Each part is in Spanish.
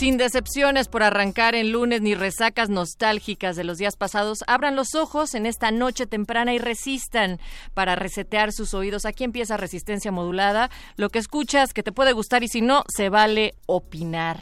Sin decepciones por arrancar en lunes ni resacas nostálgicas de los días pasados, abran los ojos en esta noche temprana y resistan para resetear sus oídos. Aquí empieza Resistencia Modulada. Lo que escuchas que te puede gustar y si no, se vale opinar.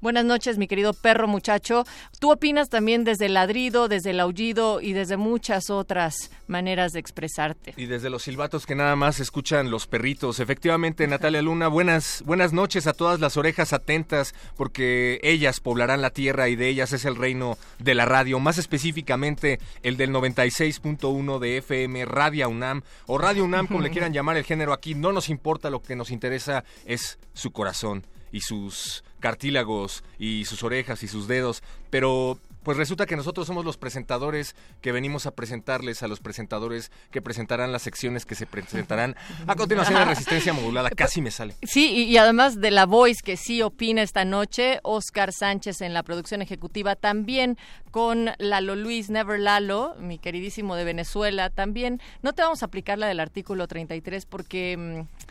Buenas noches, mi querido perro muchacho. Tú opinas también desde el ladrido, desde el aullido y desde muchas otras maneras de expresarte. Y desde los silbatos que nada más escuchan los perritos. Efectivamente, Natalia Luna, buenas, buenas noches a todas las orejas atentas, porque ellas poblarán la tierra y de ellas es el reino de la radio, más específicamente el del 96.1 de FM, Radio UNAM, o Radio UNAM, como le quieran llamar el género aquí, no nos importa, lo que nos interesa es su corazón y sus cartílagos y sus orejas y sus dedos, pero pues resulta que nosotros somos los presentadores que venimos a presentarles a los presentadores que presentarán las secciones que se presentarán a continuación de Resistencia Modulada. Casi me sale. Sí, y, y además de la Voice que sí opina esta noche, Oscar Sánchez en la producción ejecutiva, también con Lalo Luis, Never Lalo, mi queridísimo de Venezuela, también. No te vamos a aplicar la del artículo 33 porque... mm,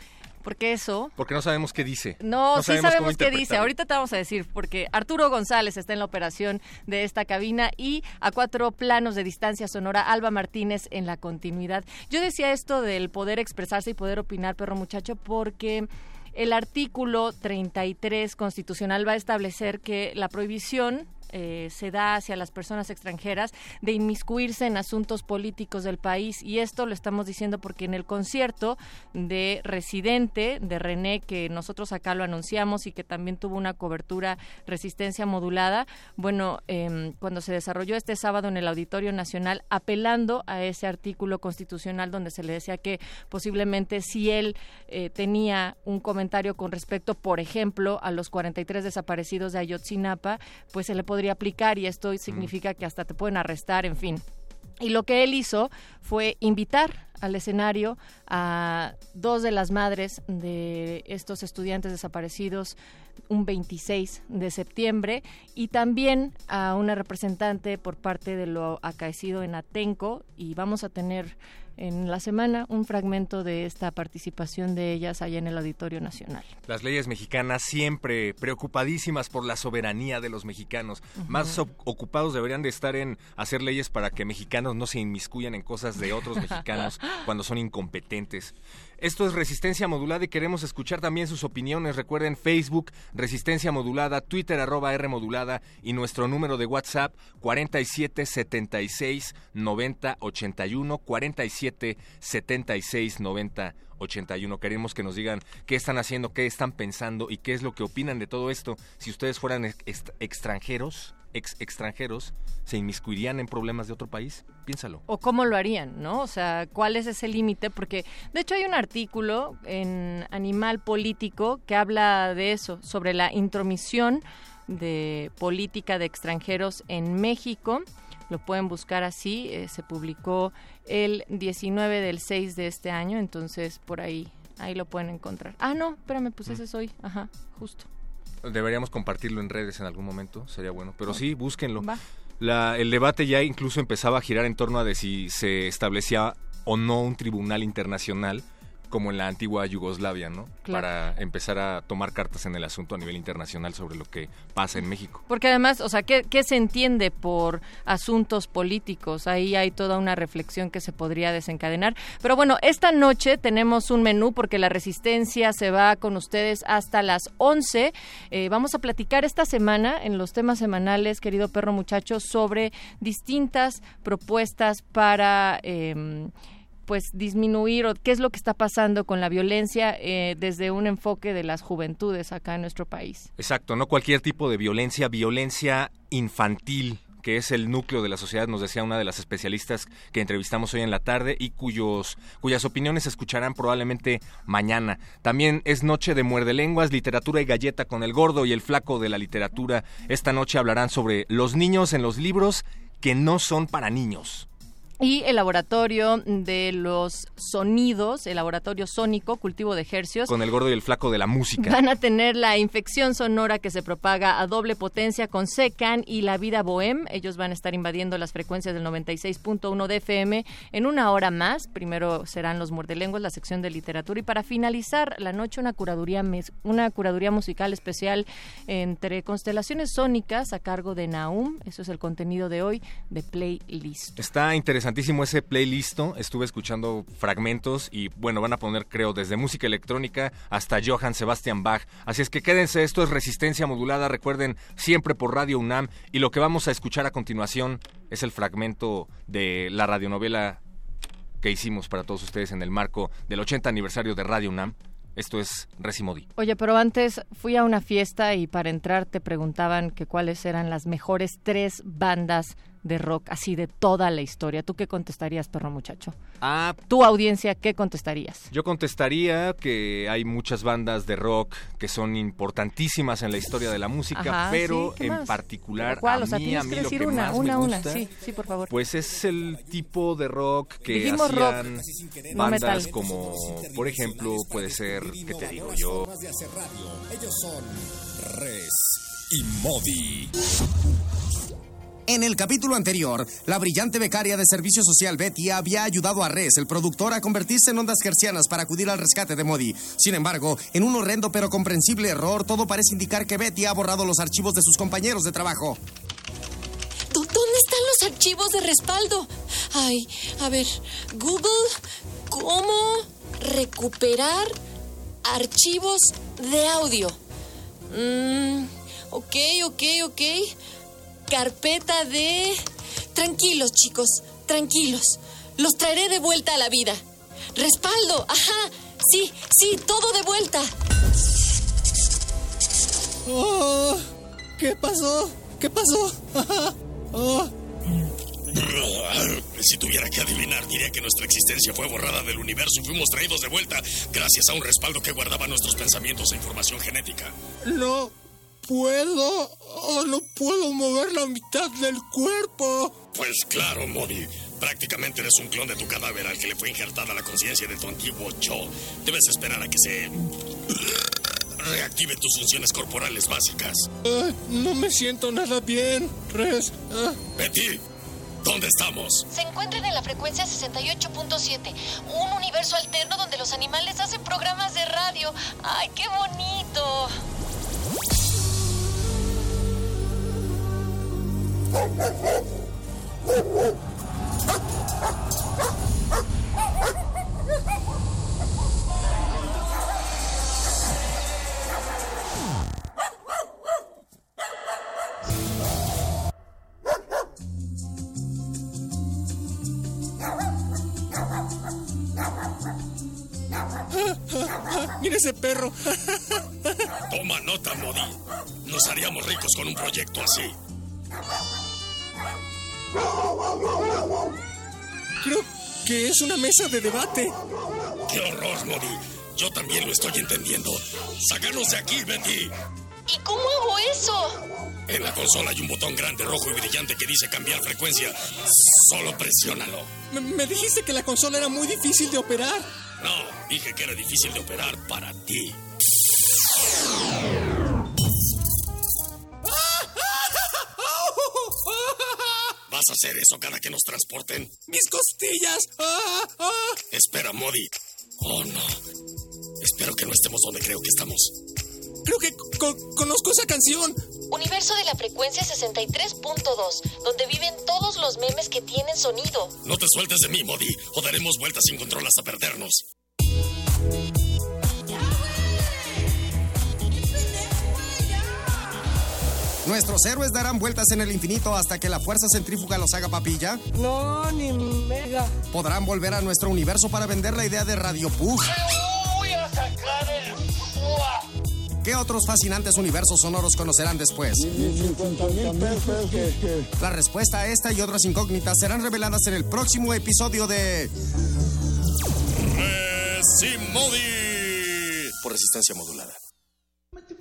porque eso Porque no sabemos qué dice. no, sí sabemos qué dice. Ahorita te vamos a decir, porque Arturo González está en la operación de esta cabina y a cuatro planos de distancia sonora, Alba Martínez en la continuidad. Yo decía esto del poder expresarse y poder opinar, perro muchacho, porque el artículo 33 constitucional va a establecer que la prohibición eh, se da hacia las personas extranjeras de inmiscuirse en asuntos políticos del país. Y esto lo estamos diciendo porque en el concierto de Residente de René que nosotros acá lo anunciamos y que también tuvo una cobertura resistencia modulada bueno em, cuando se desarrolló este sábado en el Auditorio Nacional apelando a ese artículo constitucional donde se le decía que posiblemente si él eh, tenía un comentario con respecto por ejemplo a los 43 desaparecidos de Ayotzinapa pues se le podría aplicar y esto significa que hasta te pueden arrestar, en fin. Y lo que él hizo fue invitar al escenario a dos de las madres de estos estudiantes desaparecidos un 26 de septiembre y también a una representante por parte de lo acaecido en Atenco y vamos a tener en la semana un fragmento de esta participación de ellas allá en el Auditorio Nacional. Las leyes mexicanas siempre preocupadísimas por la soberanía de los mexicanos. Más ocupados deberían de estar en hacer leyes para que mexicanos no se inmiscuyan en cosas de otros mexicanos cuando son incompetentes. Esto es Resistencia Modulada y queremos escuchar también sus opiniones. Recuerden Facebook, Resistencia Modulada, Twitter arroba R Modulada y nuestro número de WhatsApp 47 76 90 81 47 76 90 81. Queremos que nos digan qué están haciendo, qué están pensando y qué es lo que opinan de todo esto. Si ustedes fueran ex- ex- extranjeros, ex extranjeros, ¿se inmiscuirían en problemas de otro país? Piénsalo. o cómo lo harían, ¿no? O sea, ¿cuál es ese límite? Porque de hecho hay un artículo en Animal Político que habla de eso, sobre la intromisión de política de extranjeros en México. Lo pueden buscar así, eh, se publicó el 19 del 6 de este año, entonces por ahí ahí lo pueden encontrar. Ah, no, espérame, pues ese soy, ajá, justo. Deberíamos compartirlo en redes en algún momento, sería bueno. Pero sí, búsquenlo. Va. La- el debate ya incluso empezaba a girar en torno a de si se establecía o no un tribunal internacional como en la antigua Yugoslavia, ¿no? Claro. Para empezar a tomar cartas en el asunto a nivel internacional sobre lo que pasa en México. Porque además, o sea, ¿qué, qué se entiende por asuntos políticos? Ahí hay toda una reflexión que se podría desencadenar. Pero bueno, esta noche tenemos un menú porque la resistencia se va con ustedes hasta las 11. Eh, vamos a platicar esta semana en los temas semanales, querido perro muchacho, sobre distintas propuestas para... em, pues disminuir o qué es lo que está pasando con la violencia eh, desde un enfoque de las juventudes acá en nuestro país. Exacto, no cualquier tipo de violencia, violencia infantil que es el núcleo de la sociedad, nos decía una de las especialistas que entrevistamos hoy en la tarde y cuyos, cuyas opiniones escucharán probablemente mañana. También es noche de muerde lenguas, literatura y galleta con el gordo y el flaco de la literatura. Esta noche hablarán sobre los niños en los libros que no son para niños. Y el laboratorio de los sonidos, el laboratorio sónico, cultivo de hercios, Con el gordo y el flaco de la música. van a tener la infección sonora que se propaga a doble potencia con SECAN y la vida bohem. Ellos van a estar invadiendo las frecuencias del 96.1 de FM en una hora más. Primero serán los muerdelenguas, la sección de literatura. Y para finalizar la noche, una curaduría, mes- una curaduría musical especial entre constelaciones sónicas a cargo de Naum. Eso es el contenido de hoy de Playlist. Está interesantísimo ese playlist. Estuve escuchando fragmentos y bueno, van a poner, creo, desde música electrónica hasta Johann Sebastian Bach. Así es que quédense, esto es Resistencia Modulada, recuerden, siempre por Radio UNAM. Y lo que vamos a escuchar a continuación es el fragmento de la radionovela que hicimos para todos ustedes en el marco del 80 aniversario de Radio UNAM. Esto es Resimodi. Oye, pero antes fui a una fiesta y para entrar te preguntaban que cuáles eran las mejores tres bandas de rock así de toda la historia. ¿Tú qué contestarías, perro muchacho? Ah, Tu audiencia, ¿qué contestarías? Yo contestaría que hay muchas bandas de rock que son importantísimas en la historia de la música, Ajá, pero sí, ¿qué en más? particular ¿Cuál? a O sea, mí, a mí que lo decir que una, más una, me una. gusta, Sí, sí, por favor. pues es el tipo de rock que Dijimos hacían bandas metal. como, por ejemplo, puede ser, ¿qué te digo yo? de hacer radio. Ellos son Res y Modi. En el capítulo anterior, la brillante becaria de Servicio Social Betty había ayudado a Res, el productor, a convertirse en ondas gercianas para acudir al rescate de Modi. Sin embargo, en un horrendo pero comprensible error, todo parece indicar que Betty ha borrado los archivos de sus compañeros de trabajo. ¿Dó- ¿Dónde están los archivos de respaldo? Ay, a ver, Google, ¿cómo recuperar archivos de audio? Mm, ok, ok, ok. Carpeta de... Tranquilos, chicos, tranquilos. Los traeré de vuelta a la vida. Respaldo, ajá. Sí, sí, todo de vuelta. Oh, ¿Qué pasó? ¿Qué pasó? Oh. Si tuviera que adivinar, diría que nuestra existencia fue borrada del universo y fuimos traídos de vuelta gracias a un respaldo que guardaba nuestros pensamientos e información genética. No puedo. oh, no puedo mover la mitad del cuerpo. Pues claro, Modi. Prácticamente eres un clon de tu cadáver al que le fue injertada la conciencia de tu antiguo yo. Debes esperar a que se reactive tus funciones corporales básicas. Ah, no me siento nada bien, Res. Ah. Betty, ¿dónde estamos? Se encuentran en la frecuencia 68.7, un universo alterno donde los animales hacen programas de radio. ¡Ay, qué bonito! Mira ese perro. Toma nota, Modi. Nos haríamos ricos con un proyecto así. Creo que es una mesa de debate. ¡Qué horror, Modi! Yo también lo estoy entendiendo. ¡Sácanos de aquí, Betty! ¿Y cómo hago eso? En la consola hay un botón grande, rojo y brillante que dice cambiar frecuencia. Solo presiónalo. Me, me dijiste que la consola era muy difícil de operar. No, dije que era difícil de operar para ti. ¿Vas a hacer eso cada que nos transporten? Mis costillas. Ah, ah. Espera, Modi. Oh, no. Espero que no estemos donde creo que estamos. Creo que co- conozco esa canción. Universo de la frecuencia 63.2, donde viven todos los memes que tienen sonido. No te sueltes de mí, Modi, o daremos vueltas sin control hasta perdernos. Nuestros héroes darán vueltas en el infinito hasta que la fuerza centrífuga los haga papilla. No, ni mega. Podrán volver a nuestro universo para vender la idea de Radio Pug. Voy a sacar el. ¿Qué otros fascinantes universos sonoros conocerán después? La respuesta a esta y otras incógnitas serán reveladas en el próximo episodio de Resimodi. Por resistencia modulada.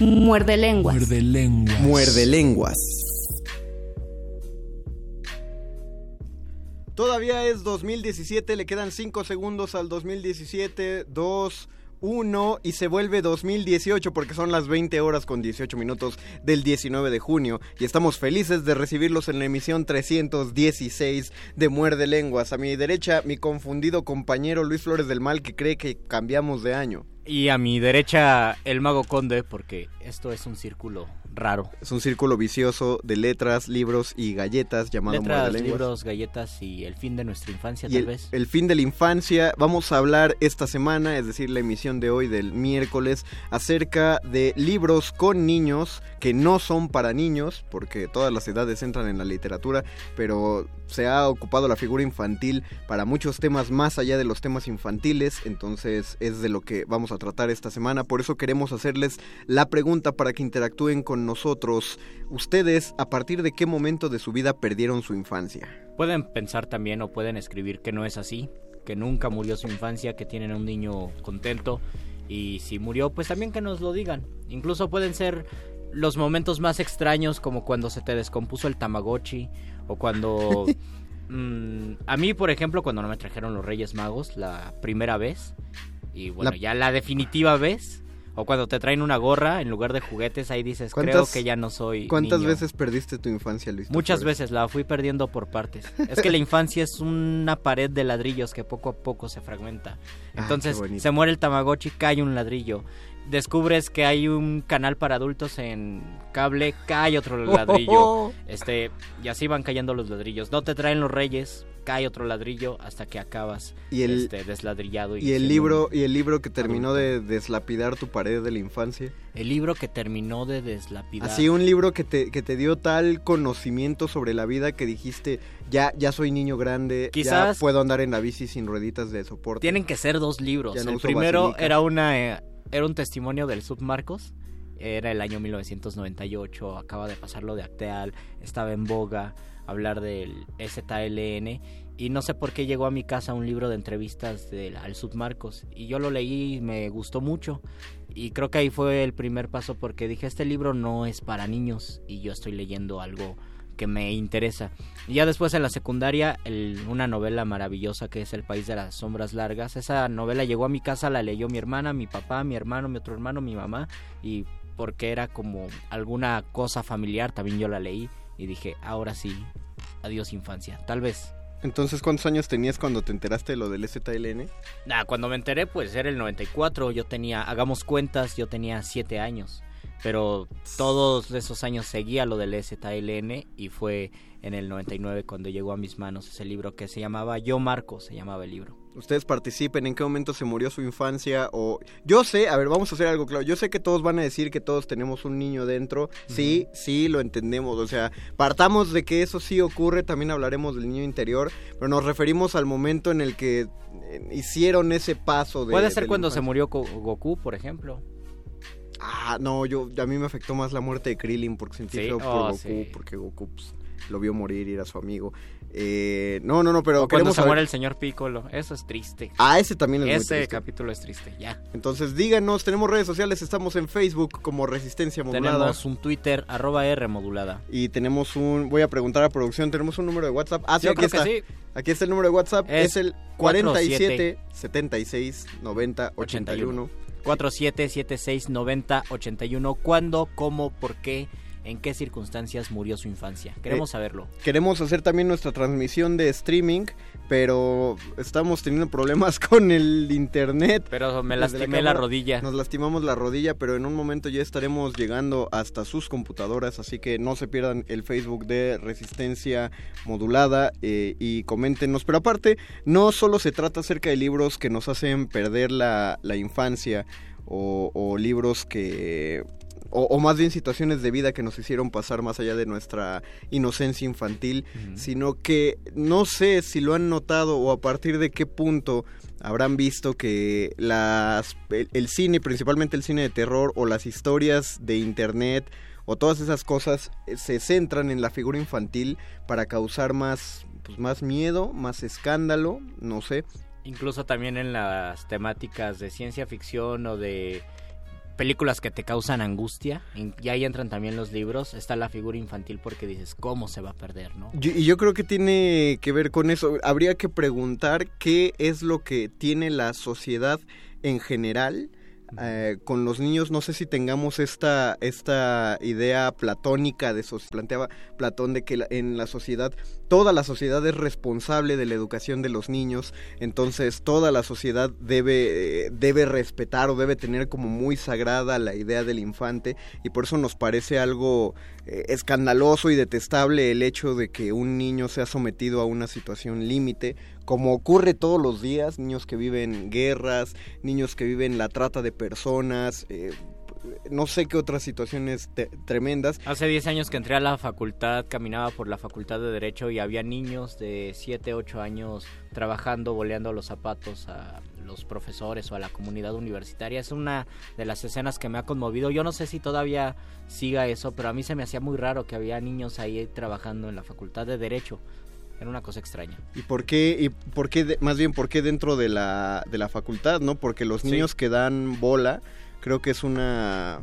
Muerde lenguas. Muerde lenguas. Muerde lenguas. Todavía es 2017, le quedan 5 segundos al 2017, 2, 1 y se vuelve 2018 porque son las 20 horas con 18 minutos del 19 de junio y estamos felices de recibirlos en la emisión 316 de Muerde Lenguas. A mi derecha, mi confundido compañero Luis Flores del Mal que cree que cambiamos de año. Y a mi derecha, el mago conde, porque esto es un círculo raro. Es un círculo vicioso de letras, libros y galletas llamado Letras, libros, galletas y el fin de nuestra infancia, Y tal el, vez. el fin de la infancia, vamos a hablar esta semana, es decir, la emisión de hoy del miércoles, acerca de libros con niños que no son para niños, porque todas las edades entran en la literatura, pero se ha ocupado la figura infantil para muchos temas más allá de los temas infantiles, entonces es de lo que vamos a tratar esta semana, por eso queremos hacerles la pregunta para que interactúen con nosotros. Ustedes, ¿a partir de qué momento de su vida perdieron su infancia? Pueden pensar también o pueden escribir que no es así, que nunca murió su infancia, que tienen a un niño contento y si murió, pues también que nos lo digan. Incluso pueden ser los momentos más extraños como cuando se te descompuso el Tamagotchi o cuando... mm, a mí, por ejemplo, cuando no me trajeron los Reyes Magos la primera vez y bueno, La- ya la definitiva vez... O cuando te traen una gorra en lugar de juguetes, ahí dices, creo ¿Cuántas- que ya no soy ¿Cuántas niño". veces perdiste tu infancia, Luis? Muchas Flores? veces la fui perdiendo por partes. Es que la infancia es una pared de ladrillos que poco a poco se fragmenta. Ah, Entonces se muere el Tamagotchi, cae un ladrillo. Descubres que hay un canal para adultos en cable, cae otro ladrillo. Este, y así van cayendo los ladrillos. No te traen los reyes, cae otro ladrillo hasta que acabas Y el- este, desladrillado. Y el libro y el libro que terminó de deslapidar tu pared de la infancia. El libro que terminó de deslapidar. Así un libro que te, que te dio tal conocimiento sobre la vida que dijiste, ya, ya soy niño grande, Quizás- ya puedo andar en la bici sin rueditas de soporte. Tienen que ser dos libros. No el primero era una eh, era un testimonio del Submarcos. Era el año 1998, acaba de pasarlo de Acteal, estaba en boga hablar del ZLN y no sé por qué llegó a mi casa un libro de entrevistas del, al Submarcos y yo lo leí y me gustó mucho y creo que ahí fue el primer paso porque dije este libro no es para niños y yo estoy leyendo algo que me interesa. Y ya después en la secundaria, el- una novela maravillosa que es El País de las Sombras Largas. Esa novela llegó a mi casa, la leyó mi hermana, mi papá, mi hermano, mi otro hermano, mi mamá. Y porque era como alguna cosa familiar, también yo la leí. Y dije, ahora sí, adiós infancia. Tal vez. Entonces, ¿cuántos años tenías cuando te enteraste de lo del ZLN? Nah, cuando me enteré, pues era el 94. Yo tenía, hagamos cuentas, yo tenía 7 años. Pero todos esos años seguía lo del ZLN y fue en el 99 cuando llegó a mis manos ese libro que se llamaba Yo Marco, se llamaba el libro. Ustedes participen, en qué momento se murió su infancia o... Yo sé, a ver, vamos a hacer algo claro. Yo sé que todos van a decir que todos tenemos un niño dentro. Sí, sí, lo entendemos. O sea, partamos de que eso sí ocurre, también hablaremos del niño interior, pero nos referimos al momento en el que eh, hicieron ese paso de... Puede de ser cuando se murió Go- Goku, por ejemplo. Ah, no, yo a mí me afectó más la muerte de Krillin porque sentí Sí, feo por oh, Goku, sí. porque Goku pues, lo vio morir y era su amigo. Eh, no, no, no, pero O cuando queremos se muere saber- el señor Piccolo. Eso es triste. Ah, ese también es muy Ese triste. capítulo es triste, ya. Entonces díganos, tenemos redes sociales, estamos en Facebook como Resistencia Modulada. Tenemos un Twitter, arroba R modulada. Y tenemos un, voy a preguntar a producción, tenemos un número de WhatsApp. Ah, sí, Yo aquí creo que está. sí. Aquí está el número de WhatsApp, es, Es el 47 76 90 81. 47769081. ¿Cuándo, cómo, por qué, en qué circunstancias murió su infancia? Queremos Eh, saberlo. Queremos hacer también nuestra transmisión de streaming, pero estamos teniendo problemas con el internet. Pero me lastimé la cámara. rodilla. Nos lastimamos la rodilla, pero en un momento ya estaremos llegando hasta sus computadoras, así que no se pierdan el Facebook de Resistencia Modulada eh, y coméntenos. Pero aparte, no solo se trata acerca de libros que nos hacen perder la, la infancia o, o libros que... O, o más bien situaciones de vida que nos hicieron pasar más allá de nuestra inocencia infantil, sino que no sé si lo han notado o a partir de qué punto habrán visto que las el, el cine, principalmente el cine de terror o las historias de internet o todas esas cosas eh, se centran en la figura infantil para causar más pues más miedo, más escándalo, no sé. Incluso también en las temáticas de ciencia ficción o de películas que te causan angustia. Y ahí entran también los libros. Está la figura infantil porque dices, ¿cómo se va a perder, no? Yo- y yo creo que tiene que ver con eso. Habría que preguntar qué es lo que tiene la sociedad en general eh, con los niños. No sé si tengamos esta, esta idea platónica de so- planteaba Platón de que la- en la sociedad toda la sociedad es responsable de la educación de los niños. Entonces toda la sociedad debe eh, debe respetar o debe tener como muy sagrada la idea del infante y por eso nos parece algo eh, escandaloso y detestable el hecho de que un niño sea sometido a una situación límite, como ocurre todos los días, niños que viven guerras, niños que viven la trata de personas, eh, no sé qué otras situaciones te- tremendas. Hace 10 años que entré a la facultad, caminaba por la facultad de Derecho y había niños de 7, 8 años trabajando, boleando los zapatos a los profesores o a la comunidad universitaria. Es una de las escenas que me ha conmovido. Yo no sé si todavía siga eso, pero a mí se me hacía muy raro que había niños ahí trabajando en la facultad de Derecho. Era una cosa extraña. ¿Y por qué, y por qué de- más bien, por qué dentro de la, de la facultad, no? Porque los Sí. niños que dan bola, creo que es una,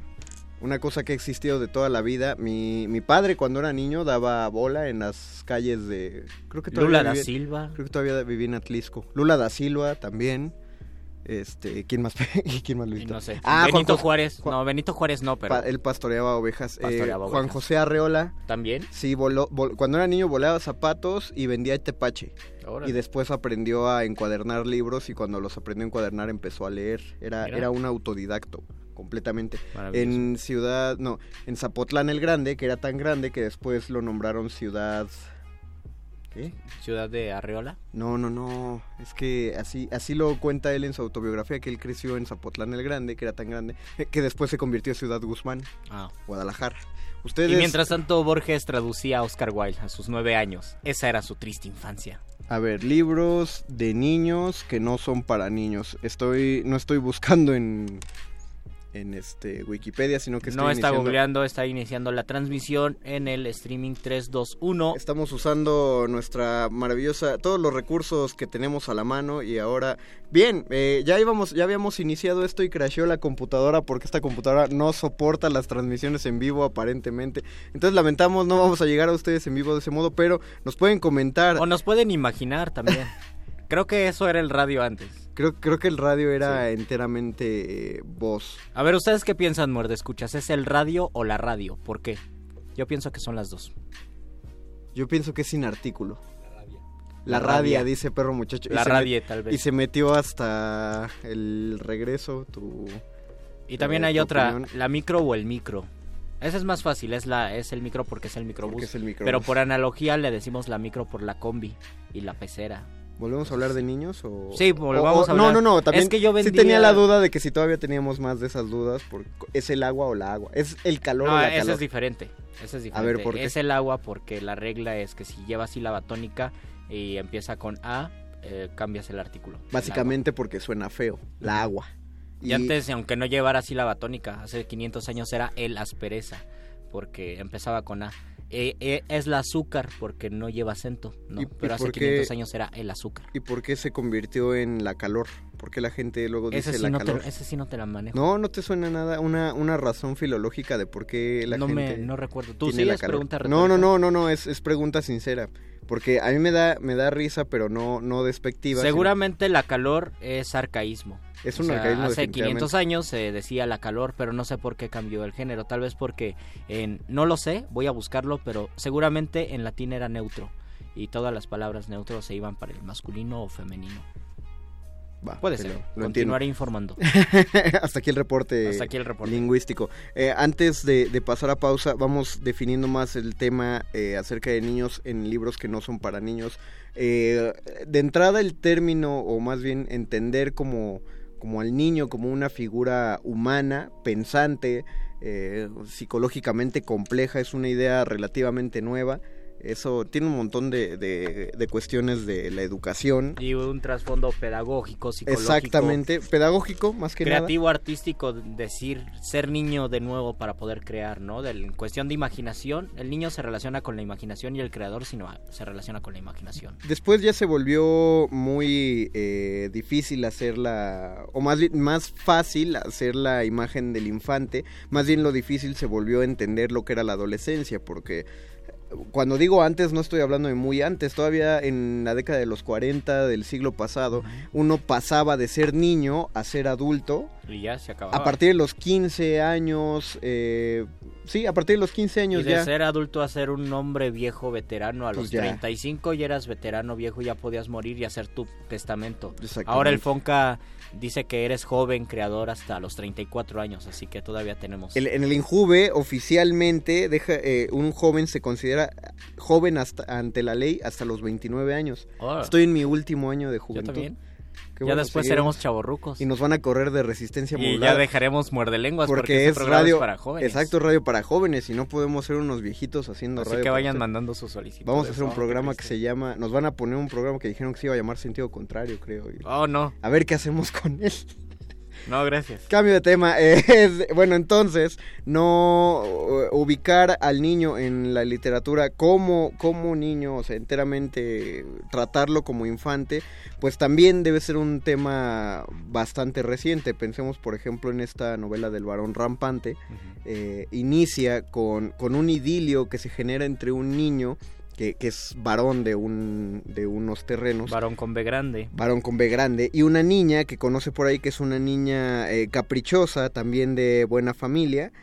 una cosa que ha existido de toda la vida. Mi, mi padre cuando era niño daba bola en las calles de... Creo que todavía Lula da Silva. Creo que todavía vivía en Atlisco. Lula da Silva también. Este, ¿quién más? ¿Quién más lo Y hizo? no sé. Ah, Benito Juárez. Juan- No, Benito Juárez no, pero Pa- él pastoreaba ovejas. Eh, Juan. José Arreola. también. Sí, voló, vol- cuando era niño volaba zapatos y vendía tepache. Órale. Y después aprendió a encuadernar libros y cuando los aprendió a encuadernar empezó a leer. Era, Mira. era un autodidacto completamente. En ciudad, no, en Zapotlán el Grande, que era tan grande que después lo nombraron ciudad... ¿Qué? Ciudad de Arreola. No, no, no. Es que así, así lo cuenta él en su autobiografía, que él creció en Zapotlán el Grande, que era tan grande, que después se convirtió en Ciudad Guzmán, Ah. Guadalajara. Ustedes... Y mientras tanto, Borges traducía a Oscar Wilde a sus nueve años. Esa era su triste infancia. A ver, libros de niños que no son para niños. Estoy, no estoy buscando en, en este Wikipedia, sino que No está iniciando- googleando, está iniciando la transmisión en el streaming 321. Estamos usando nuestra maravillosa, todos los recursos que tenemos a la mano y ahora, bien, eh, ya íbamos, ya habíamos iniciado esto y crasheó la computadora porque esta computadora no soporta las transmisiones en vivo aparentemente. Entonces lamentamos, no vamos a llegar a ustedes en vivo de ese modo, pero nos pueden comentar. O nos pueden imaginar también. Creo que eso era el radio antes. Creo, creo que el radio era enteramente eh, voz. A ver, ¿ustedes qué piensan, muerde escuchas? ¿Es el radio o la radio? ¿Por qué? Yo pienso que son las dos. Yo pienso que es sin artículo. La, La radia, radia. dice perro muchacho. La radie, met- tal vez. Y se metió hasta el regreso, tu... Y también eh, hay tu otra, opinión. la micro o el micro. Ese es más fácil, es la es el micro porque es el microbús. Porque es el microbús. Pero por analogía le decimos la micro por la combi y la pecera. ¿Volvemos a hablar de niños o...? Sí, volvamos o- a No, hablar. no, no, también Es que yo sí vendía- tenía la duda de que si todavía teníamos más de esas dudas, porque ¿es el agua o la agua? ¿Es el calor No, o la calor? es diferente. Ese es diferente. A ver, ¿por qué? Es el agua porque la regla es que si lleva sílaba tónica y empieza con A, eh, cambias el artículo. El Básicamente porque suena feo, la agua. Y, antes, aunque no llevara sílaba tónica, hace 500 años era el aspereza, porque empezaba con A. eh, eh, es la azúcar porque no lleva acento, ¿no? ¿Y- y pero hace qué- 500 años era el azúcar. ¿Y por qué se convirtió en la calor? ¿Por qué la gente luego dice Ese sí, la no te, ese sí no te la manejo. No, no te suena nada una, una razón filológica de por qué la No me- gente no recuerdo. ¿Tú sí la es calor? pregunta No, no, no, no, no, es, es pregunta sincera. Porque a mí me da, me da risa, pero no, no despectiva. sino- Seguramente la calor es arcaísmo. Es O un sea, arcaísmo, Hace definitivamente. 500 años se decía la calor, pero no sé por qué cambió el género. Tal vez porque, en, no lo sé, voy a buscarlo, pero seguramente en latín era neutro. Y todas las palabras neutros se iban para el masculino o femenino. Va, Puede ser. lo Continuaré entiendo. informando. Hasta aquí el reporte, Hasta aquí el reporte. lingüístico. Eh, antes de, de pasar a pausa, vamos definiendo más el tema eh, acerca de niños en libros que no son para niños. Eh, de entrada el término, o más bien entender como, como al niño como una figura humana, pensante, eh, psicológicamente compleja, es una idea relativamente nueva. Eso tiene un montón de, de- de cuestiones de la educación. Y un trasfondo pedagógico, psicológico. Exactamente, pedagógico más que nada. creativo, artístico, decir, ser niño de nuevo para poder crear, ¿no? Del- en cuestión de imaginación, el niño se relaciona con la imaginación y el creador sino se relaciona con la imaginación. Después ya se volvió muy eh, difícil hacer la, o más más fácil hacer la imagen del infante, más bien lo difícil se volvió a entender lo que era la adolescencia, porque cuando digo antes no estoy hablando de muy antes, todavía en la década de los 40 del siglo pasado, uno pasaba de ser niño a ser adulto. Y ya se acababa. A partir de los 15 años, eh, sí, a partir de los 15 y años de ya. ser adulto a ser un hombre viejo veterano a Pues los ya. 35 ya eras veterano viejo ya podías morir y hacer tu testamento. Ahora el Fonca dice que eres joven creador hasta los 34 años, así que todavía tenemos El- en el Injuve oficialmente deja, eh, un joven se considera joven hasta ante la ley hasta los 29 años. Ah. Estoy en mi último año de Yo juventud. también. Ya bueno, después seguimos. seremos chavorrucos. Y nos van a correr de resistencia Y ya dejaremos muerde lenguas porque, porque, este es radio es para jóvenes. Exacto, radio para jóvenes y no podemos ser unos viejitos haciendo Así radio. que para vayan mandando sus solicitudes. Vamos a hacer un programa que se llama, nos van a poner un programa que dijeron que se iba a llamar sentido contrario, creo. Oh, no. A ver qué hacemos con él. No, gracias. Cambio de tema. eh, es- bueno, entonces, no ubicar al niño en la literatura como, como niño, o sea, enteramente tratarlo como infante, pues también debe ser un tema bastante reciente. Pensemos, por ejemplo, en esta novela del varón rampante. Eh, inicia con, con un idilio que se genera entre un niño que, que es varón de, un, de unos terrenos. Varón con B grande. Varón con B grande. Y una niña que conoce por ahí que es una niña eh, caprichosa, también de buena familia.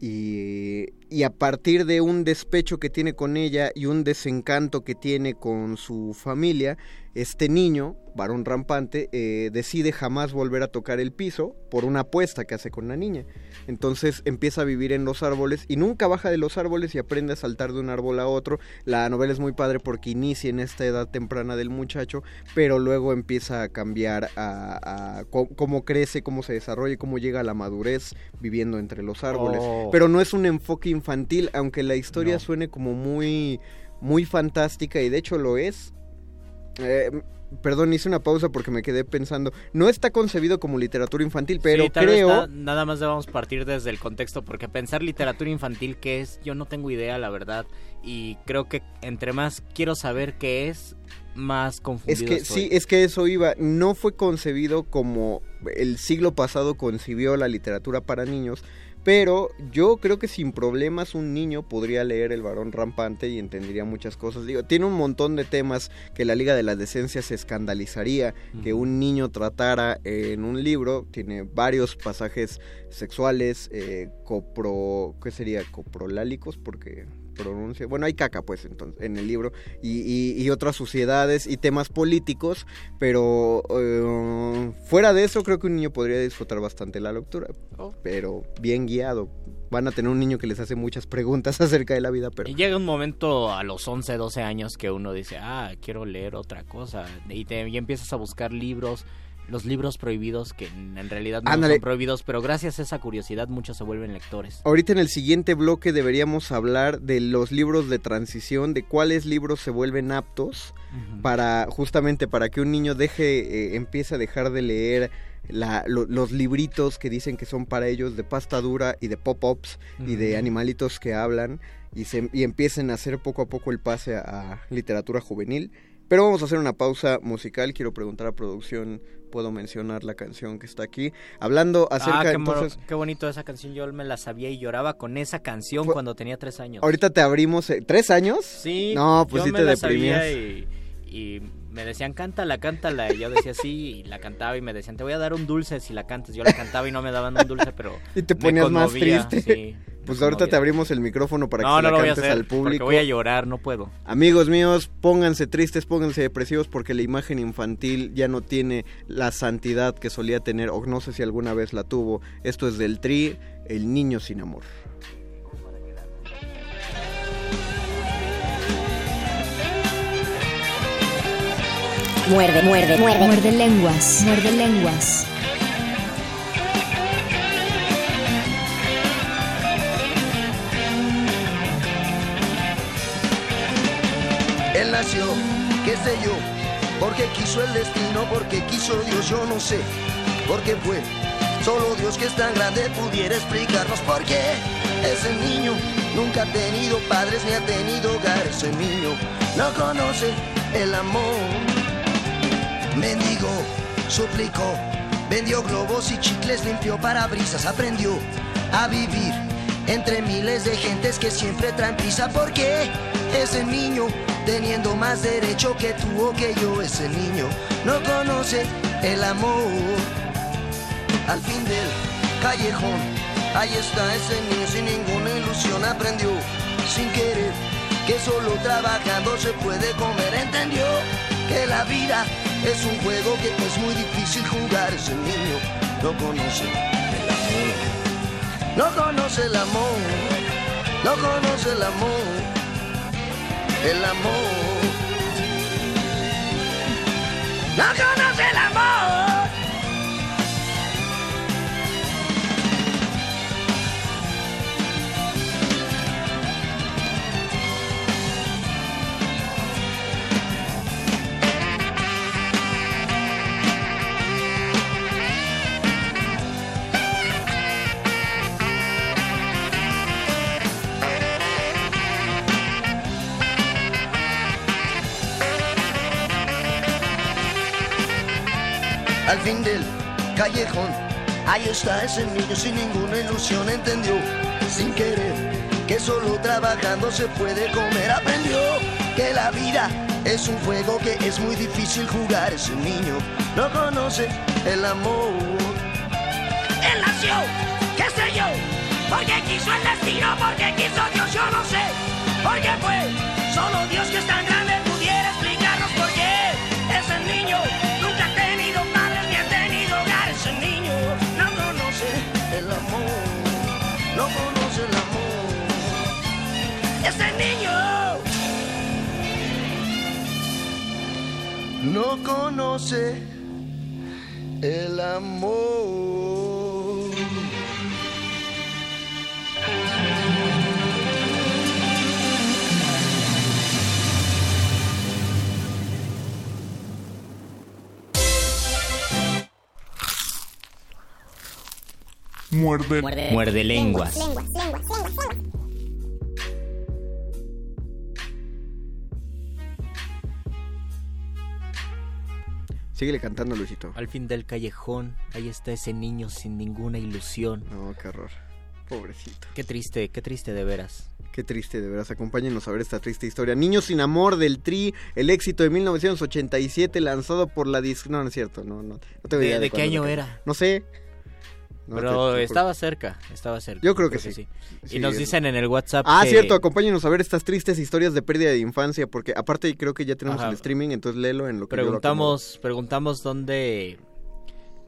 Y, y a partir de un despecho que tiene con ella y un desencanto que tiene con su familia, este niño, varón rampante, eh, decide jamás volver a tocar el piso por una apuesta que hace con la niña. Entonces empieza a vivir en los árboles y nunca baja de los árboles y aprende a saltar de un árbol a otro. La novela es muy padre porque inicia en esta edad temprana del muchacho, pero luego empieza a cambiar a, cómo crece, cómo se desarrolla, cómo llega a la madurez viviendo entre los árboles. Oh. Pero no es un enfoque infantil, aunque la historia No. suene como muy, muy fantástica y de hecho lo es. Eh, perdón, hice una pausa porque me quedé pensando. No está concebido como literatura infantil, pero Sí, tal vez creo. na- nada más debamos partir desde el contexto, porque pensar literatura infantil qué es, yo no tengo idea, la verdad. Y creo que entre más quiero saber qué es, más confundido Es que estoy. sí, es que eso iba. No fue concebido como el siglo pasado concibió la literatura para niños. Pero yo creo que sin problemas un niño podría leer El varón rampante y entendería muchas cosas. Digo, tiene un montón de temas que la Liga de la Decencia se escandalizaría que un niño tratara en un libro. Tiene varios pasajes sexuales, eh, copro... ¿Qué sería? Coprolálicos, porque pronuncia... Bueno, hay caca, pues, entonces, en el libro. Y, y- y otras suciedades y temas políticos. Pero eh, fuera de eso, creo que un niño podría disfrutar bastante la lectura. Oh. Pero bien guiado. Van a tener un niño que les hace muchas preguntas acerca de la vida, pero... Y llega un momento a los 11, 12 años que uno dice, ah, quiero leer otra cosa. Y, te, y empiezas a buscar libros, los libros prohibidos que en realidad no Ándale. son prohibidos, pero gracias a esa curiosidad muchos se vuelven lectores. Ahorita en el siguiente bloque deberíamos hablar de los libros de transición, de cuáles libros se vuelven aptos para justamente para que un niño deje, eh, empiece a dejar de leer la- lo- los libritos que dicen que son para ellos de pasta dura y de pop-ups y de animalitos que hablan y, se, y empiecen a hacer poco a poco el pase a, a literatura juvenil. Pero vamos a hacer una pausa musical. Quiero preguntar a producción, ¿puedo mencionar la canción que está aquí? Hablando acerca ah, qué, entonces... qué bonito esa canción. Yo me la sabía y lloraba con esa canción cuando tenía tres años. Ahorita te abrimos... eh, ¿Tres años? Sí. No, pues yo sí me te la sabía deprimías. Y, y me decían, cántala, cántala. Y yo decía sí, y la cantaba y me decían, te voy a dar un dulce si la cantas. Yo la cantaba y no me daban un dulce, pero. Y te me ponías más triste. sí, pues ahorita te abrimos el micrófono para No, que no la lo voy a cantes hacer, al público. voy a llorar, no puedo. Amigos míos, pónganse tristes, pónganse depresivos porque la imagen infantil ya no tiene la santidad que solía tener o no sé si alguna vez la tuvo. Esto es del Tri, El Niño Sin Amor. Muerde, muerde, muerde. Muerde lenguas. Muerde lenguas. Él nació, qué sé yo, porque quiso el destino, porque quiso Dios, yo no sé, porque fue. Solo Dios que es tan grande pudiera explicarnos por qué ese niño nunca ha tenido padres ni ha tenido hogar. Ese niño no conoce el amor. Mendigó, suplicó, vendió globos y chicles, limpió parabrisas, aprendió a vivir entre miles de gentes que siempre traen prisa. Porque ese niño, teniendo más derecho que tú o que yo, ese niño no conoce el amor. Al fin del callejón, ahí está ese niño sin ninguna ilusión, aprendió sin querer que solo trabajando se puede comer, entendió que la vida es un juego que es muy difícil jugar, ese niño no conoce el amor, no conoce el amor, no conoce el amor, el amor, no conoce el amor. Al fin del callejón. Ahí está ese niño sin ninguna ilusión, entendió sin querer que solo trabajando se puede comer. Aprendió que la vida es un juego que es muy difícil jugar. Ese niño no conoce el amor. Él nació, qué sé yo, porque quiso el destino, porque quiso Dios, yo no sé, porque fue solo Dios que es tan no conoce el amor. Ese niño no conoce el amor. Muerde. Muerde lenguas. Síguele cantando, Luisito. Al fin del callejón, ahí está ese niño sin ninguna ilusión. No, qué horror. Pobrecito. Qué triste, qué triste de veras. Qué triste, de veras. Acompáñenos a ver esta triste historia. Niños sin amor del Tri, el éxito de 1987 lanzado por la disc... No, no es cierto, no, no, no tengo ¿De- idea de qué año era? No sé. No, Pero te- te- estaba cerca, estaba cerca. Yo creo que sí. Y Sí, nos dicen en el WhatsApp Ah, que- cierto, acompáñenos a ver estas tristes historias de pérdida de infancia, porque aparte creo que ya tenemos Ajá. el streaming, entonces léelo en lo que yo lo Preguntamos, preguntamos dónde...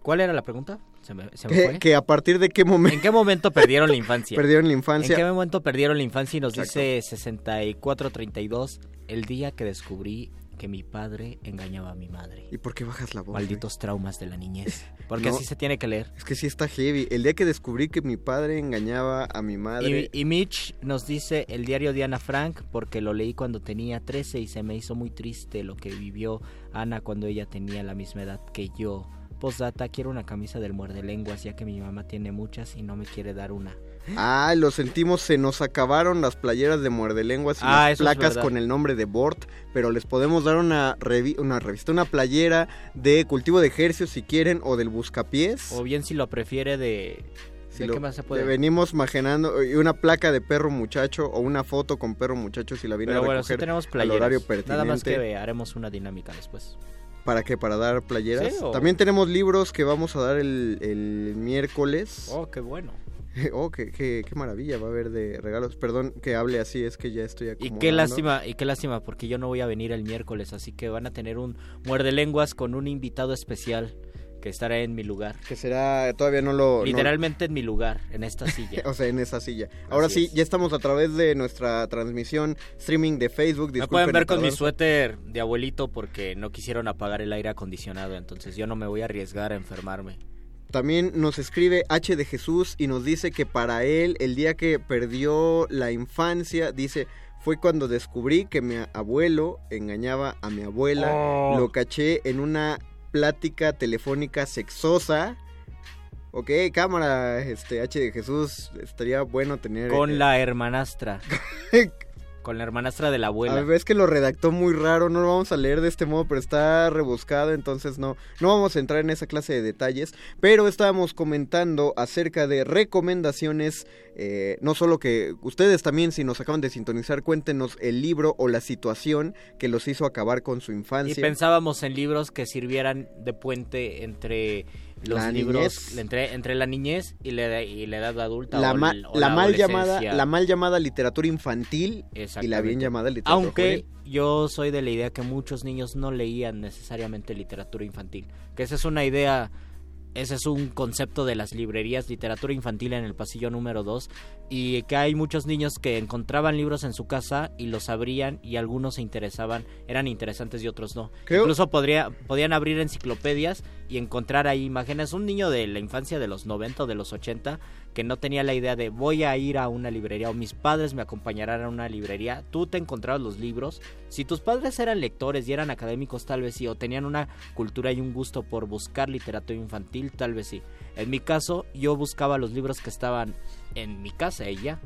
¿Cuál era la pregunta? Se me, se me Que, fue. que a partir de qué momento ¿En qué momento perdieron la infancia? perdieron la infancia. ¿En qué momento perdieron la infancia? Y nos Exacto. dice 6432, el día que descubrí que mi padre engañaba a mi madre. ¿Y por qué bajas la voz? Malditos traumas de la niñez. Porque No. así se tiene que leer. Es que sí está heavy. El día que descubrí que mi padre engañaba a mi madre. Y, y Mitch nos dice el diario de Ana Frank porque lo leí cuando tenía 13 y se me hizo muy triste lo que vivió Ana cuando ella tenía la misma edad que yo. Postdata, quiero una camisa del muerde lenguas, ya que mi mamá tiene muchas y no me quiere dar una. Ah, lo sentimos, se nos acabaron las playeras de muerde lenguas y Ah, las placas con el nombre de Bort, pero les podemos dar una, revi- una revista, una playera de cultivo de ejercicios si quieren o del buscapiés. O bien si lo prefiere de... Si ¿De lo- qué más se puede? venimos imaginando y una placa de perro muchacho o una foto con perro muchacho si la viene Pero a bueno, sí recoger tenemos al horario pertinente. Nada más que haremos una dinámica después. ¿Para qué? ¿Para dar playeras? Sí, También tenemos libros que vamos a dar el, el miércoles. Oh, qué bueno. Oh, qué, qué, qué maravilla va a haber de regalos. Perdón que hable así, es que ya estoy Y acomodando. qué lástima, y qué lástima, porque yo no voy a venir el miércoles, así que van a tener un muerde lenguas con un invitado especial que estará en mi lugar. Que será, todavía no lo... no- Literalmente en mi lugar, en esta silla. o sea, en esa silla. Ahora Así sí, es. ya estamos a través de nuestra transmisión streaming de Facebook. Me pueden ver con mi suéter de abuelito porque no quisieron apagar el aire acondicionado, entonces yo no me voy a arriesgar a enfermarme. También nos escribe H de Jesús y nos dice que para él el día que perdió la infancia, dice, fue cuando descubrí que mi abuelo engañaba a mi abuela. Oh. Lo caché en una plática telefónica sexosa. Ok, cámara, este H de Jesús, estaría bueno tener... Con eh, la hermanastra. con la hermanastra de la A abuela. ver, es que lo redactó muy raro, no lo vamos a leer de este modo, pero está rebuscado, entonces no, no vamos a entrar en esa clase de detalles. Pero estábamos comentando acerca de recomendaciones, eh, no solo que ustedes también, si nos acaban de sintonizar, cuéntenos el libro o la situación que los hizo acabar con su Y infancia. pensábamos en libros que sirvieran de puente entre los La libros, entre, entre la niñez y la, edad- y la edad adulta. la, o ma- el- o la mal llamada la mal llamada literatura infantil y la bien llamada literatura Aunque juvenil. yo soy de la idea que muchos niños no leían necesariamente literatura infantil. Que esa es una idea, ese es un concepto de las librerías, literatura infantil en el pasillo número 2. Y que hay muchos niños que encontraban libros en su casa y los abrían y algunos se interesaban, eran interesantes y otros no. Creo- Incluso podría, podían abrir enciclopedias y encontrar ahí imágenes. Un niño de la infancia de los 90 o de los 80 que no tenía la idea de voy a ir a una librería o mis padres me acompañarán a una librería, tú te encontrabas los libros. Si tus padres eran lectores y eran académicos, tal vez sí, o tenían una cultura y un gusto por buscar literatura infantil, tal vez sí. En mi caso, yo buscaba los libros que estaban en mi casa ya.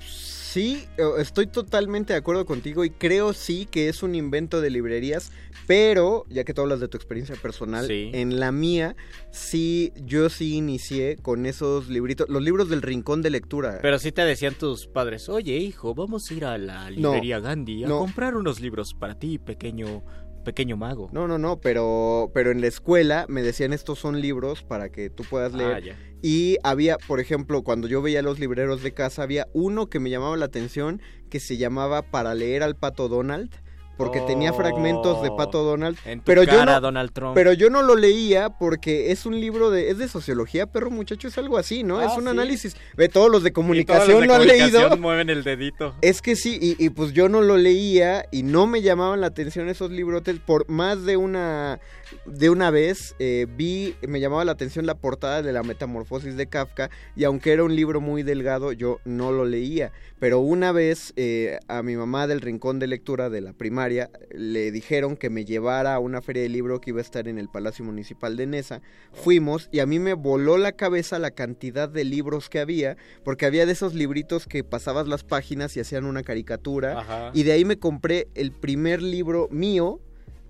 Sí, eh, estoy totalmente de acuerdo contigo y creo sí que es un invento de librerías, pero ya que tú hablas de tu experiencia personal, Sí. en la mía sí, yo sí inicié con esos libritos, los libros del rincón de lectura. Pero sí te decían tus padres, oye hijo, vamos a ir a la librería Gandhi a no. comprar unos libros para ti, pequeño, pequeño mago. No, no, no, pero, pero en la escuela me decían estos son libros para que tú puedas leer. Ah, ya. Y había, por ejemplo, cuando yo veía los libreros de casa, había uno que me llamaba la atención que se llamaba Para leer al Pato Donald. Porque tenía fragmentos de Pato Donald. Oh, En tu pero yo no, Donald Trump. Pero yo no lo leía porque es un libro de. Es de sociología, perro muchacho, es algo así, ¿no? Ah, es un ¿sí? análisis. Ve, todos los de Y todos comunicación los de lo han comunicación leído. mueven el dedito. Es que sí, y, y pues yo no lo leía y no me llamaban la atención esos librotes. Por más de una de una vez eh, vi, me llamaba la atención la portada de la Metamorfosis de Kafka y aunque era un libro muy delgado, yo no lo leía. Pero una vez eh, a mi mamá del rincón de lectura de la primaria le dijeron que me llevara a una feria de libro que iba a estar en el Palacio Municipal de Nesa. Fuimos y a mí me voló la cabeza la cantidad de libros que había, porque había de esos libritos que pasabas las páginas y hacían una caricatura. Ajá. Y de ahí me compré el primer libro mío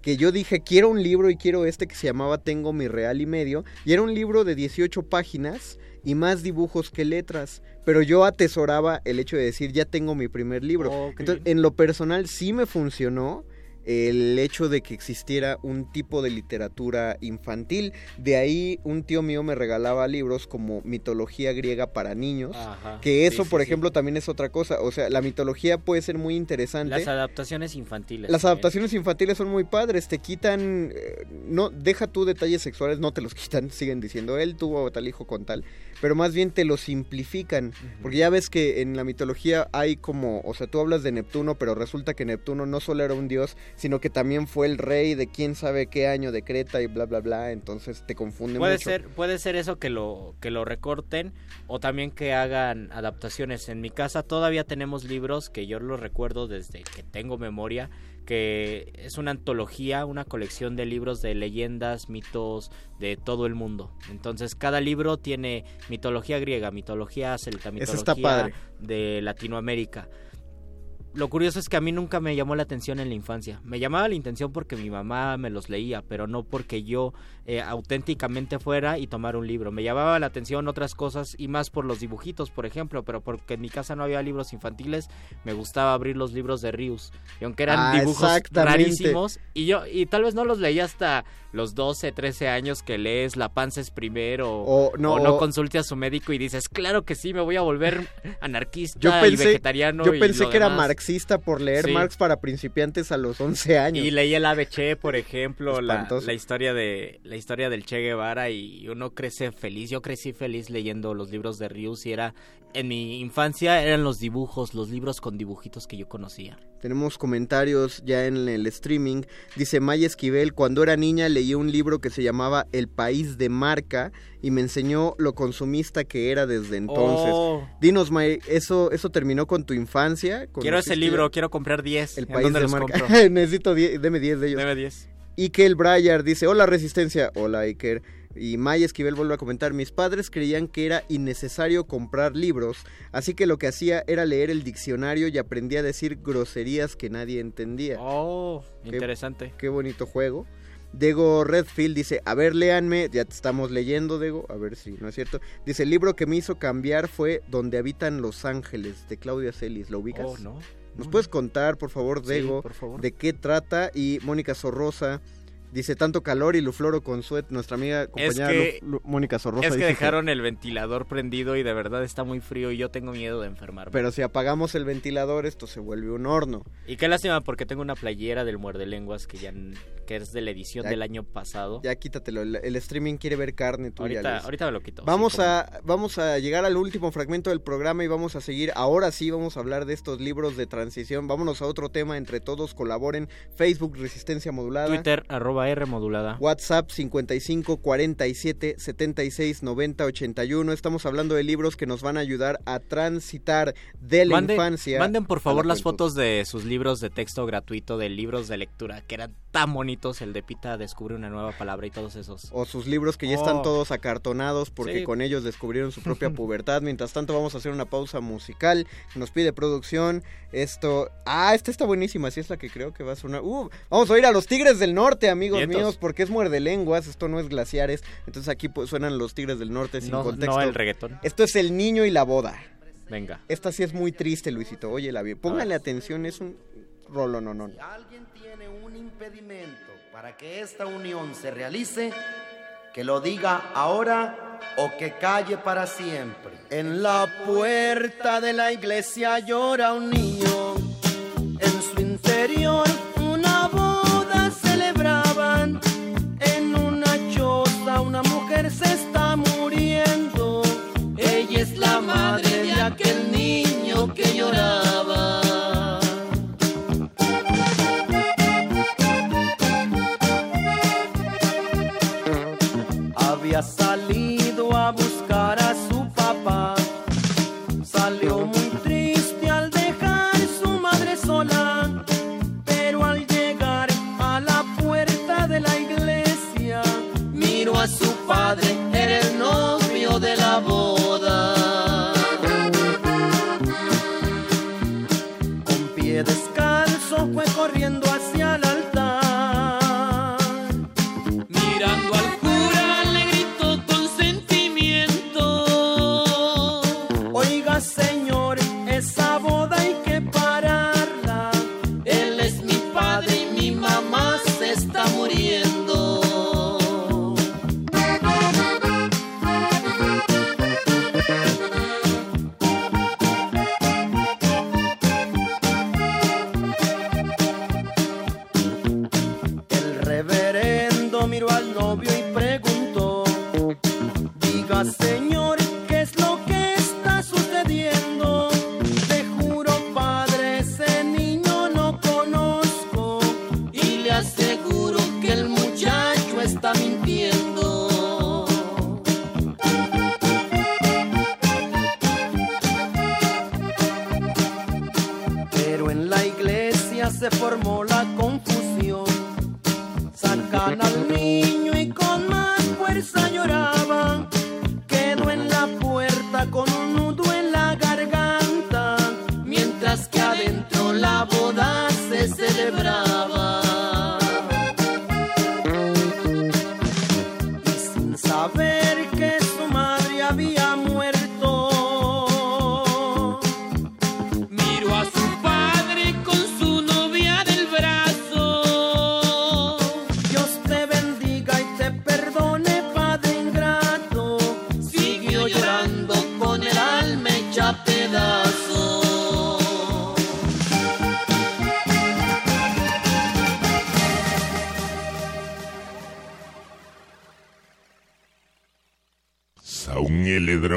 que yo dije, quiero un libro y quiero este que se llamaba Tengo mi real y medio. Y era un libro de 18 páginas y más dibujos que letras. Pero yo atesoraba el hecho de decir, ya tengo mi primer libro. Oh, Entonces, bien. en lo personal sí me funcionó el hecho de que existiera un tipo de literatura infantil. De ahí un tío mío me regalaba libros como mitología griega para niños. Ajá. Que eso, Sí, por sí. ejemplo, también es otra cosa. O sea, la mitología puede ser muy interesante. Las adaptaciones infantiles. Las también. adaptaciones infantiles son muy padres, te quitan, eh, no, deja tú detalles sexuales, no te los quitan, siguen diciendo, él tuvo tal hijo con tal, pero más bien te lo simplifican, porque ya ves que en la mitología hay como, o sea, tú hablas de Neptuno, pero resulta que Neptuno no solo era un dios, sino que también fue el rey de quién sabe qué año de Creta y bla, bla, bla, entonces te confunde Puede mucho. ser, puede ser eso que lo, que lo recorten o también que hagan adaptaciones. En mi casa todavía tenemos libros que yo los recuerdo desde que tengo memoria, que es una antología, una colección de libros de leyendas, mitos de todo el mundo. Entonces cada libro tiene mitología griega, mitología celta, mitología está padre. de Latinoamérica. Lo curioso es que a mí nunca me llamó la atención en la infancia. Me llamaba la atención porque mi mamá me los leía, pero no porque yo eh, auténticamente fuera y tomara un libro. Me llamaba la atención otras cosas y más por los dibujitos, por ejemplo, pero porque en mi casa no había libros infantiles, me gustaba abrir los libros de Rius. Y aunque eran Ah, dibujos rarísimos, y yo y tal vez no los leí hasta los 12, 13 años que lees La panza es primero O no, o no o- consulte a su médico y dices, claro que sí, me voy a volver anarquista Yo y pensé, vegetariano. yo y pensé que era demás". marxista por leer Sí. Marx para principiantes a los 11 años. Y leí el ABC, por ejemplo, la, la historia de la historia del Che Guevara y uno crece feliz. Yo crecí feliz leyendo los libros de Rius y era en mi infancia eran los dibujos, los libros con dibujitos que yo conocía. Tenemos comentarios ya en el streaming. Dice Maya Esquivel, cuando era niña leí un libro que se llamaba El País de Marca y me enseñó lo consumista que era desde entonces. Oh. Dinos, May, ¿eso, ¿eso terminó con tu infancia? Quiero ese ¿Conociste libro, quiero comprar 10. El ¿En País dónde de los Marca. compro? Necesito 10, deme 10 de ellos. Deme 10. Y que el Briar dice, hola Resistencia, hola Iker. Y Maya Esquivel vuelve a comentar, mis padres creían que era innecesario comprar libros, así que lo que hacía era leer el diccionario y aprendí a decir groserías que nadie entendía. Oh, Qué- interesante. Qué bonito juego. Dego Redfield dice, a ver, léanme, ya te estamos leyendo, Dego, a ver si no es cierto. Dice, el libro que me hizo cambiar fue Donde habitan los ángeles, de Claudia Celis, ¿lo ubicas? Oh, no. ¿Nos No. puedes contar, por favor, Sí, Dego, por favor. de qué trata? Y Mónica Sorrosa dice, tanto calor y Lufloro Consuet, nuestra amiga compañera que- Lu- Lu- Mónica Sorrosa. Es que dejaron el ventilador prendido y de verdad está muy frío y yo tengo miedo de enfermarme. Pero si apagamos el ventilador, esto se vuelve un horno. Y qué lástima porque tengo una playera del Muerde Lenguas que ya que es de la edición Ya- del año pasado. Ya quítatelo, el, el streaming quiere ver carne tuya. ahorita, ahorita me lo quito. Vamos sí, a, vamos a llegar al último fragmento del programa y vamos a seguir. Ahora sí vamos a hablar de estos libros de transición. Vámonos a otro tema, entre todos colaboren. Facebook Resistencia. Modulada. Twitter, arroba R modulada. WhatsApp 55 47 76 90 81. Estamos hablando de libros que nos van a ayudar a transitar de la Manden- infancia. Manden por favor la las fotos de sus libros de texto gratuito, de libros de lectura, que eran tan bonitos. El de Pita descubre una nueva palabra y todos esos. O sus libros que ya Oh. están todos acartonados porque Sí. con ellos descubrieron su propia pubertad. Mientras tanto vamos a hacer una pausa musical. Nos pide producción. Esto... Ah, esta está buenísima. Así es la que creo que va a sonar. Uh, vamos a oír a los Tigres del Norte, amigos Vientos. míos, porque es muerde lenguas. Esto no es glaciares. Entonces aquí pues, suenan los Tigres del Norte sin No, contexto. no el reggaetón. Esto es El Niño y la Boda. Venga. Esta sí es muy triste, Luisito. Óyela bien. Póngale atención, es un rolo, no, no. alguien tiene un impedimento para que esta unión se realice, que lo diga ahora o que calle para siempre. En la puerta de la iglesia llora un niño, en su interior niño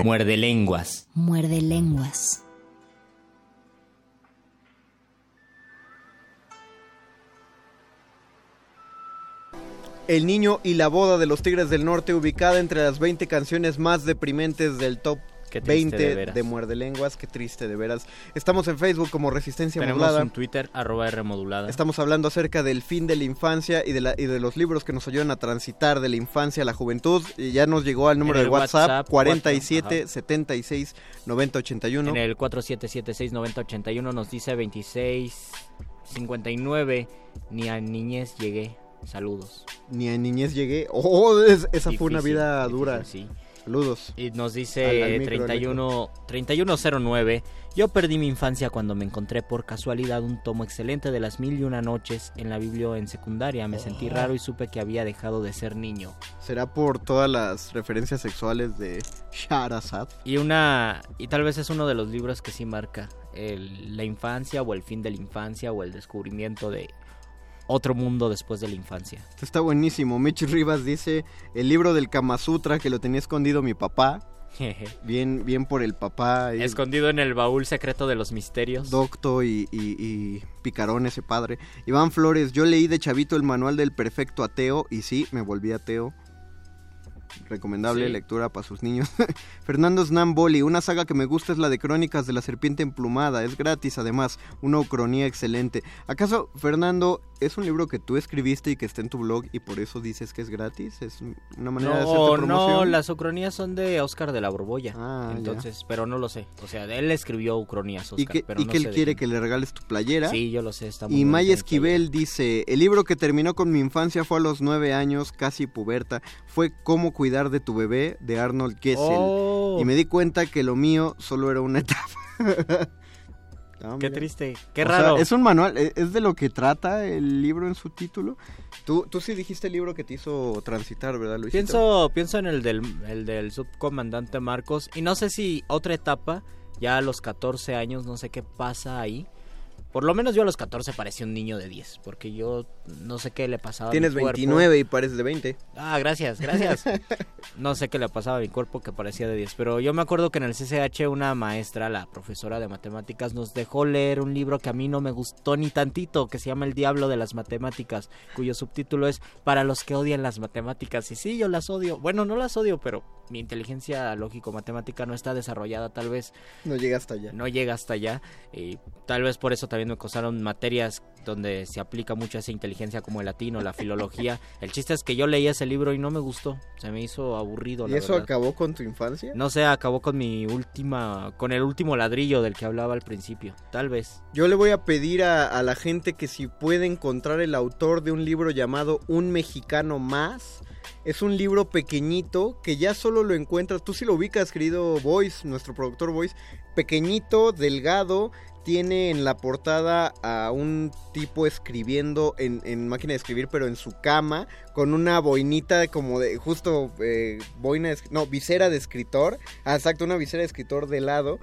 Muerde lenguas. Muerde lenguas. El niño y la boda de los Tigres del Norte, ubicada entre las 20 canciones más deprimentes del top Qué triste, 20 de. Muerde Lenguas. Qué triste, de veras. Estamos en Facebook como Resistencia Tenemos Modulada. un Twitter, arroba R modulada. Estamos hablando acerca del fin de la infancia y de, la- y de los libros que nos ayudan a transitar de la infancia a la juventud. Y ya nos llegó al número En de WhatsApp, WhatsApp, 47 cuatro, ajá. 76 90 81. En el 47769081 nos dice 2659. Ni a niñez llegué. Saludos. Ni a niñez llegué. Oh, es- esa fue una vida difícil, dura. sí. Saludos. Y nos dice al micro, 31, 3109. Yo perdí mi infancia cuando me encontré por casualidad un tomo excelente de las mil y una noches en la biblio en secundaria. Me sentí Oh. raro y supe que había dejado de ser niño. Será por todas las referencias sexuales de Sharazad. Y una y tal vez es uno de los libros que sí marca el- la infancia o el fin de la infancia o el descubrimiento de otro mundo después de la infancia. Esto Está buenísimo. Mitch Rivas dice el libro del Kama Sutra que lo tenía escondido mi papá. Bien, bien por el papá. y- Escondido en el baúl secreto de los misterios. Docto y, y- y Picarón, ese padre. Iván Flores, yo leí de chavito el manual del perfecto ateo y sí, me volví ateo. Recomendable Sí. lectura para sus niños. Fernando Snamboli, una saga que me gusta es la de Crónicas de la Serpiente Emplumada. Es gratis, además, una ucronía excelente. ¿Acaso, Fernando, es un libro que tú escribiste y que está en tu blog y por eso dices que es gratis? ¿Es una manera de hacerte No, promoción? no, las ucronías son de Oscar de la Borbolla. Ah, ya. entonces, pero no lo sé. O sea, él escribió ucronías, Oscar, y que, pero y no que él quiere que le regales tu playera. Sí, yo lo sé, está muy Y Maya Esquivel dice, el libro que terminó con mi infancia fue a los nueve años, casi puberta, fue Cómo cuidar de tu bebé, de Arnold Kessel. Oh. Y me di cuenta que lo mío solo era una etapa. Ah, Qué triste, qué O sea, raro. es un manual, e- es de lo que trata el libro en su título. Tú, tú sí dijiste el libro que te hizo transitar, ¿verdad, Luis? Pienso, pienso en el del, el del subcomandante Marcos y no sé si otra etapa, ya a los 14 años, no sé qué pasa ahí. Por lo menos yo a los 14 parecía un niño de 10, porque yo no sé qué le pasaba Tienes a mi cuerpo. 29 y pareces de 20. Ah, gracias, gracias. No sé qué le pasaba a mi cuerpo que parecía de 10, pero yo me acuerdo que en el CCH una maestra, la profesora de matemáticas, nos dejó leer un libro que a mí no me gustó ni tantito, que se llama El Diablo de las Matemáticas, cuyo subtítulo es Para los que odian las matemáticas. Y sí, yo las odio. Bueno, no las odio, pero mi inteligencia lógico-matemática no está desarrollada, tal vez No llega hasta allá. no llega hasta allá y tal vez por eso también me costaron materias donde se aplica mucho esa inteligencia como el latino, la filología. El chiste es que yo leí ese libro y no me gustó, se me hizo aburrido. ¿Y la eso verdad. acabó con tu infancia? No sé, acabó con mi última, con el último ladrillo del que hablaba al principio, tal vez. Yo le voy a pedir a, a la gente que si puede encontrar el autor de un libro llamado Un Mexicano Más. Es un libro pequeñito que ya solo lo encuentras. Tú sí lo ubicas, querido Voice, nuestro productor Voice. Pequeñito, delgado. Tiene en la portada a un tipo escribiendo en, máquina de escribir, pero en su cama, con una boinita como de, justo, eh, boina, de no, visera de escritor. Ah, exacto, una visera de escritor de lado.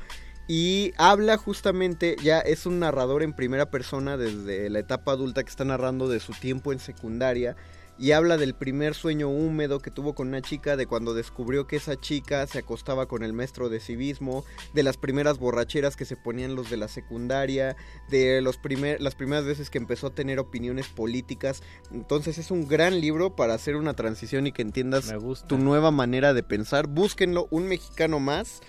Y habla justamente, ya es un narrador en primera persona desde la etapa adulta que está narrando de su tiempo en secundaria. Y habla del primer sueño húmedo que tuvo con una chica, de cuando descubrió que esa chica se acostaba con el maestro de civismo, de las primeras borracheras que se ponían los de la secundaria, de los primer, las primeras veces que empezó a tener opiniones políticas. Entonces es un gran libro para hacer una transición y que entiendas tu nueva manera de pensar. Búsquenlo, un mexicano más.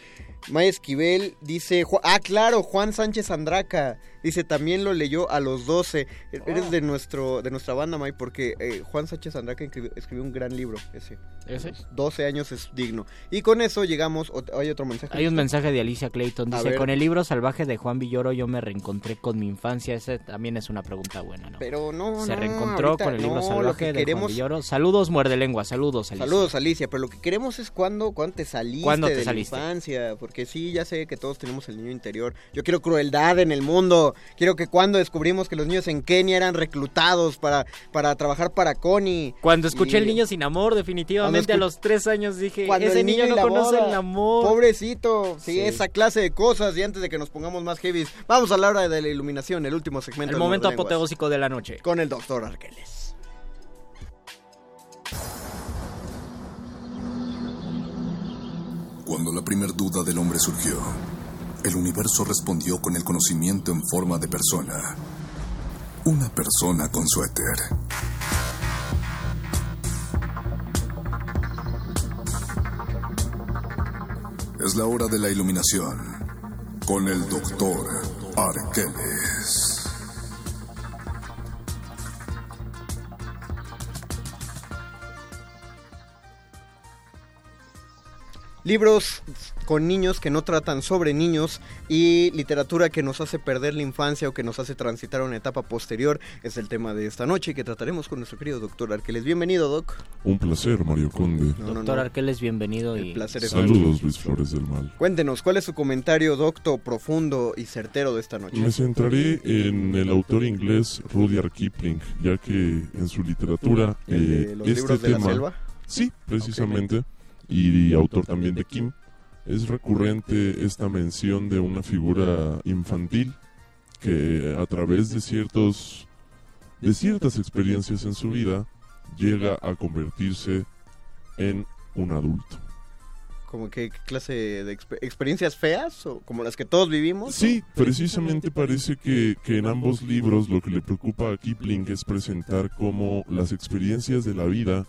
Maya Esquivel dice, ah, claro, Juan Sánchez Andraca. Dice, también lo leyó a los 12. E- Eres de nuestro de nuestra banda, May, porque eh, Juan Sánchez Andraca escribió, escribió un gran libro ese. Ese. 12 años es digno. Y con eso llegamos. ¿Hay otro mensaje? Hay un mensaje de Alicia Clayton. Dice, con el libro salvaje de Juan Villoro yo me reencontré con mi infancia. Ese también es una pregunta buena, ¿no? Pero no, Se reencontró ahorita con el libro no, salvaje que de Juan Villoro. Saludos, muerde lengua. Saludos, Alicia. Saludos, Alicia, pero lo que queremos es cuándo, cuándo te saliste ¿Cuándo te de saliste? la infancia, porque sí, ya sé que todos tenemos el niño interior. Yo quiero crueldad en el mundo. Quiero que cuando descubrimos que los niños en Kenia eran reclutados para, para trabajar para Connie. Cuando escuché Y- El Niño Sin Amor, definitivamente Cuando a los tres años dije, Cuando ese el niño, y no conoce boda. el amor. Pobrecito, sí, Sí. esa clase de cosas. Y antes de que nos pongamos más heavy, vamos a la hora de la iluminación, el último segmento. El del momento apoteósico de la noche. Con el doctor Arqueles. Cuando la primer duda del hombre surgió, el universo respondió con el conocimiento en forma de persona. Una persona con suéter. Es la hora de la iluminación con el doctor Arqueles. Libros con niños que no tratan sobre niños y literatura que nos hace perder la infancia o que nos hace transitar a una etapa posterior es el tema de esta noche que trataremos con nuestro querido doctor Arqueles. Bienvenido, Doc. Un placer, Mario Conde. No, Doctor no. Arqueles, bienvenido. El y... placer es Saludos, Luis Flores del Mal. Cuéntenos, ¿cuál es su comentario docto, profundo y certero de esta noche? Me centraré en el autor inglés Rudyard Kipling, ya que en su literatura ¿El de eh, los este libros de la tema, selva? sí, precisamente, y autor también de Kim, es recurrente esta mención de una figura infantil que a través de ciertos de ciertas experiencias en su vida llega a convertirse en un adulto. ¿Como qué clase de exper- experiencias feas o como las que todos vivimos? Sí, precisamente parece que, que en ambos libros lo que le preocupa a Kipling es presentar cómo las experiencias de la vida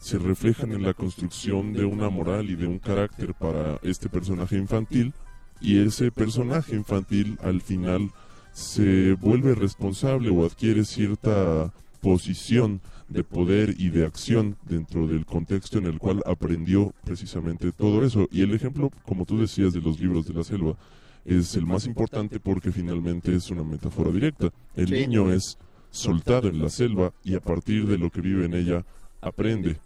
se reflejan en la construcción de una moral y de un carácter para este personaje infantil y ese personaje infantil al final se vuelve responsable o adquiere cierta posición de poder y de acción dentro del contexto en el cual aprendió precisamente todo eso. Y el ejemplo, como tú decías, de los libros de la selva es el más importante porque finalmente es una metáfora directa. El niño es soltado en la selva y a partir de lo que vive en ella aprende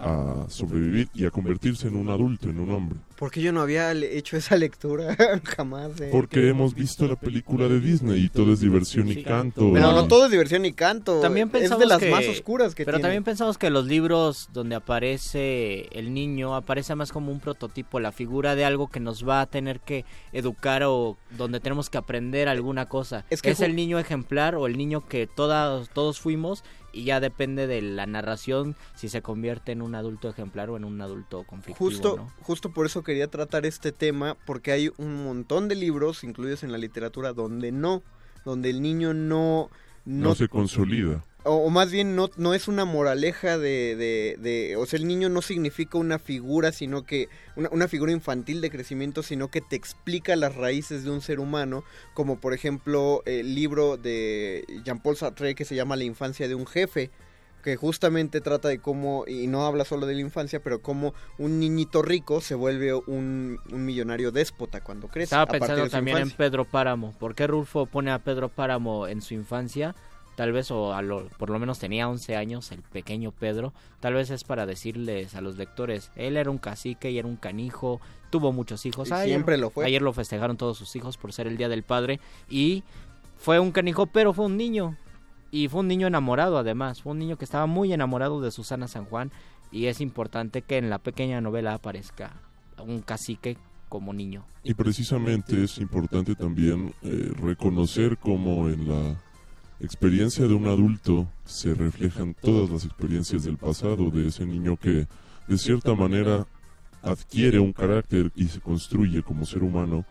a sobrevivir y a convertirse en un adulto, en un hombre. Porque yo no había hecho esa lectura jamás. eh. Porque hemos visto la película de Disney y todo es diversión y canto. Pero no todo es diversión y canto. También es pensamos de las que- más oscuras que Pero tiene. también pensamos que los libros donde aparece el niño aparece más como un prototipo, la figura de algo que nos va a tener que educar o donde tenemos que aprender alguna cosa. Es Es, que ju- el niño ejemplar o el niño que todas, todos fuimos y ya depende de la narración si se convierte en un adulto ejemplar o en un adulto conflictivo. Justo, ¿no? justo por eso quería tratar este tema, porque hay un montón de libros incluidos en la literatura donde no, donde el niño no... no se consolida. o, o más bien no, no es una moraleja de, de, de- O sea, el niño no significa una figura, sino que... Una, una figura infantil de crecimiento, sino que te explica las raíces de un ser humano, como por ejemplo el libro de Jean-Paul Sartre que se llama La infancia de un jefe, que justamente trata de cómo, y no habla solo de la infancia, pero cómo un niñito rico se vuelve un, un millonario déspota cuando crece. Estaba pensando también en. Pedro Páramo. ¿Por qué Rulfo pone a Pedro Páramo en su infancia? Tal vez, o a lo- por lo menos tenía 11 años, el pequeño Pedro. Tal vez es para decirles a los lectores, él era un cacique y era un canijo, tuvo muchos hijos. Ayer- siempre lo fue. Ayer lo festejaron todos sus hijos por ser el Día del Padre. Y fue un canijo, pero fue un niño. Y fue un niño enamorado además. Fue un niño que estaba muy enamorado de Susana San Juan. Y es importante que en la pequeña novela aparezca un cacique como niño. Y precisamente es importante también eh, reconocer cómo en la experiencia de un adulto se reflejan todas las experiencias del pasado de ese niño que de cierta manera adquiere un carácter y se construye como ser humano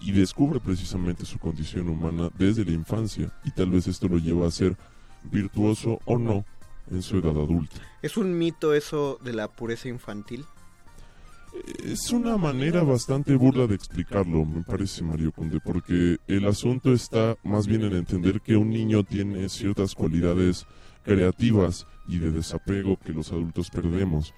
y descubre precisamente su condición humana desde la infancia y tal vez esto lo lleva a ser virtuoso o no en su edad adulta. ¿Es un mito eso de la pureza infantil? Es una manera bastante burda de explicarlo, me parece, Mario Conde, porque el asunto está más bien en entender que un niño tiene ciertas cualidades creativas y de desapego que los adultos perdemos.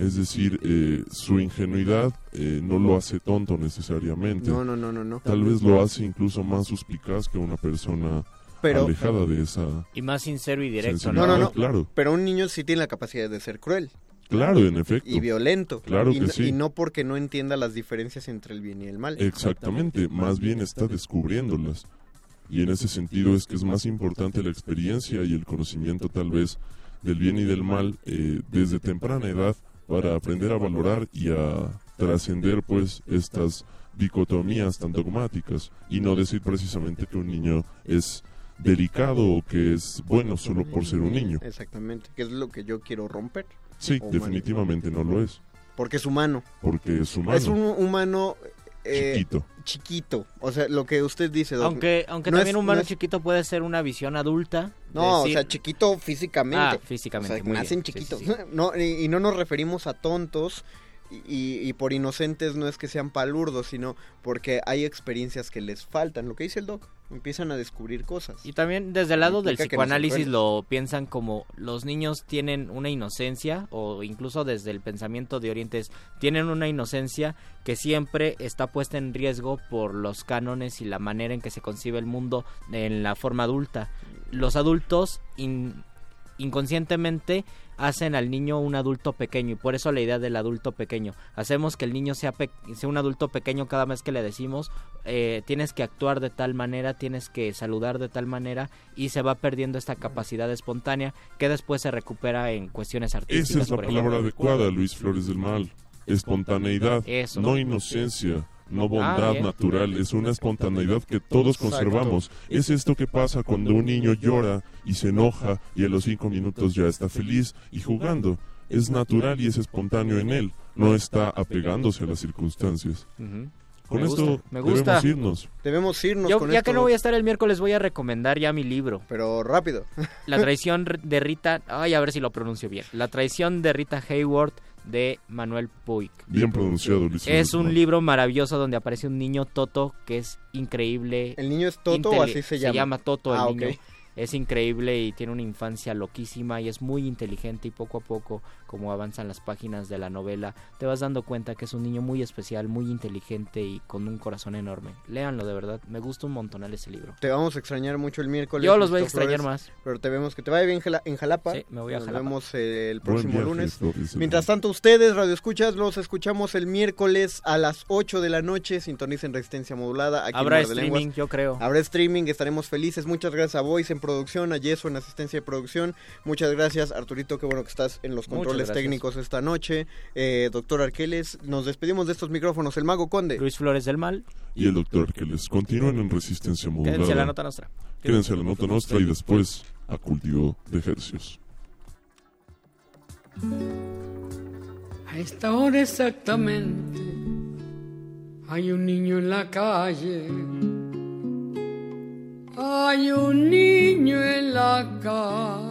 Es decir, eh, su ingenuidad eh, no lo hace tonto necesariamente. No, no, no, no, no. Tal vez lo hace incluso más suspicaz que una persona Pero- alejada de esa... Y más sincero y directo. No, no, no. Claro. Pero un niño sí tiene la capacidad de ser cruel. Claro, en efecto. Y violento. Claro y, que no- sí. y no porque no entienda las diferencias entre el bien y el mal. Exactamente, más bien está descubriéndolas. Y en ese sentido es que es más importante la experiencia y el conocimiento tal vez del bien y del mal eh, desde temprana edad para aprender a valorar y a trascender pues estas dicotomías tan dogmáticas y no decir precisamente que un niño es delicado o que es bueno solo por ser un niño. Exactamente. Que es lo que yo quiero romper. Sí, definitivamente no lo es, Porque es humano. porque es humano. Es un humano eh, Chiquito. chiquito. O sea, lo que usted dice. Doc, Aunque, aunque no también es- un humano no es- chiquito puede ser una visión adulta. No, decir- o sea, chiquito físicamente. Ah, físicamente, O sea, muy nacen bien. Sí, chiquitos. sí, sí. No, y, y no nos referimos a tontos. Y, y por inocentes no es que sean palurdos, sino porque hay experiencias que les faltan. Lo que dice el doc, empiezan a descubrir cosas. Y también desde el lado del psicoanálisis lo piensan como los niños tienen una inocencia o incluso desde el pensamiento de Orientes tienen una inocencia que siempre está puesta en riesgo por los cánones y la manera en que se concibe el mundo en la forma adulta. Los adultos in- inconscientemente hacen al niño un adulto pequeño y por eso la idea del adulto pequeño. Hacemos que el niño sea, pe- sea un adulto pequeño cada vez que le decimos eh, tienes que actuar de tal manera, tienes que saludar de tal manera y se va perdiendo esta capacidad espontánea que después se recupera en cuestiones artísticas. Esa es la palabra ejemplo. adecuada, Luis Flores del Mal. Espontaneidad, Eso. no inocencia, no Ah, bondad natural, es una espontaneidad que todos conservamos. Es esto que pasa cuando un niño llora y se enoja y a los cinco minutos ya está feliz y jugando. Es natural y es espontáneo en él, no está apegándose a las circunstancias. Con Me esto gusta, me gusta. debemos irnos. Debemos irnos Yo, con ya esto, que no voy a estar el miércoles voy a recomendar ya mi libro. Pero rápido. La traición de Rita, ay a ver si lo pronuncio bien. La traición de Rita Hayworth de Manuel Puig. Bien pronunciado, Luis. Es un libro maravilloso donde aparece un niño Toto que es increíble. ¿El niño es Toto o así se llama? Se llama Toto el Ah, niño. Es increíble y tiene una infancia loquísima y es muy inteligente y poco a poco, como avanzan las páginas de la novela, te vas dando cuenta que es un niño muy especial, muy inteligente y con un corazón enorme. Léanlo de verdad, me gusta un montonal ese libro. Te vamos a extrañar mucho el miércoles. Yo los voy a extrañar Flores, más. Pero te vemos que te vaya bien en Jalapa. Sí, me voy a Nos Jalapa. vemos eh, el próximo viaje, lunes. Mientras tanto, ustedes, Radio Escuchas, los escuchamos el miércoles a las 8 de la noche. Sintonicen Resistencia Modulada. Aquí en Habrá Muerde streaming, Lenguas. yo creo. Habrá streaming, estaremos felices. Muchas gracias a Voice en producción, a Yeso en asistencia de producción. Muchas gracias, Arturito, qué bueno que estás en los controles técnicos esta noche. Eh, doctor Arqueles, nos despedimos de estos micrófonos. El Mago Conde. Luis Flores del Mal, Y el doctor que les continúen en resistencia modulada. quédense a la nota nuestra. Quédense a la nota nostra y después a cultivo de ejercicios. A esta hora exactamente hay un niño en la calle. Hay un niño en la calle.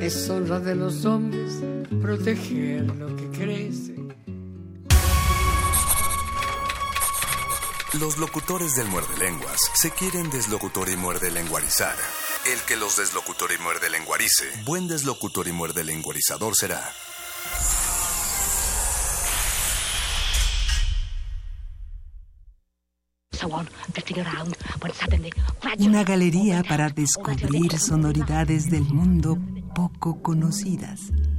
Es honra de los hombres proteger lo que crece. Los locutores del muerde lenguas se quieren deslocutor y muerde lenguarizar. El que los deslocutor y muerde lenguarice, buen deslocutor y muerde lenguarizador será. Una galería para descubrir sonoridades del mundo poco conocidas.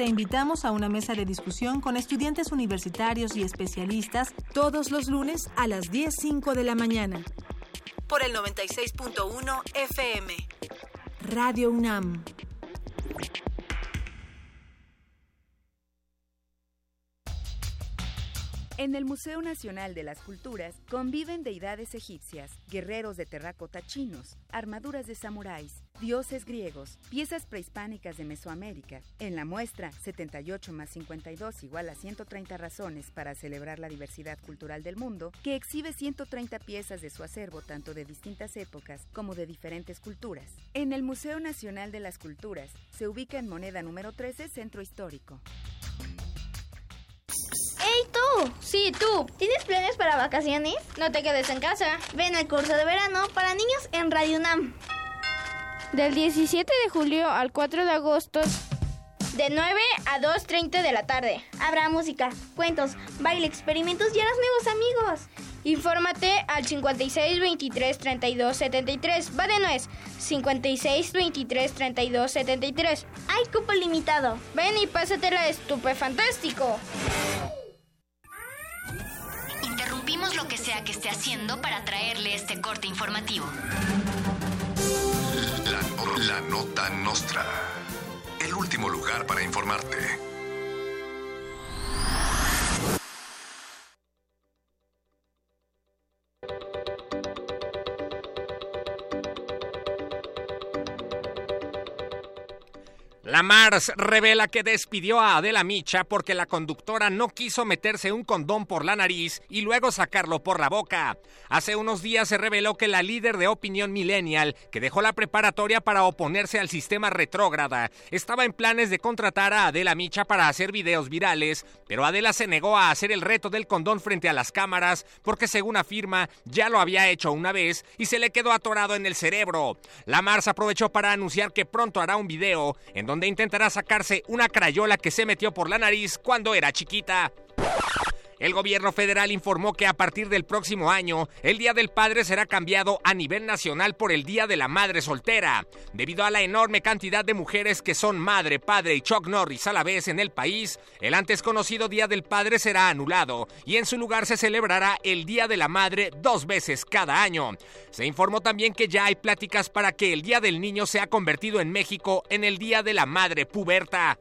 Te invitamos a una mesa de discusión con estudiantes universitarios y especialistas todos los lunes a las 10.05 de la mañana. Por el 96.1 FM. Radio UNAM. En el Museo Nacional de las Culturas conviven deidades egipcias, guerreros de terracota chinos, armaduras de samuráis, dioses griegos, piezas prehispánicas de Mesoamérica. En la muestra 78 más 52 igual a 130 razones para celebrar la diversidad cultural del mundo, que exhibe 130 piezas de su acervo tanto de distintas épocas como de diferentes culturas. En el Museo Nacional de las Culturas se ubica en moneda número 13, Centro Histórico. ¡Ey tú! Sí, tú. ¿Tienes planes para vacaciones? No te quedes en casa. Ven al curso de verano para niños en Radio UNAM. Del 17 de julio al 4 de agosto. De 9 a 2.30 de la tarde. Habrá música, cuentos, baile, experimentos y harás nuevos amigos. Infórmate al 56 23 32 73. Va de nuez. 56 23 32 73. Hay cupo limitado. Ven y pásatela estupefantástico. Interrumpimos lo que sea que esté haciendo para traerle este corte informativo. La, la nota nostra. El último lugar para informarte. La Mars revela que despidió a Adela Micha porque la conductora no quiso meterse un condón por la nariz y luego sacarlo por la boca. Hace unos días se reveló que la líder de opinión millennial, que dejó la preparatoria para oponerse al sistema retrógrada, estaba en planes de contratar a Adela Micha para hacer videos virales, pero Adela se negó a hacer el reto del condón frente a las cámaras porque según afirma ya lo había hecho una vez y se le quedó atorado en el cerebro. La Mars aprovechó para anunciar que pronto hará un video en donde intentará sacarse una crayola que se metió por la nariz cuando era chiquita. El gobierno federal informó que a partir del próximo año, el Día del Padre será cambiado a nivel nacional por el Día de la Madre Soltera. Debido a la enorme cantidad de mujeres que son madre, padre y Chuck Norris a la vez en el país, el antes conocido Día del Padre será anulado y en su lugar se celebrará el Día de la Madre dos veces cada año. Se informó también que ya hay pláticas para que el Día del Niño sea convertido en México en el Día de la Madre Puberta.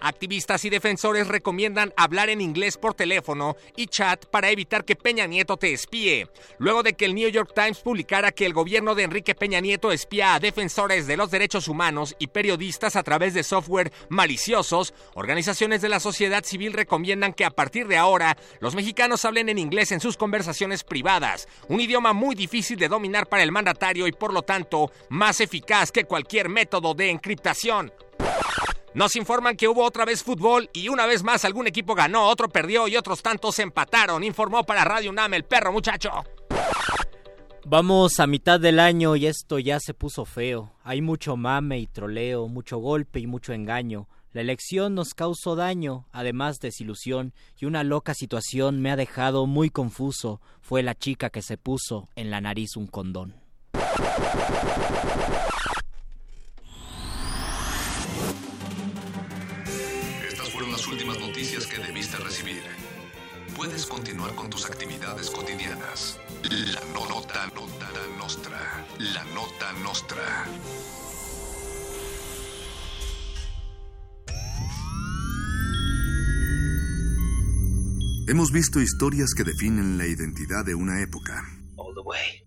Activistas y defensores recomiendan hablar en inglés por teléfono y chat para evitar que Peña Nieto te espíe. Luego de que el New York Times publicara que el gobierno de Enrique Peña Nieto espía a defensores de los derechos humanos y periodistas a través de software maliciosos, organizaciones de la sociedad civil recomiendan que a partir de ahora los mexicanos hablen en inglés en sus conversaciones privadas, un idioma muy difícil de dominar para el mandatario y por lo tanto más eficaz que cualquier método de encriptación. Nos informan que hubo otra vez fútbol y una vez más algún equipo ganó, otro perdió y otros tantos empataron. Informó para Radio UNAM el perro muchacho. Vamos a mitad del año y esto ya se puso feo. Hay mucho mame y troleo, mucho golpe y mucho engaño. La elección nos causó daño, además desilusión, y una loca situación me ha dejado muy confuso. Fue la chica que se puso en la nariz un condón. Que debiste recibir. Puedes continuar con tus actividades cotidianas. La no- nota, nota nostra. La nota nostra. Hemos visto historias que definen la identidad de una época. All the way.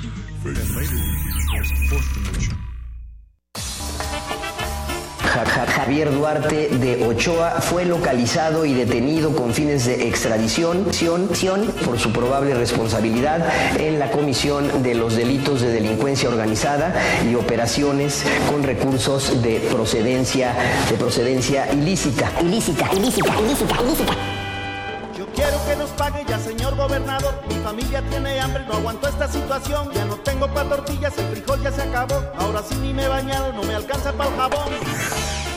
Javier Duarte de Ochoa fue localizado y detenido con fines de extradición por su probable responsabilidad en la comisión de los delitos de delincuencia organizada y operaciones con recursos de procedencia de procedencia ilícita. Ilícita, ilícita, ilícita, ilícita. Pague ya, señor gobernador. Mi familia tiene hambre, no aguanto esta situación. Ya no tengo pa' tortillas, el frijol ya se acabó. Ahora sí ni me he bañado, no me alcanza para el jabón.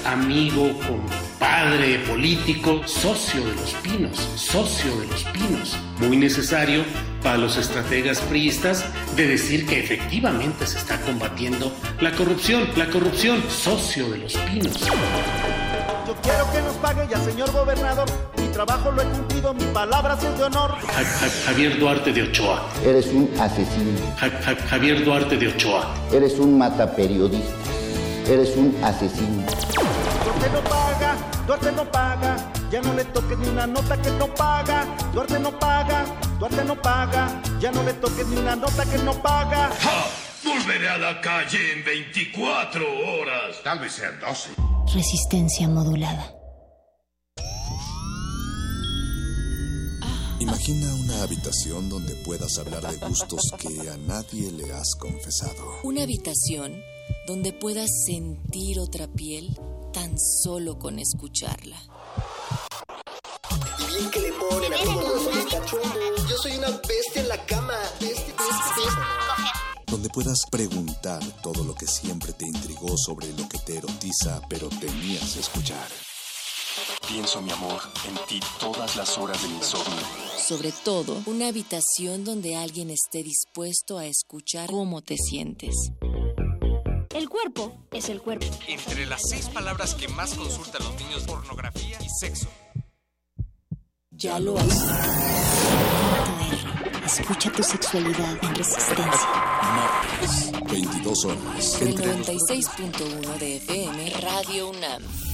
amigo, compadre político, socio de los pinos, socio de los pinos. Muy necesario para los estrategas priistas de decir que efectivamente se está combatiendo la corrupción, la corrupción, socio de los pinos. Yo quiero que nos pague ya, señor gobernador. Mi trabajo lo he cumplido, mi palabra es de honor. Ja- Ja- Javier Duarte de Ochoa. Eres un asesino. Ja- Ja- Javier Duarte de Ochoa. Eres un mataperiodista. Eres un asesino. Duarte no paga, Duarte no paga. Ya no le toques ni una nota que no paga. Duarte no paga, Duarte no paga. Ya no le toques ni una nota que no paga. Volveré a la calle en 24 horas. Tal vez sean 12. Resistencia modulada. Imagina una habitación donde puedas hablar de gustos que a nadie le has confesado. Una habitación donde puedas sentir otra piel tan solo con escucharla. Y bien que le ponen a todos los cachondos. Yo soy una bestia en la cama. Bestia, bestia, bestia. Donde puedas preguntar todo lo que siempre te intrigó sobre lo que te erotiza, pero temías escuchar. Pienso, mi amor, en ti todas las horas del insomnio. Sobre todo, una habitación donde alguien esté dispuesto a escuchar cómo te sientes. El cuerpo es el cuerpo. Entre las seis palabras que más consultan los niños, pornografía y sexo. Ya lo has. Escucha tu sexualidad en resistencia. Martes, 22 horas. El Entre los 96.1 de FM Radio UNAM.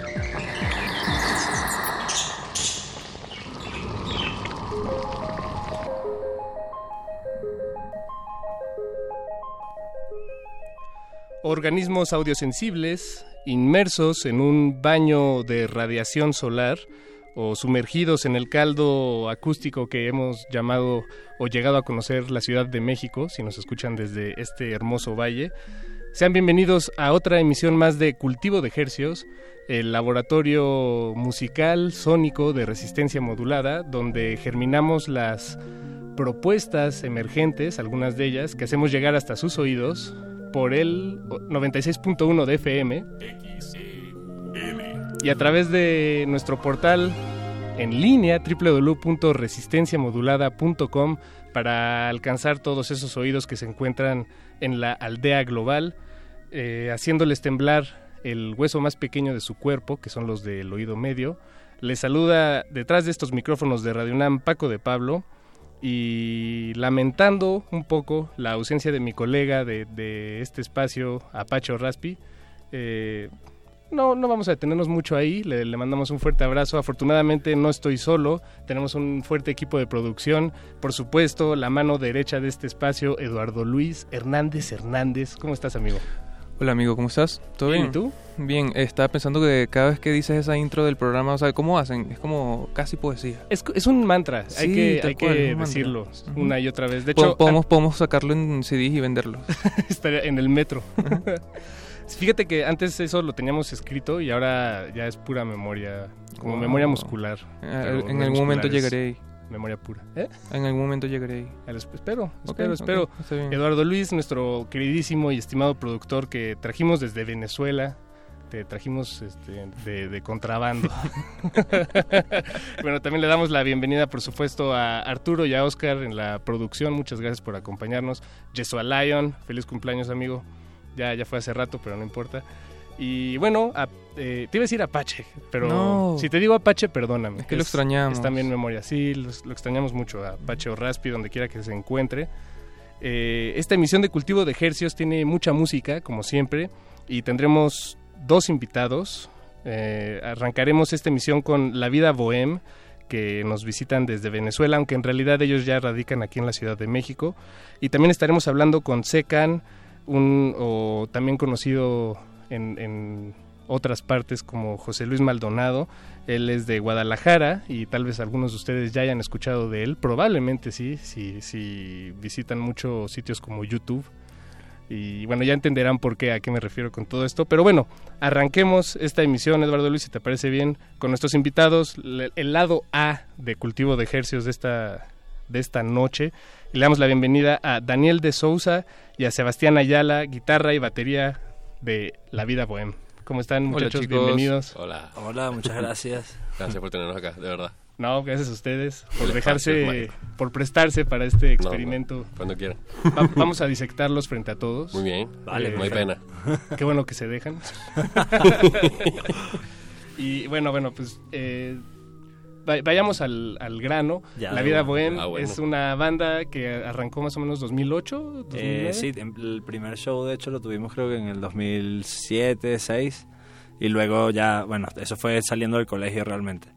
Organismos audiosensibles inmersos en un baño de radiación solar o sumergidos en el caldo acústico que hemos llamado o llegado a conocer la Ciudad de México, si nos escuchan desde este hermoso valle. Sean bienvenidos a otra emisión más de Cultivo de Hercios, el laboratorio musical sónico de resistencia modulada, donde germinamos las propuestas emergentes, algunas de ellas, que hacemos llegar hasta sus oídos por el 96.1 de FM y a través de nuestro portal en línea www.resistenciamodulada.com para alcanzar todos esos oídos que se encuentran en la aldea global, eh, haciéndoles temblar el hueso más pequeño de su cuerpo, que son los del oído medio. Les saluda detrás de estos micrófonos de Radio UNAM Paco de Pablo y lamentando un poco la ausencia de mi colega de, de este espacio, Apacho Raspi. eh, no, no vamos a detenernos mucho ahí, le, le mandamos un fuerte abrazo. Afortunadamente no estoy solo, tenemos un fuerte equipo de producción. Por supuesto, la mano derecha de este espacio, Eduardo Luis Hernández Hernández. ¿Cómo estás, amigo? Hola amigo, ¿cómo estás? ¿Todo Bien, bien? ¿y tú? Bien, estaba pensando que cada vez que dices esa intro del programa, o sea, ¿cómo hacen? Es como casi poesía. Es, es un mantra, hay que, hay cual, que un decirlo una y otra vez. De hecho, podemos, podemos sacarlo en CDs y venderlo. estaría en el metro. Fíjate que antes eso lo teníamos escrito y ahora ya es pura memoria, como Wow. memoria muscular. Pero en algún momento llegaré ahí. Memoria pura. ¿Eh? En algún momento llegaré ahí. Espero, espero, espero. Eduardo Luis, nuestro queridísimo y estimado productor que trajimos desde Venezuela. Te trajimos este, de, de contrabando. bueno, también le damos la bienvenida, por supuesto, a Arturo y a Oscar en la producción. Muchas gracias por acompañarnos. Jesua Lion, feliz cumpleaños, amigo. ya, ya fue hace rato, pero no importa. Y bueno, a- eh, te iba a decir Apache, pero No. si te digo Apache, perdóname. Es que lo extrañamos. Es también memoria, sí, lo, lo extrañamos mucho, a Apache o Raspi, donde quiera que se encuentre. Eh, esta emisión de Cultivo de Hercios tiene mucha música, como siempre, y tendremos dos invitados. Eh, arrancaremos esta emisión con La Vida Bohem, que nos visitan desde Venezuela, aunque en realidad ellos ya radican aquí en la Ciudad de México. Y también estaremos hablando con Secan, un, o también conocido en, otras partes como José Luis Maldonado. Él es de Guadalajara y tal vez algunos de ustedes ya hayan escuchado de él. Probablemente sí, si, si visitan muchos sitios como YouTube. Y bueno, ya entenderán por qué, a qué me refiero con todo esto. Pero bueno, arranquemos esta emisión, Eduardo Luis, si te parece bien, con nuestros invitados, el lado A de cultivo de ejercicios de esta, de esta noche. Le damos la bienvenida a Daniel de Sousa y a Sebastián Ayala, guitarra y batería de La Vida Bohem. ¿Cómo están, muchachos? Bienvenidos. Hola. Hola, muchas gracias. Gracias por tenernos acá, de verdad. No, gracias a ustedes por El dejarse, por prestarse para este experimento. no, cuando quieran. Va- vamos a disectarlos frente a todos. Muy bien. Vale, no hay pena. Qué bueno que se dejan. y bueno, bueno, pues eh, vayamos al, al grano. Ya, La Vida. Bohem Ah, bueno. es una banda que arrancó más o menos 2008, Eh, 2009. sí, en- el primer show de hecho lo tuvimos creo que en el 2007, 2006 y luego ya, bueno, eso fue saliendo del colegio realmente.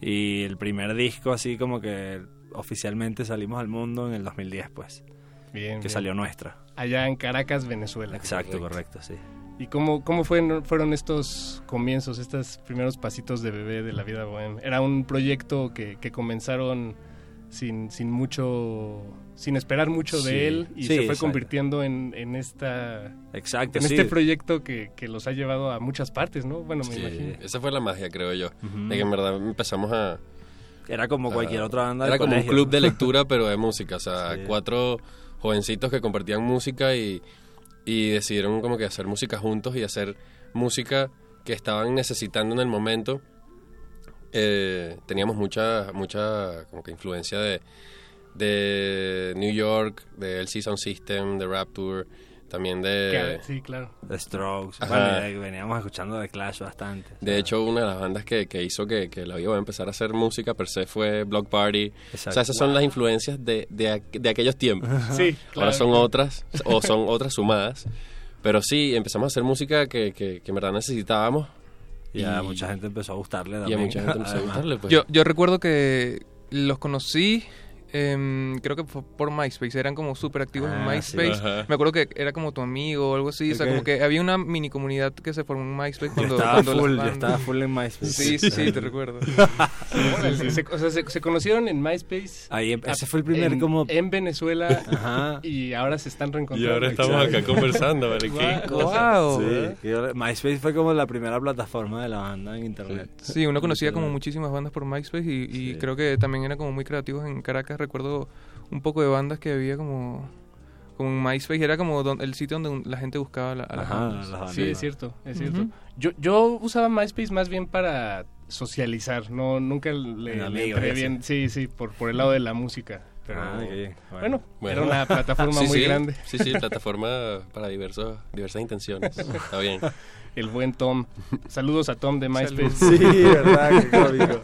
Y el primer disco así como que oficialmente salimos al mundo en el 2010 pues. Bien, que bien. salió nuestra. Allá en Caracas, Venezuela. Exacto, correcto, sí. ¿Y cómo, cómo fueron, fueron estos comienzos, estos primeros pasitos de bebé de la vida bohem? Era un proyecto que, que comenzaron sin, sin mucho, sin esperar mucho Sí, de él y sí, se fue exacto. convirtiendo en, en esta, Exacto, en sí. este proyecto que, que los ha llevado a muchas partes, ¿no? Bueno, me Sí, imagino. esa fue la magia, creo yo. De que en verdad empezamos a... Era como cualquier otra banda Era del como colegio, un club ¿no? de lectura, pero de música. O sea, Sí. cuatro jovencitos que compartían música y, y decidieron como que hacer música juntos y hacer música que estaban necesitando en el momento. Eh, teníamos mucha, mucha como que influencia de, de New York, del Season System, de Rapture, también de... Sí, claro. The Strokes. Bueno, y veníamos escuchando The Clash bastante. De hecho, una de las bandas que, que hizo que, que la iba a empezar a hacer música per se fue Block Party. O sea, esas son las influencias de, de, de aquellos tiempos. Sí, Ahora claro. son otras, o son otras sumadas. Pero sí, empezamos a hacer música que, que, que en verdad necesitábamos. Y a mucha gente empezó a gustarle Y a también. mucha gente empezó a gustarle, pues. Yo, yo recuerdo que los conocí, em, creo que fue por MySpace, eran como súper activos en Ah, MySpace. sí. Me acuerdo que era como tu amigo o algo así, o sea, como que había una mini comunidad que se formó en MySpace Yo cuando, estaba cuando full, yo estaba full en MySpace. Sí, sí, sí, te recuerdo. Órale, se, o sea, se, se conocieron en MySpace. Ahí em- ese fue el primer en, como- En Venezuela. Ajá. Y ahora se están reencontrando. Y ahora estamos acá conversando, ¿vale? Qué. Wow. Sí, yo- MySpace fue como la primera plataforma de la banda en internet. Sí, uno conocía como muchísimas bandas por MySpace y, y creo que también era como muy creativos en Caracas. Recuerdo un poco de bandas que había como, como en MySpace, era como don- el sitio donde un- la gente buscaba la- a las Ajá, bandas. las. Sí, es cierto, es cierto. Yo, yo usaba MySpace más bien para socializar, no nunca le, En le amigos, entré bien, sí, sí, por, por el lado de la música. Pero Ah, bueno, Bueno. era una plataforma Sí, muy sí. grande. Sí, sí, plataforma para diversos, diversas intenciones. Está bien. El buen Tom. Saludos a Tom de MySpace. Sí, verdad, qué cómico.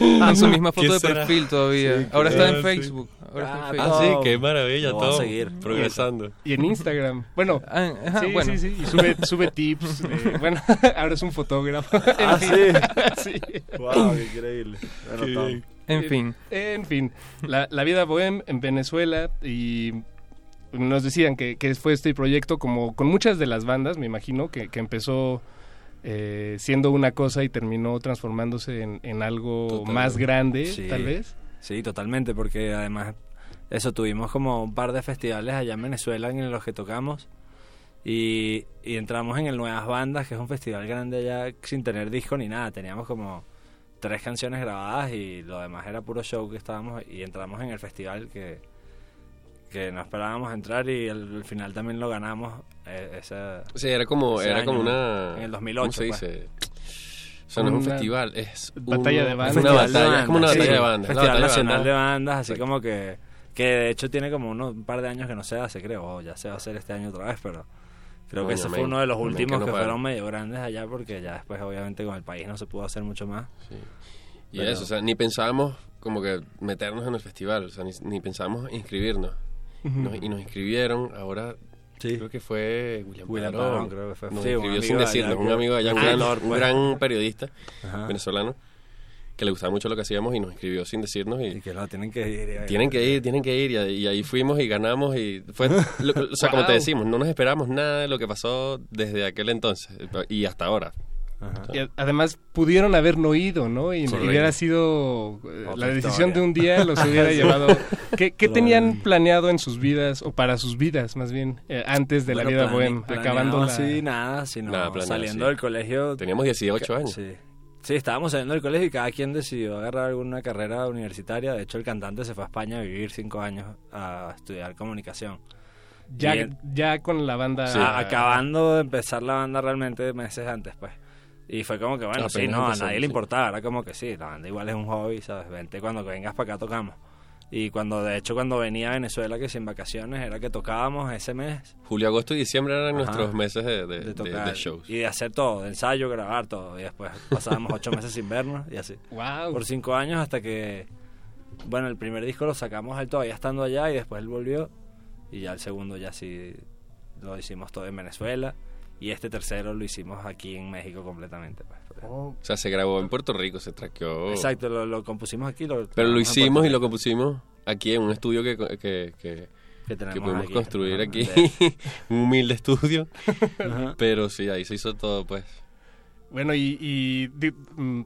En su misma ¿Qué foto de será? perfil todavía. Sí, Ahora está en sí. Facebook. Ahora está en Ah, Facebook. Ah, sí, qué maravilla, voy a seguir. Progresando. Y en Instagram. Bueno, Ah, ajá, sí, bueno. sí, sí. Y sube, sube tips. eh, bueno, ahora es un fotógrafo. Ah, fin. sí. Wow, qué increíble. Bueno, Qué Tom. En fin. En fin, la, la vida bohem en Venezuela y nos decían que, que fue este proyecto como con muchas de las bandas, me imagino, que, que empezó eh, siendo una cosa y terminó transformándose en, en algo más grande, Sí. tal vez. Sí, totalmente, porque además eso tuvimos como un par de festivales allá en Venezuela en los que tocamos y, y entramos en el Nuevas Bandas, que es un festival grande allá sin tener disco ni nada, teníamos como tres canciones grabadas y lo demás era puro show que estábamos y entramos en el festival que, que no esperábamos entrar y al, al final también lo ganamos. eh, esa- Sí, era como, ese era como año, una... En el 2008. ¿Cómo se pues. dice? O sea, no es un Una festival, es batalla un- de bandas. Una Festival de batalla, es como una bandas, batalla sí. de bandas. Festival batalla de Nacional de bandas. Bandas, así como que, que de hecho tiene como unos, un par de años que no se hace, creo, o ya se va a hacer este año otra vez, pero Creo Coño, que ese fue uno de los últimos no que fueron medio grandes allá porque ya después obviamente con el país no se pudo hacer mucho más. Y Pero- eso, o sea, ni pensábamos como que meternos en el festival, o sea, ni, ni pensábamos inscribirnos. Nos- y nos inscribieron, ahora creo que fue William, William Parón. Parón, creo que fue. Nos Sí, amigo sin de decirnos, un amigo de allá, un gran, un gran periodista Ajá. venezolano que le gustaba mucho lo que hacíamos y nos inscribió sin decirnos y, que no, tienen que ir. tienen que ir, tienen que ir y, ahí- y ahí fuimos y ganamos y fue, lo- o sea, como te Wow. decimos, no nos esperamos nada de lo que pasó desde aquel entonces y hasta ahora. Y a- además pudieron haber no ido, ¿no? Y, hubiera sido eh, Otra la decisión historia. de un día los hubiera Sí. llevado. ¿Qué, qué tenían planeado en sus vidas o para sus vidas, más bien, eh, antes de la vida bohem, acabando la... así, nada, sino Nada planeado, saliendo sí. del colegio. Teníamos 18 años. Sí. Sí, estábamos saliendo del colegio y cada quien decidió agarrar alguna carrera universitaria. De hecho, el cantante se fue a España a vivir cinco años a estudiar comunicación. Ya, ya con la banda... a- acabando de empezar la banda realmente meses antes, pues. Y fue como que, bueno, sí, no, a nadie sí. le importaba. Era como que sí, la banda igual es un hobby, ¿sabes? Vente cuando vengas para acá tocamos. Y cuando, de hecho, cuando venía a Venezuela, que sin vacaciones, era que tocábamos ese mes. Julio, agosto y diciembre eran Ajá. nuestros meses de, de- de de- tocar de shows. y de hacer todo, de ensayo, grabar todo. Y después pasábamos ocho meses sin vernos y así. Wow. Por cinco años hasta que, bueno, el primer disco lo sacamos él todavía estando allá y después él volvió. Y ya el segundo ya sí lo hicimos todo en Venezuela. Y este tercero lo hicimos aquí en México completamente. pues. O sea, se grabó en Puerto Rico, se traqueó. Exacto, lo, lo compusimos aquí. Lo, Pero lo hicimos y lo compusimos aquí en un estudio que, que, que, Que que tenemos pudimos aquí. construir aquí. un humilde estudio. Pero sí, ahí se hizo todo, pues. Bueno, y, y di- mm,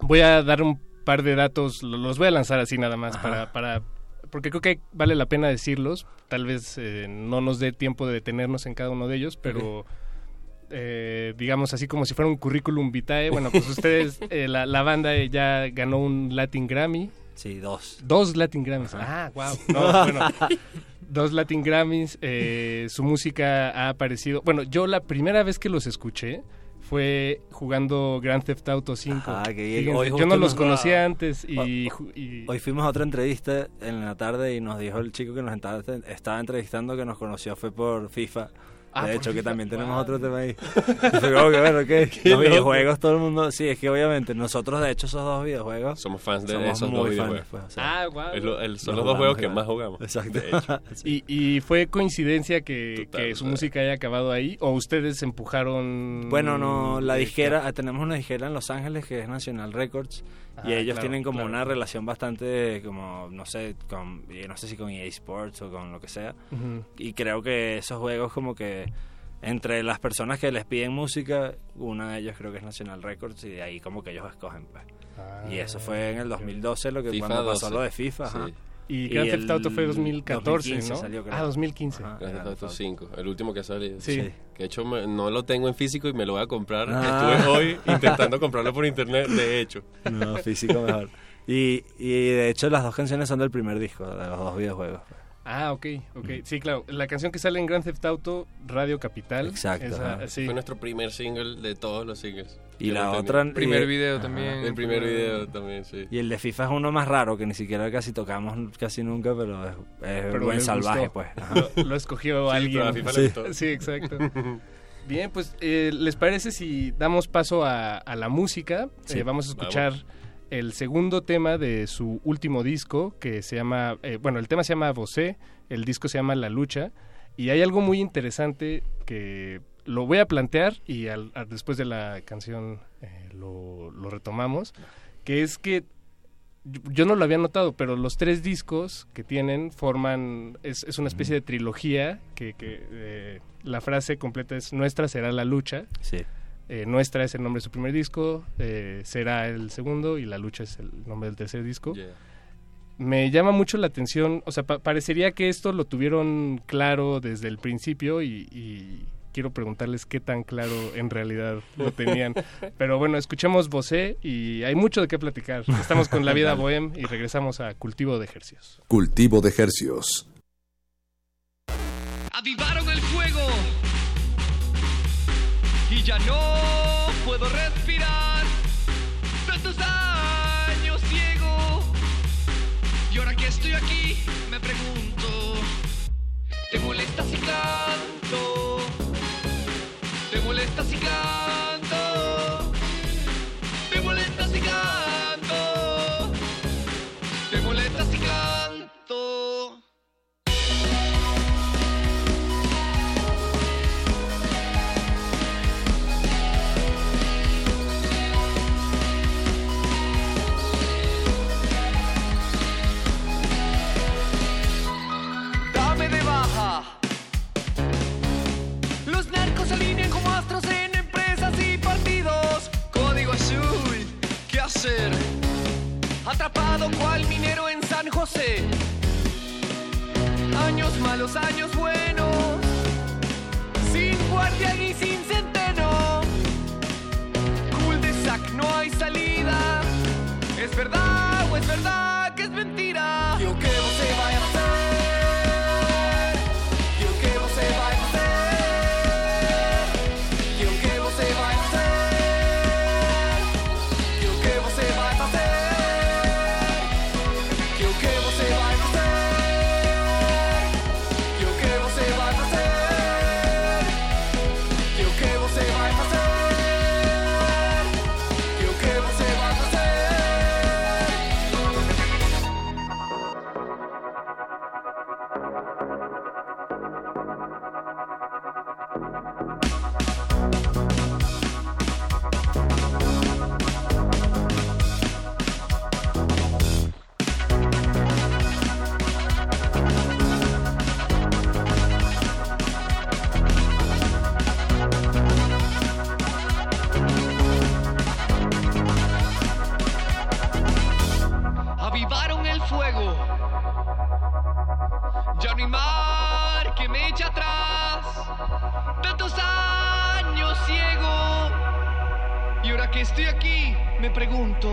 voy a dar un par de datos, lo- los voy a lanzar así nada más Ajá. para, para... Porque creo que vale la pena decirlos. Tal vez eh, no nos dé tiempo de detenernos en cada uno de ellos, pero... eh, digamos así como si fuera un currículum vitae. Bueno, pues ustedes, eh, la, la banda ya ganó un Latin Grammy. Sí, dos. Dos Latin Grammys. Ah, wow. No, bueno, dos Latin Grammys. eh, su música ha aparecido. Bueno, yo la primera vez que los escuché fue jugando Grand Theft Auto 5. Ah, que Fíjense, hoy yo no los conocía antes y, Hoy- ju- y- Hoy fuimos a otra entrevista en la tarde y nos dijo el chico que nos estaba entrevistando que nos conoció fue por FIFA. Ah, de hecho, que también tenemos otro tema ahí. Que, bueno, Los videojuegos, todo el mundo... Sí, es que obviamente nosotros, de hecho, esos dos videojuegos... Somos fans de somos esos muy dos fans, videojuegos. pues, o sea, Ah, wow. Es lo- el- son Los los dos juegos que más jugamos. Exacto. de hecho. Sí. y, y fue coincidencia que, Total, que su música haya acabado ahí o ustedes empujaron... Bueno, no, la disquera, tenemos una disquera en Los Ángeles que es National Records y Ah, ellos claro, tienen como claro. una relación bastante, como, no sé, con, no sé si con EA Sports o con lo que sea. Y creo que esos juegos como que entre las personas que les piden música, una de ellos creo que es National Records y de ahí como que ellos escogen. Pues. y eso fue en el 2012 lo que FIFA cuando pasó 12. lo de FIFA. ajá. Y Grand Theft el Auto fue 2014, 2015 ¿no? salió, creo. ah, 2015. Ajá, Grand Theft Auto 5, el último que ha salido. Sí. Sí. Que de hecho me- no lo tengo en físico y me lo voy a comprar. Ah. Estuve hoy intentando comprarlo por internet, de hecho. No, físico mejor. Y, y de hecho las dos canciones son del primer disco, de los dos videojuegos. Ah, ok, ok. Sí, claro. La canción que sale en Grand Theft Auto, Radio Capital. Exacto, esa, sí. Fue nuestro primer single de todos los singles. Y la otra... tenido. Primer y- video ajá. también. El primer video también, sí. Y el de FIFA es uno más raro que ni siquiera casi tocamos casi nunca, pero es, es Pero buen salvaje, gustó. pues. Lo, lo escogió Sí, alguien. pero a FIFA le Sí. gustó. Sí, exacto. Bien, pues, eh, ¿les parece si damos paso a, a la música? Sí, Eh, vamos a escuchar el segundo tema de su último disco, que se llama, eh, bueno, el tema se llama Vosé, el disco se llama La Lucha, y hay algo muy interesante que lo voy a plantear y al- al- después de la canción eh, lo, lo retomamos, que es que yo- no lo había notado, pero los tres discos que tienen forman, es, es una especie de trilogía que, que, eh, la frase completa es Nuestra será la lucha. Sí. Eh, Nuestra es el nombre de su primer disco, eh, será el segundo y La Lucha es el nombre del tercer disco. Yeah. Me llama mucho la atención, o sea, pa- parecería que esto lo tuvieron claro desde el principio y, y quiero preguntarles qué tan claro en realidad lo tenían. Pero bueno, escuchemos Bosé y hay mucho de qué platicar. Estamos con La Vida Bohem y regresamos a Cultivo de Ejercicios. Cultivo de ejercios. Avivaron el fuego y ya no puedo respirar. Tantos años ciego y ahora que estoy aquí me pregunto, ¿te molesta si canto? molestas si canto. Atrapado cual minero en San José. Años malos, años buenos. Sin guardia y sin centeno. Cool de sac, no hay salida. ¿Es verdad o es verdad que es mentira? Ya no hay mar que me eche atrás. Tantos años ciego. Y ahora que estoy aquí, me pregunto.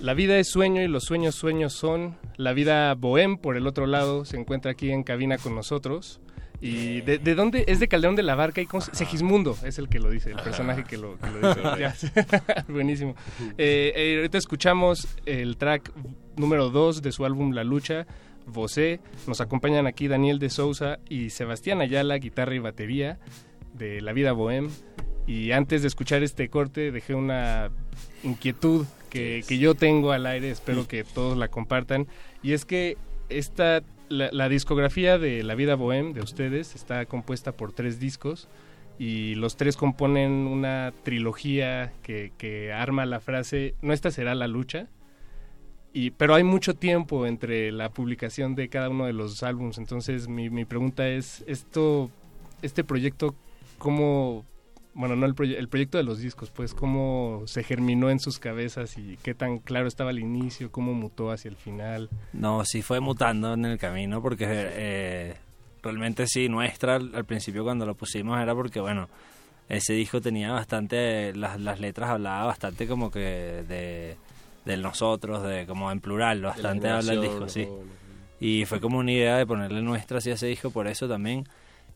La vida es sueño y los sueños sueños son. La vida bohem, por el otro lado, se encuentra aquí en cabina con nosotros. ¿Y de, de dónde? Es de Caldeón de la Barca y Segismundo es el que lo dice, el personaje que lo, que lo dice. Buenísimo. Eh, eh, ahorita escuchamos el track número 2 de su álbum La Lucha, Vosé. Nos acompañan aquí Daniel de Sousa y Sebastián Ayala, guitarra y batería de La Vida Bohem. Y antes de escuchar este corte dejé una inquietud que, que yo tengo al aire, espero que todos la compartan. Y es que esta, la, discografía de La Vida Bohem de ustedes está compuesta por tres discos y los tres componen una trilogía que, arma la frase, no esta será la lucha. Y, pero hay mucho tiempo entre la publicación de cada uno de los álbums, entonces mi, mi pregunta es, esto, este proyecto, ¿cómo, bueno, no el, proye- el proyecto de los discos, pues cómo se germinó en sus cabezas y qué tan claro estaba al inicio, cómo mutó hacia el final? No, sí fue mutando en el camino porque eh, realmente sí, nuestra, al, principio cuando lo pusimos era porque, bueno, ese disco tenía bastante, las, las letras hablaba bastante como que de, del nosotros, de como en plural, bastante habla el disco, sí. Y fue como una idea de ponerle nuestra así a ese disco por eso también.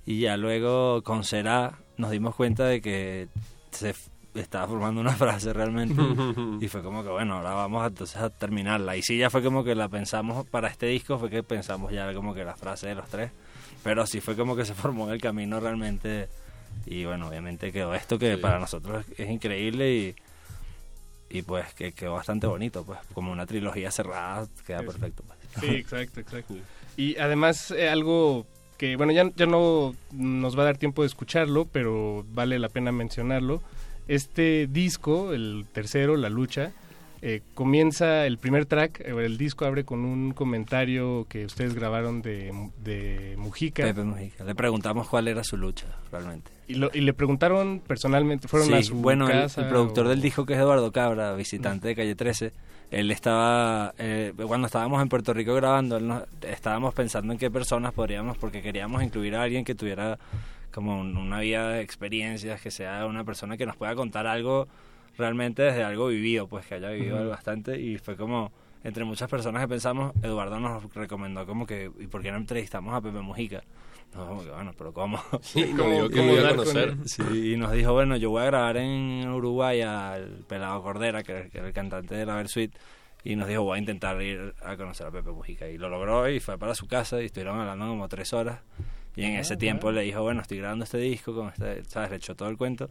Y ya luego con Será nos dimos cuenta de que se estaba formando una frase realmente. y fue como que bueno, ahora vamos a, entonces a terminarla. Y sí, ya fue como que la pensamos para este disco, fue que pensamos ya como que la frase de los tres. Pero sí fue como que se formó en el camino realmente. Y bueno, obviamente quedó esto que Sí. para nosotros es increíble y, y pues que quedó bastante bonito, pues como una trilogía cerrada queda Eso. perfecto. pues. Sí, exacto, exacto. Y además eh, algo que, bueno, ya, ya no nos va a dar tiempo de escucharlo, pero vale la pena mencionarlo. Este disco, el tercero, La Lucha, eh, comienza el primer track, eh, el disco abre con un comentario que ustedes grabaron de, de Mujica. Pepe Mujica. Le preguntamos cuál era su lucha realmente. Y, lo- y le preguntaron personalmente, fueron Sí, a su bueno, el- productor o- del disco que es Eduardo Cabra, visitante de Calle 13, él estaba, eh, cuando estábamos en Puerto Rico grabando, él nos- estábamos pensando en qué personas podríamos, porque queríamos incluir a alguien que tuviera como un- una vida de experiencias, que sea una persona que nos pueda contar algo realmente desde algo vivido, pues que haya vivido bastante y fue como entre muchas personas que pensamos, Eduardo nos recomendó como que, ¿y por qué no entrevistamos a Pepe Mujica? Que, bueno, pero ¿cómo? Sí, ¿Cómo- cómo a conocer. Sí, y nos dijo, bueno, yo voy a grabar en Uruguay al Pelado Cordera, que, que era el cantante de la Versuit, y nos dijo, voy a intentar ir a conocer a Pepe Mujica. Y lo logró y fue para su casa y estuvieron hablando como tres horas. Y en Ah, ese tiempo le dijo, bueno, estoy grabando este disco, con este, ¿sabes? Le echó todo el cuento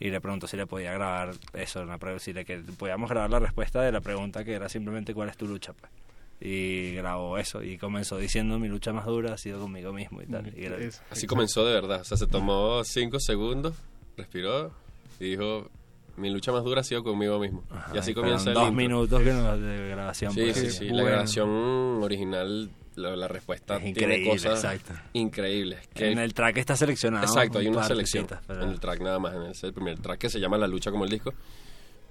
y le preguntó si le podía grabar eso, una pre- si le que podíamos grabar la respuesta de la pregunta que era simplemente cuál es tu lucha, pues. Y grabó eso y comenzó diciendo mi lucha más dura ha sido conmigo mismo y tal. Y Así comenzó de verdad. O sea, se tomó cinco segundos, respiró y dijo: Mi lucha más dura ha sido conmigo mismo. y así comienza el dos intro. minutos que nos- de grabación. Sí, pues. sí, sí. La Bueno. grabación original, la, la respuesta Es tiene increíble, cosas exacto. increíles. En el track está seleccionado Exacto, hay un una selección. citas, pero- En el track nada más. En el, el primer track que se llama La lucha como el disco.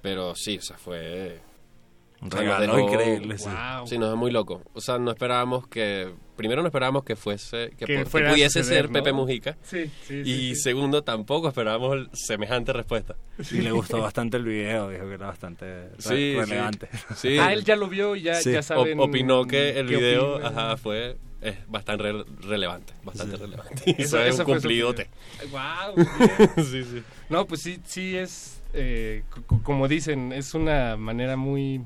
Pero sí, o sea, fue. Un regalo increíble, sí. Wow. Sí, nos dejó muy loco. O sea, no esperábamos que. Primero, no esperábamos que fuese. Que, Que que pudiese suceder, ser ¿no? Pepe Mujica. Sí, sí, Y sí. segundo, tampoco esperábamos el- semejante respuesta. Y le gustó bastante el video, dijo que era bastante relevante. Sí. Ah, él ya lo vio y ya, Sí. ya saben. O- opinó que el video ajá, fue es bastante re- relevante. Bastante Sí. relevante. Eso- Eso es un cumplidote. Wow. Sí, sí. No, pues sí, sí es, eh, como dicen, es una manera muy,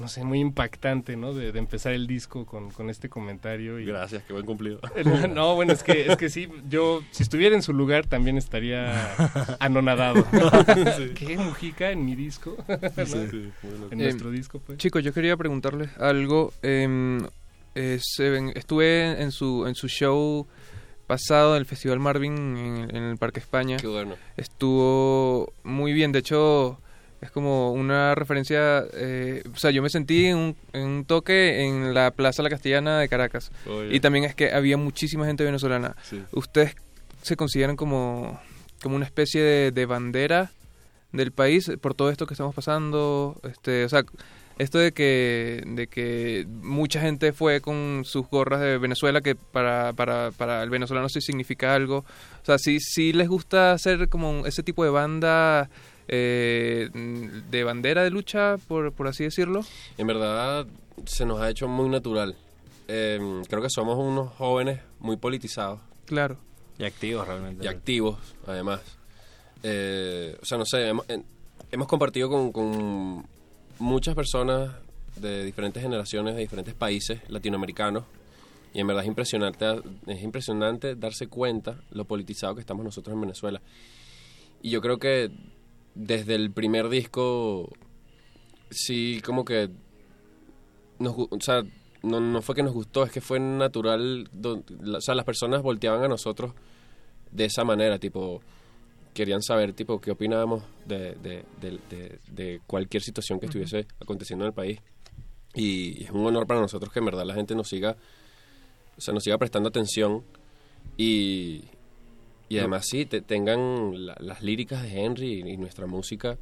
no sé, muy impactante, ¿no? De, de empezar el disco con, con este comentario. Y... Gracias, qué buen cumplido. No, bueno, es que, es que sí, yo, si estuviera en su lugar, también estaría anonadado. Sí. ¿Qué, Mujica, en mi disco? ¿No? Sí. En Eh, nuestro disco, pues. Chicos, yo quería preguntarles algo. em, es, eh, estuve en su, en su show pasado del Festival Marvin en, en el Parque España. Qué bueno. Estuvo muy bien. De hecho, es como una referencia. eh, o sea, yo me sentí en un, en un toque en la Plaza La Castellana de Caracas. Oye. Y también es que había muchísima gente venezolana. Sí. ¿Ustedes se consideran como, como una especie de, de bandera del país por todo esto que estamos pasando? Este, o sea, esto de que, de que mucha gente fue con sus gorras de Venezuela, que para, para, para el venezolano sí significa algo. O sea, sí, sí les gusta hacer como ese tipo de banda, eh, de bandera de lucha, por, por así decirlo. En verdad, se nos ha hecho muy natural. Eh, creo que somos unos jóvenes muy politizados. Claro. Y activos realmente. Y activos, además. Eh, o sea, no sé, hemos, hemos compartido con, con muchas personas de diferentes generaciones, de diferentes países latinoamericanos. Y en verdad es impresionante, es impresionante darse cuenta lo politizado que estamos nosotros en Venezuela. Y yo creo que desde el primer disco, sí, como que nos, o sea, no, no fue que nos gustó, es que fue natural, do- la- o sea, las personas volteaban a nosotros de esa manera, tipo, querían saber, tipo, qué opinábamos de, de, de- de- de cualquier situación que estuviese aconteciendo en el país. Y es un honor para nosotros que en verdad la gente nos siga, o sea, nos siga prestando atención y, y además sí, te, tengan la- las líricas de Henry y, y nuestra música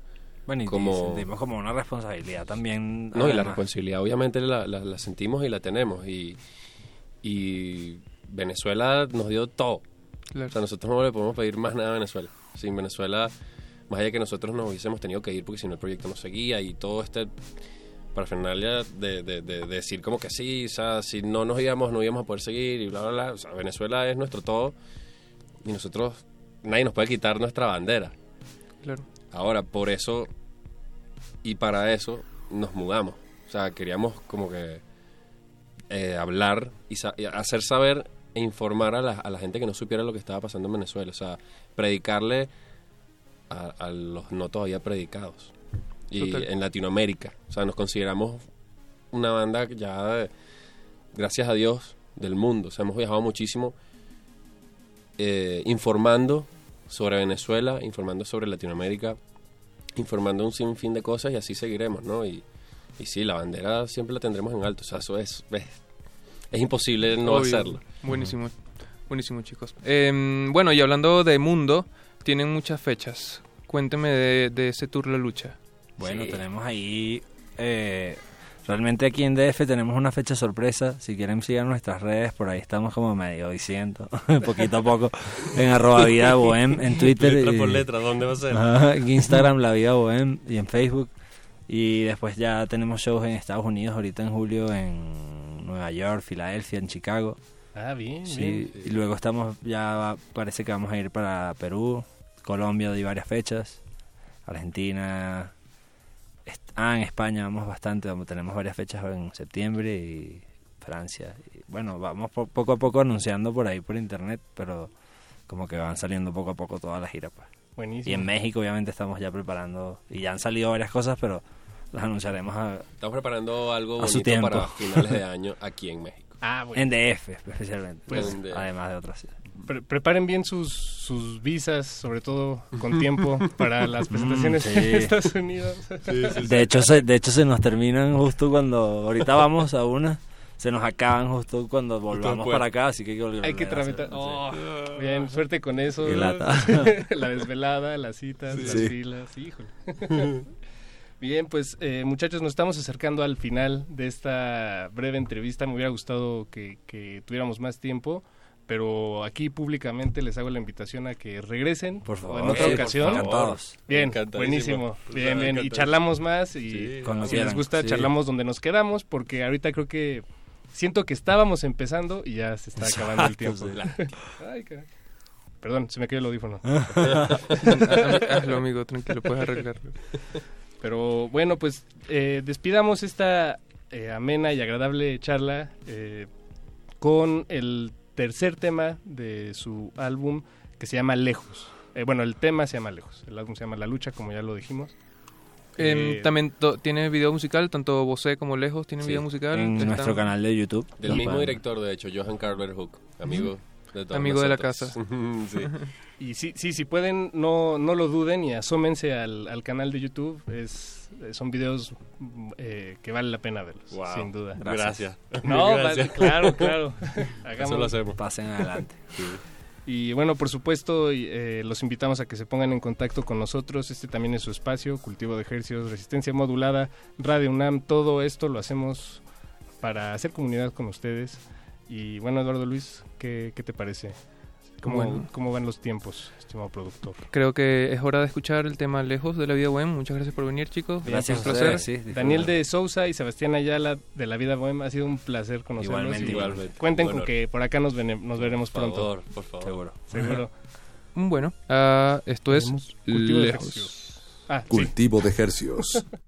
Bueno, y como... sentimos como una responsabilidad también. No, y la además. responsabilidad obviamente la, la- la sentimos y la tenemos. Y, y Venezuela nos dio todo. Claro. O sea, nosotros no le podemos pedir más nada a Venezuela. Sin Venezuela, más allá que nosotros nos hubiésemos tenido que ir porque si no el proyecto no seguía y todo este parafernalia de, de, de, de decir como que sí, o sea, si no nos íbamos no íbamos a poder seguir y bla, bla, bla. O sea, Venezuela es nuestro todo y nosotros, nadie nos puede quitar nuestra bandera. Claro. Ahora, por eso y para eso nos mudamos. O sea, queríamos como que eh, hablar y, sa- y hacer saber e informar a la, a la gente que no supiera lo que estaba pasando en Venezuela. O sea, predicarle a, a los no todavía predicados. Y Total. en Latinoamérica. O sea, nos consideramos una banda ya, de- gracias a Dios, del mundo. O sea, hemos viajado muchísimo eh, informando sobre Venezuela, informando sobre Latinoamérica, informando un sinfín de cosas y así seguiremos, ¿no? Y, y sí, la bandera siempre la tendremos en alto, o sea, eso es, es, es imposible no Obvio. hacerlo. Buenísimo, buenísimo chicos. Em, bueno, y hablando de mundo, tienen muchas fechas. Cuénteme de, de ese tour La Lucha. Bueno, tenemos ahí. eh, realmente aquí en DF tenemos una fecha sorpresa. Si quieren, sigan nuestras redes. Por ahí estamos como medio diciendo, poquito a poco, en arroba vida bohem en Twitter. Letra y- por letra, ¿dónde va a ser? Ajá, en Instagram, la vida bohem y en Facebook. Y después ya tenemos shows en Estados Unidos, ahorita en julio, en Nueva York, Filadelfia, en Chicago. Ah, bien, Sí, bien. y luego estamos, ya parece que vamos a ir para Perú, Colombia de varias fechas, Argentina, ah, en España vamos bastante, vamos- tenemos varias fechas en septiembre y Francia. Y bueno, vamos po- poco a poco anunciando por ahí por internet, pero como que van saliendo poco a poco todas las giras. Pues. Buenísimo. Y en México obviamente estamos ya preparando, y ya han salido varias cosas, pero las anunciaremos a- Estamos preparando algo A su bonito tiempo. para finales de año aquí en México. Ah, bueno. en DF especialmente, Pues- En DF, además de otras ciudades. Pre- preparen bien sus, sus visas, sobre todo con tiempo, para las presentaciones Mm, sí. en Estados Unidos. De hecho, se, de hecho, se nos terminan justo cuando. Ahorita vamos a una. Se nos acaban justo cuando volvamos para acá, así que hay que volver Hay que tramitar. sí. Oh, bien, suerte con eso. La desvelada, las citas, Sí. las Sí. filas, híjole. Bien, pues eh, muchachos, nos estamos acercando al final de esta breve entrevista. Me hubiera gustado que, que tuviéramos más tiempo, pero aquí públicamente les hago la invitación a que regresen Por favor, en otra sí, por ocasión. favor. Encantados. Bien, buenísimo. Pues, Bien, bien. Y charlamos más y Sí. Si les gusta, sí. charlamos donde nos quedamos, porque ahorita creo que siento que estábamos empezando y ya se está acabando el tiempo. Exacto, Ay, caray. Perdón, se me cayó el audífono. Hazlo, amigo, tranquilo, puedes arreglarlo. Pero bueno, pues eh, despidamos esta eh, amena y agradable charla eh, con el tercer tema de su álbum que se llama Lejos. Eh, bueno, el tema se llama Lejos, el álbum se llama La Lucha, como ya lo dijimos. Em, Eh, también tiene video musical, tanto Bosé como Lejos tienen Sí, video musical. En Están- nuestro canal de YouTube. Del mismo director, de hecho, Johan Carver Hook, amigo de todos Amigo de la casa. sí. Y sí, sí, si pueden, no, no lo duden y asómense al, al canal de YouTube. Es, son videos eh, que vale la pena verlos, Wow. sin duda. Gracias. No, Gracias. vale, claro, claro. Eso lo hacemos. Pasen adelante. Y bueno, por supuesto, eh, los invitamos a que se pongan en contacto con nosotros. Este también es su espacio, cultivo de ejercicios, resistencia modulada, Radio UNAM. Todo esto lo hacemos para hacer comunidad con ustedes. Y bueno, Eduardo Luis, ¿qué, qué te parece? ¿Cómo, Bueno. ¿Cómo van los tiempos, estimado productor? Creo que es hora de escuchar el tema Lejos de la vida web. Muchas gracias por venir, chicos. Gracias un a placer. sí. Daniel de Sousa y Sebastián Ayala de La Vida Bohema, ha sido un placer conocerlos. Igualmente, y igualmente. Cuenten con que por acá nos, vene- nos veremos Por pronto. favor, por favor. Seguro. Seguro. Bueno, ah, esto es Tenemos cultivo de Lejos. ejercicios. Ah, sí. Cultivo de hercios.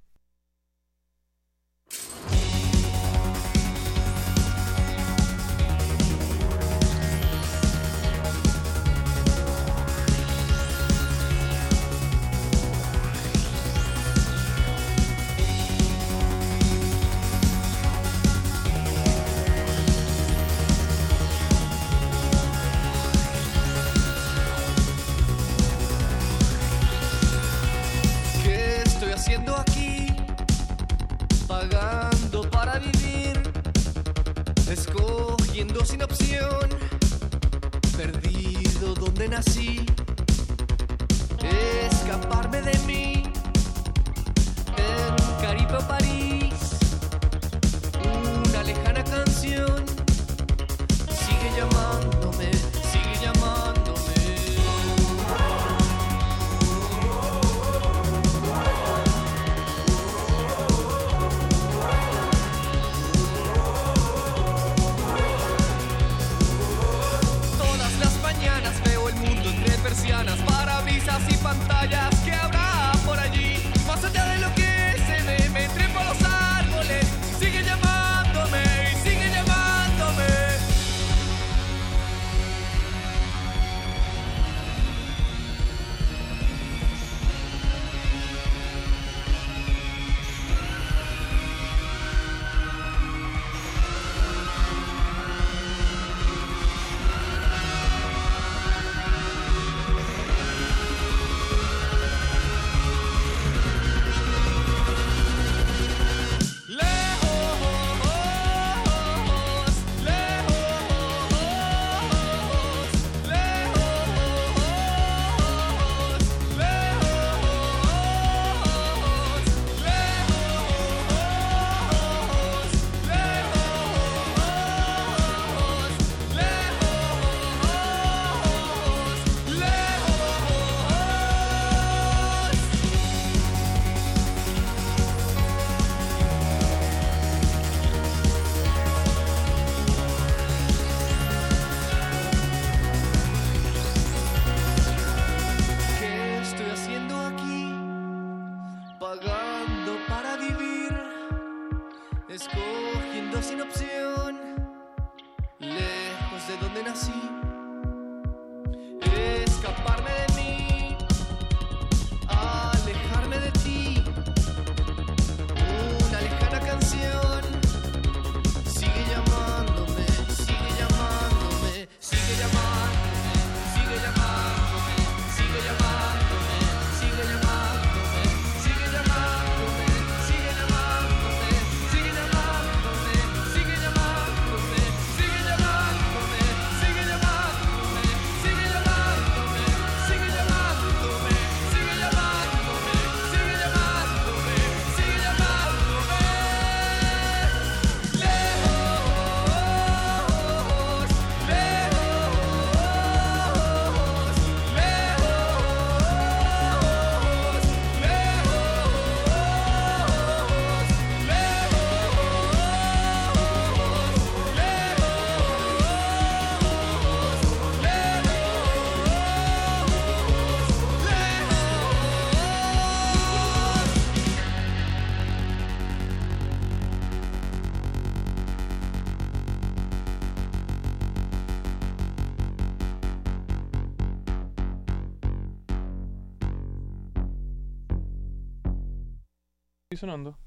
sonando?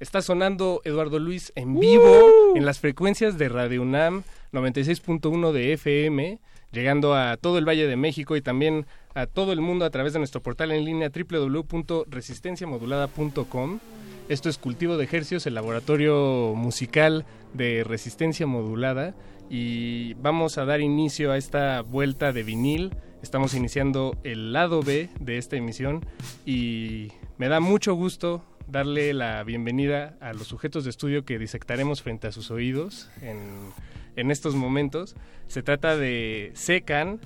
Está sonando Eduardo Luis en vivo ¡Uh! en las frecuencias de Radio UNAM 96.1 de FM, llegando a todo el Valle de México y también a todo el mundo a través de nuestro portal en línea www.resistenciamodulada.com. Esto es Cultivo de Ejercios, el laboratorio musical de resistencia modulada y vamos a dar inicio a esta vuelta de vinil. Estamos iniciando el lado B de esta emisión y me da mucho gusto darle la bienvenida a los sujetos de estudio que disectaremos frente a sus oídos en, en estos momentos. Se trata de Secan,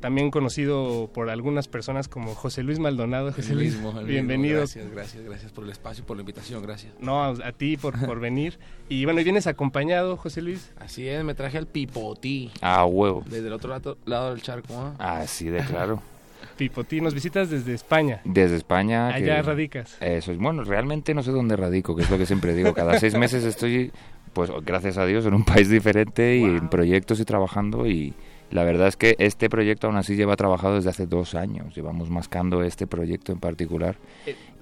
también conocido por algunas personas como José Luis Maldonado. José El Luis, mismo, el mismo. bienvenido. Gracias, gracias, gracias por el espacio y por la invitación, gracias. No, a, a ti por, por venir. Y bueno, y vienes acompañado, José Luis. Así es, me traje al Pipotí. Ah, huevo. Desde el otro lado, lado del charco, ¿ah? Así de claro. Pipotí, nos visitas desde España. Desde España. Allá que- radicas. Eso es. Bueno, realmente no sé dónde radico, que es lo que siempre digo. Cada seis meses estoy, pues gracias a Dios, en un país diferente y en proyectos y trabajando. Y la verdad es que este proyecto aún así lleva trabajado desde hace dos años. Llevamos mascando este proyecto en particular.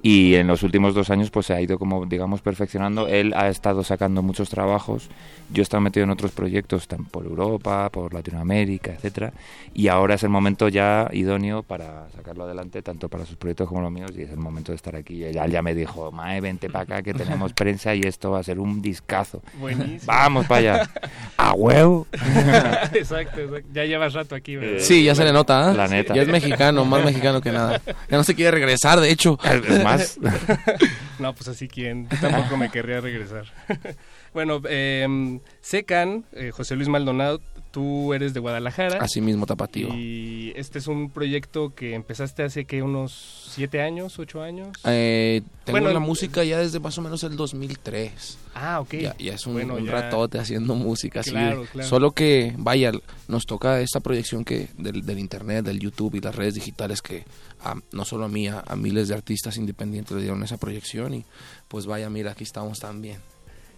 Y en los últimos dos años pues se ha ido como, digamos, perfeccionando. Él ha estado sacando muchos trabajos. Yo he estado metido en otros proyectos, tan por Europa, por Latinoamérica, etcétera. Y ahora es el momento ya idóneo para sacarlo adelante, tanto para sus proyectos como los míos. Y es el momento de estar aquí. Él ya me dijo, Mae, vente para acá que tenemos prensa y esto va a ser un discazo. Buenísimo. Vamos para allá. ¡A huevo! exacto, exacto. Ya llevas rato aquí, ¿verdad? Sí, ya se le nota, ¿ah? La neta. Ya es mexicano, más mexicano que nada. Ya no se quiere regresar, de hecho. Es más. no, pues así quien tampoco me querría regresar. bueno, eh, Secan, José Luis Maldonado, tú eres de Guadalajara. Así mismo, tapatío. Y este es un proyecto que empezaste hace que unos siete años, ocho años. Eh, tengo Bueno, la música ya desde más o menos el 2003. Ah, ok. Ya, ya es un, Bueno, un ya- ratote haciendo música. así Claro, de- claro. Solo que, vaya, nos toca esta proyección que del, del internet, del YouTube y las redes digitales que a- no solo a mí, a, a miles de artistas independientes le dieron esa proyección y pues vaya, mira, aquí estamos también.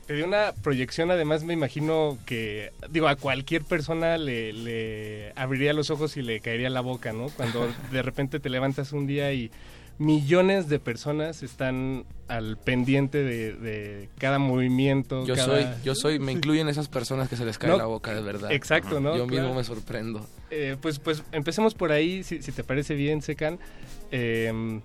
Te dio una proyección, además me imagino que, digo, a cualquier persona le, le abriría los ojos y le caería la boca, ¿no? Cuando de repente te levantas un día y millones de personas están al pendiente de, de cada movimiento. Yo cada- soy, yo soy, me incluyen esas personas que se les cae No, la boca, de verdad. exacto, ¿no? Yo mismo me sorprendo. Eh, pues, pues empecemos por ahí, si, si te parece bien, Secan. Eh,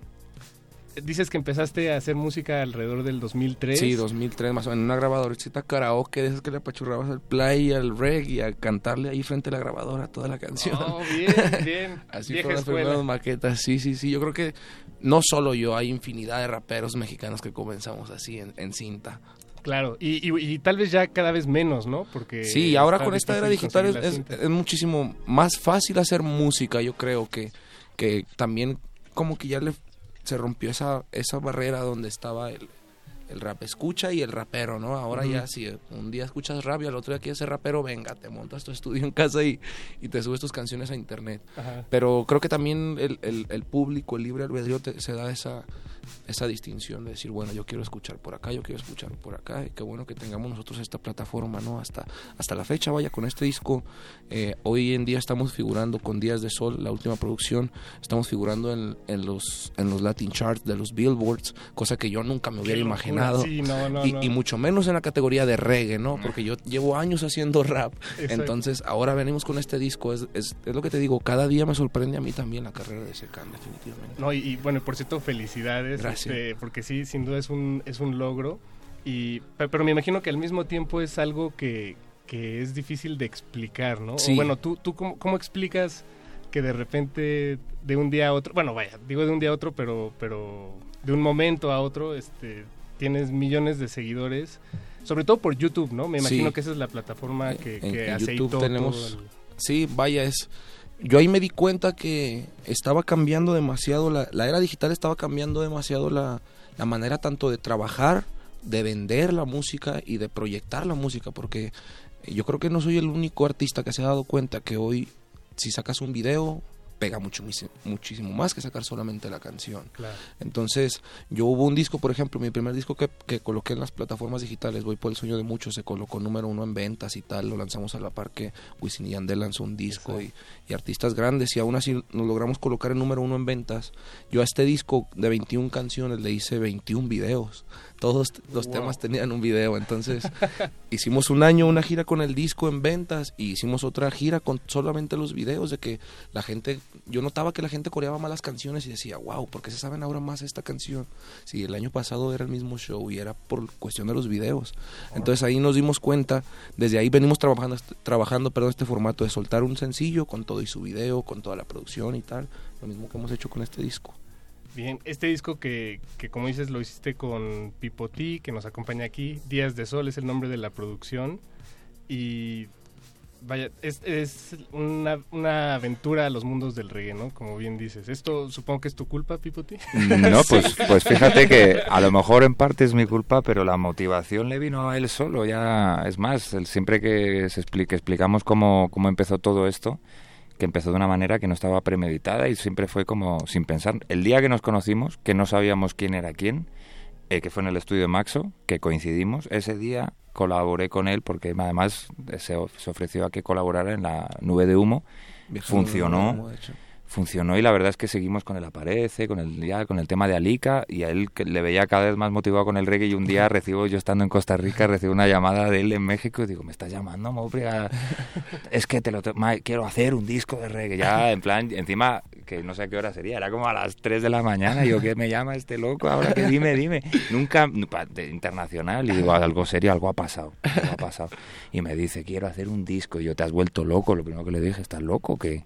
dices que empezaste a hacer música alrededor del 2003. Sí, 2003 más o menos, en una grabadorcita karaoke de esas que le apachurrabas al play y al reg y a cantarle ahí frente a la grabadora toda la canción. Oh, bien, bien. Así Vieja las escuela. primeras maquetas, sí, sí, sí. Yo creo que no solo yo, hay infinidad de raperos mexicanos que comenzamos así en, en cinta. Claro, y, y- y tal vez ya cada vez menos, ¿no? Porque Sí, ahora con esta era digital es, es muchísimo más fácil hacer música, yo creo que, que también como que ya le se rompió esa, esa barrera donde estaba el, el rap escucha y el rapero, ¿no? Ahora ya si un día escuchas rap y al otro día quieres ser rapero, venga, te montas tu estudio en casa y, y te subes tus canciones a internet. Ajá. Pero creo que también el, el, el público, el libre albedrío te- se da esa, esa distinción de decir, bueno, yo quiero escuchar por acá, yo quiero escuchar por acá, y qué bueno que tengamos nosotros esta plataforma, ¿no? Hasta, hasta la fecha, vaya, con este disco, eh, hoy en día estamos figurando con Días de Sol, la última producción, estamos figurando en, en los, en los Latin Charts de los Billboards, cosa que yo nunca me hubiera locura, imaginado, sí, no, no, y, no. y mucho menos en la categoría de reggae, ¿no? Porque yo llevo años haciendo rap, Exacto. entonces ahora venimos con este disco, es, es, es lo que te digo, cada día me sorprende a mí también la carrera de Secan, definitivamente. No, y, y, bueno, por cierto, felicidades. Gracias. este, porque sí, sin duda es un, es un logro. Y, pe- pero me imagino que al mismo tiempo es algo que, que es difícil de explicar, ¿no? O Sí. bueno, ¿tú, tú cómo, cómo explicas que de repente, de un día a otro, bueno, vaya, digo de un día a otro, pero, pero de un momento a otro, este, tienes millones de seguidores, sobre todo por YouTube, ¿no? Me imagino Sí. que esa es la plataforma que, en, que en aceitó YouTube tenemos todo el- sí vaya es yo ahí me di cuenta que estaba cambiando demasiado la, la era digital estaba cambiando demasiado la, la manera tanto de trabajar de vender la música y de proyectar la música porque yo creo que no soy el único artista que se ha dado cuenta que hoy si sacas un video pega mucho, muchísimo más que sacar solamente la canción. Claro. Entonces, yo hubo un disco, por ejemplo, mi primer disco que, que coloqué en las plataformas digitales, Voy por el sueño de muchos, se colocó número uno en ventas y tal, lo lanzamos a la par que Wisin y Yandel lanzó un disco y, y artistas grandes y aún así nos logramos colocar en número uno en ventas. Yo a este disco de 21 canciones le hice 21 videos. Todos los Wow. temas tenían un video, entonces hicimos un año una gira con el disco en ventas y hicimos otra gira con solamente los videos de que la gente, yo notaba que la gente coreaba más las canciones y decía, wow, ¿por qué se saben ahora más esta canción? Si el año pasado era el mismo show y era por cuestión de los videos. Entonces ahí nos dimos cuenta, desde ahí venimos trabajando, trabajando perdón, este formato de soltar un sencillo con todo y su video, con toda la producción y tal, lo mismo que hemos hecho con este disco. Bien, este disco que, que como dices lo hiciste con Pipoti, que nos acompaña aquí, Días de Sol es el nombre de la producción y vaya, es, es una, una aventura a los mundos del reggae, ¿no? Como bien dices. ¿Esto supongo que es tu culpa, Pipoti? No, pues, pues fíjate que a lo mejor en parte es mi culpa, pero la motivación le vino a él solo. Ya es más, siempre que se explique, explicamos cómo, cómo empezó todo esto, que empezó de una manera que no estaba premeditada y siempre fue como sin pensar. El día que nos conocimos, que no sabíamos quién era quién, eh, que fue en el estudio de Maxo, que coincidimos, ese día colaboré con él porque además eh, se, of- se ofreció a que colaborara en la nube de humo. Viajando Funcionó nube de humo, de hecho. Funcionó y la verdad es que seguimos con el aparece, con el ya, con el tema de Alica y a él que le veía cada vez más motivado con el reggae y un día recibo yo estando en Costa Rica recibo una llamada de él en México y digo, "¿Me estás llamando, Mopri? a- Es que te lo ma- quiero hacer un disco de reggae." Ya en plan, encima que no sé a qué hora sería, era como a las 3 de la mañana y yo, ¿qué me llama este loco? Ahora que dime, dime. Nunca de internacional y digo, algo serio, algo ha pasado, algo ha pasado. Y me dice, "Quiero hacer un disco." Y yo, "¿Te has vuelto loco?" Lo primero que le dije, ¿estás loco que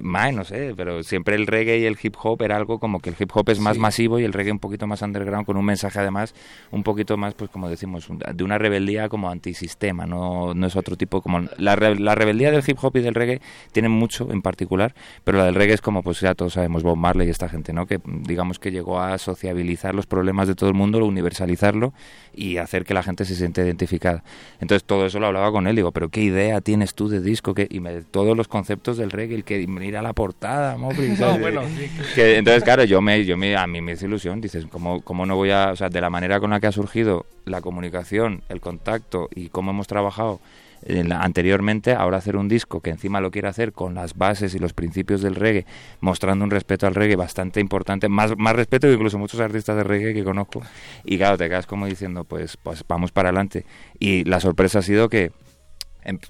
Mae, no sé, pero siempre el reggae y el hip hop era algo como que el hip hop es más Sí. masivo y el reggae un poquito más underground con un mensaje además un poquito más, pues como decimos, de una rebeldía como antisistema, no, no es otro tipo como... La, re- la rebeldía del hip hop y del reggae tienen mucho en particular, pero la del reggae es como, pues ya todos sabemos, Bob Marley y esta gente, ¿no? Que digamos que llegó a sociabilizar los problemas de todo el mundo, universalizarlo y hacer que la gente se siente identificada. Entonces todo eso lo hablaba con él, digo, pero ¿qué idea tienes tú de disco? ¿Qué? Y me, todos los conceptos del reggae, el que ir a la portada, bueno, sí, que- Que, entonces, claro, yo me, yo me, a mí me hizo ilusión, dices, ¿cómo, ¿cómo no voy a, o sea, de la manera con la que ha surgido la comunicación, el contacto y cómo hemos trabajado anteriormente, ahora hacer un disco que encima lo quiere hacer con las bases y los principios del reggae, mostrando un respeto al reggae bastante importante, más, más respeto que incluso muchos artistas de reggae que conozco, y claro, te quedas como diciendo, pues, pues vamos para adelante. Y la sorpresa ha sido que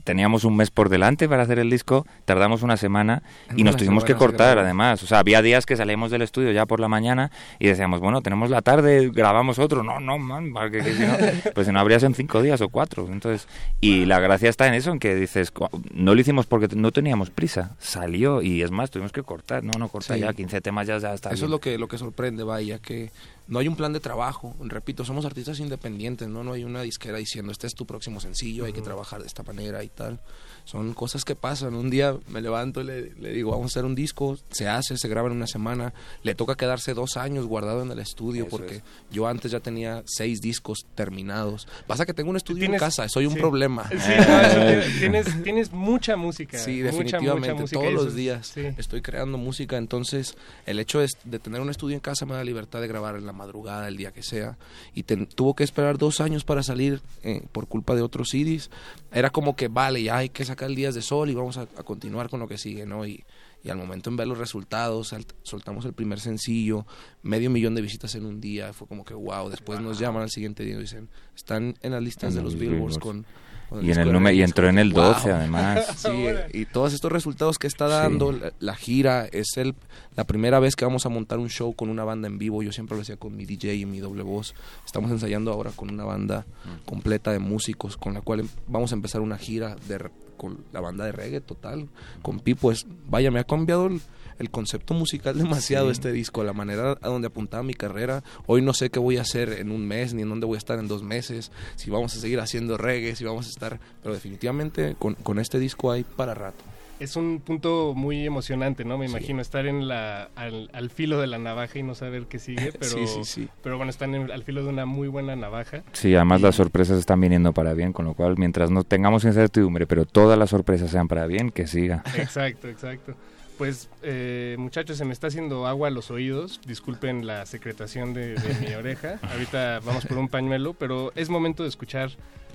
teníamos un mes por delante para hacer el disco, tardamos una semana y nos tuvimos que cortar además. O sea, había días que salíamos del estudio ya por la mañana y decíamos, bueno, tenemos la tarde, grabamos otro. No, no, man, porque que si no, pues si no habrías en cinco días o cuatro. Entonces, y la gracia está en eso, en que dices, "Cu- no lo hicimos porque no teníamos prisa, salió y es más, tuvimos que cortar. No, no, corta Sí. ya, 15 temas ya, ya está Eso bien. es lo que, lo que sorprende, vaya, que no hay un plan de trabajo. Repito, somos artistas independientes, ¿no? No hay una disquera diciendo, este es tu próximo sencillo, hay que trabajar de esta manera y tal. Son cosas que pasan. Un día me levanto y le, le digo, vamos a hacer un disco, se hace, se graba en una semana. Le toca quedarse dos años guardado en el estudio Eso porque es. yo antes ya tenía seis discos terminados. Pasa que tengo un estudio en casa, soy un sí. problema. Sí, no, tienes, tienes mucha música. Sí, mucha, definitivamente, mucha música y todos los días sí. estoy creando música, entonces el hecho de, de tener un estudio en casa me da libertad de grabar en la madrugada, el día que sea, y ten- tuvo que esperar dos años para salir eh, por culpa de otros CDs. Era como que, vale, ya hay que sacar el Días de Sol y vamos a, a continuar con lo que sigue, ¿no? Y, y al momento en ver los resultados, soltamos el primer sencillo, medio millón de visitas en un día, fue como que wow, después nos llaman al siguiente día y dicen, están en las listas En de los los Billboards Billboards. con... con Y en el número- y reggae". entró en el Wow. 12 además. Sí, y todos estos resultados que está dando la, la gira es el la primera vez que vamos a montar un show con una banda en vivo. Yo siempre lo hacía con mi DJ y mi doble voz. Estamos ensayando ahora con una banda completa de músicos con la cual vamos a empezar una gira de con la banda de reggae total con Pipo. Es vaya, me ha cambiado el, el concepto musical demasiado Sí. este disco, la manera a donde apuntaba mi carrera. Hoy no sé qué voy a hacer en un mes ni en dónde voy a estar en dos meses, si vamos a seguir haciendo reggae, si vamos a estar, pero definitivamente con, con este disco hay para rato. Es un punto muy emocionante, ¿no? Me Sí. imagino estar en la, al, al filo de la navaja y no saber qué sigue, pero, Sí, sí, sí. pero bueno, están en- al filo de una muy buena navaja. Sí, además las sorpresas están viniendo para bien, con lo cual mientras no tengamos incertidumbre, pero todas las sorpresas sean para bien, que siga. Exacto, exacto. Pues eh, muchachos, se me está haciendo agua a los oídos. Disculpen la secretación de, de mi oreja. Ahorita vamos por un pañuelo, pero es momento de escuchar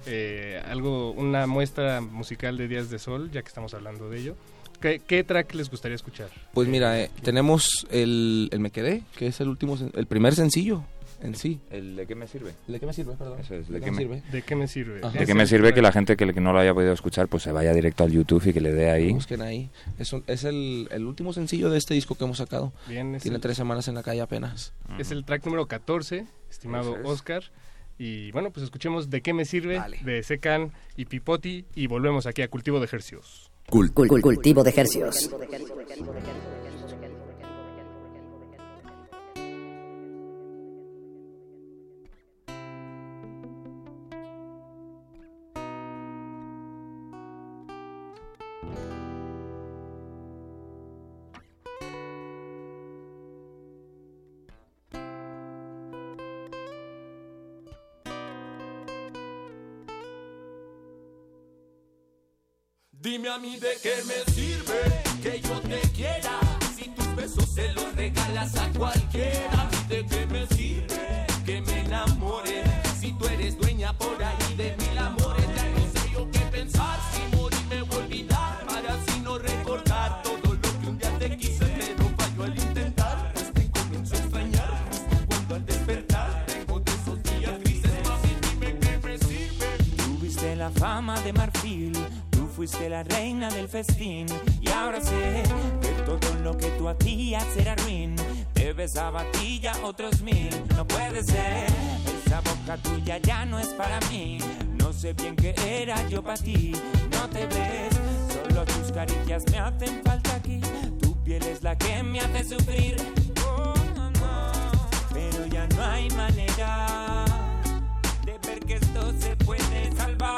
eh, algo, una muestra musical de Días de Sol, ya que estamos hablando de ello. ¿Qué, qué track les gustaría escuchar? Pues mira, eh, tenemos el, el Me Quedé, que es el último, el primer sencillo en sí. ¿El de qué me sirve? ¿De qué me sirve, perdón? Eso es, ¿De ¿de qué me sirve? ¿De qué me sirve? Ajá. ¿De qué me sirve que la gente que, que no lo haya podido escuchar pues se vaya directo al YouTube y que le dé ahí? Busquen ahí. Es, un- es el, el último sencillo de este disco que hemos sacado. Bien, es Tiene el- tres semanas en la calle apenas. Es el track número 14, estimado es. Oscar. Y bueno, pues escuchemos De qué me sirve de Secan y Pipoti y volvemos aquí a Cultivo de Ejercios. Cul- cul- cultivo de ejercios. A mí de qué me sirve que yo te quiera si tus besos se los regalas a cualquiera. De qué me sirve fuiste la reina del festín y ahora sé que todo lo que tú hacías era ruin. Te besaba a ti y a otros mil, no puede ser. Esa boca tuya ya no es para mí. No sé bien qué era yo para ti, no te ves. Solo tus caricias me hacen falta aquí. Tu piel es la que me hace sufrir. Oh, no. Pero ya no hay manera de ver que esto se puede salvar.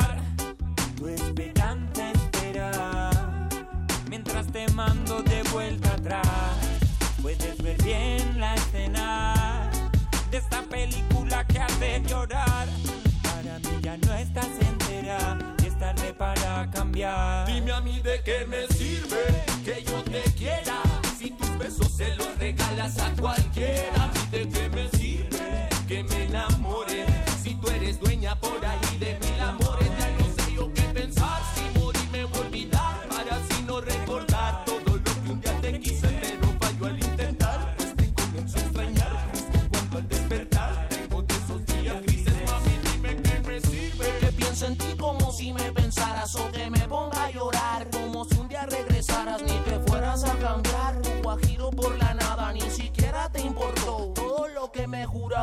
Te mando de vuelta atrás. Puedes ver bien la escena de esta película que hace llorar. Para mí ya no estás entera y es tarde para cambiar. Dime a mí de qué me sirve que yo te quiera si tus besos se los regalas a cualquiera. A mí de qué me sirve que me enamore si tú eres dueña por ahí de mil amores.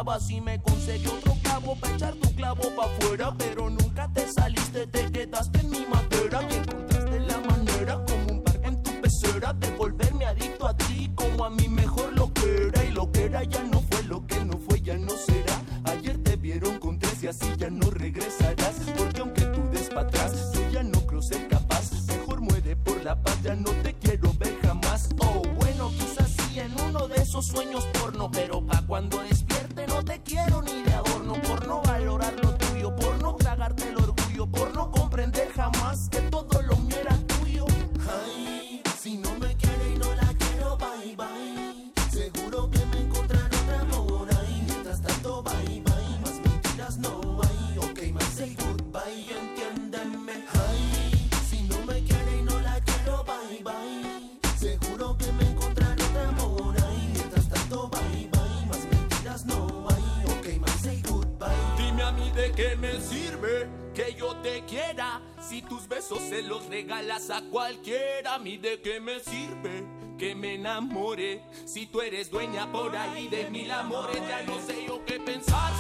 Que me conseguí otro clavo para echar tu clavo pa' afuera. Pero nunca te saliste, te quedaste en mi madera y encontraste la manera como un par en tu pecera de volverme adicto a ti como a mí mejor lo que era y lo que era ya no regalas a cualquiera. A mí de qué me sirve que me enamore si tú eres dueña por ahí de mil amores. Ya no sé yo qué pensar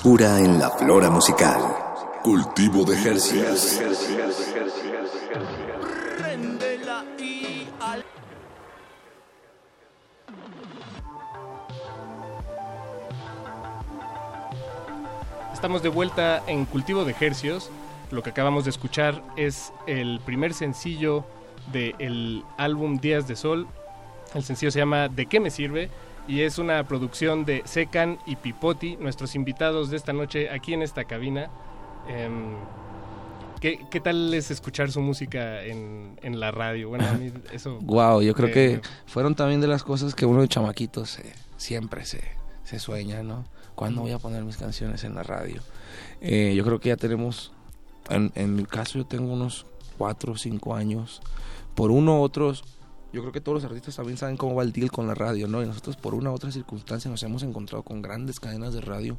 Frescura en la flora musical. Cultivo de Jercias. Préndela y al Estamos de vuelta en Cultivo de Hercios. Lo que acabamos de escuchar es el primer sencillo del álbum Días de Sol. El sencillo se llama ¿De qué me sirve? Y es una producción de Secan y Pipoti, nuestros invitados de esta noche aquí en esta cabina. Em, ¿qué, qué tal es escuchar su música en, en la radio? Bueno, a mí eso... Wow, yo creo eh, que fueron también de las cosas que uno de chamaquito se, siempre se, se sueña, ¿no? ¿Cuándo voy a poner mis canciones en la radio? Eh, yo creo que ya tenemos, en, en mi caso yo tengo unos cuatro o cinco años. Por uno u otros, yo creo que todos los artistas también saben cómo va el deal con la radio, ¿no? Y nosotros por una u otra circunstancia nos hemos encontrado con grandes cadenas de radio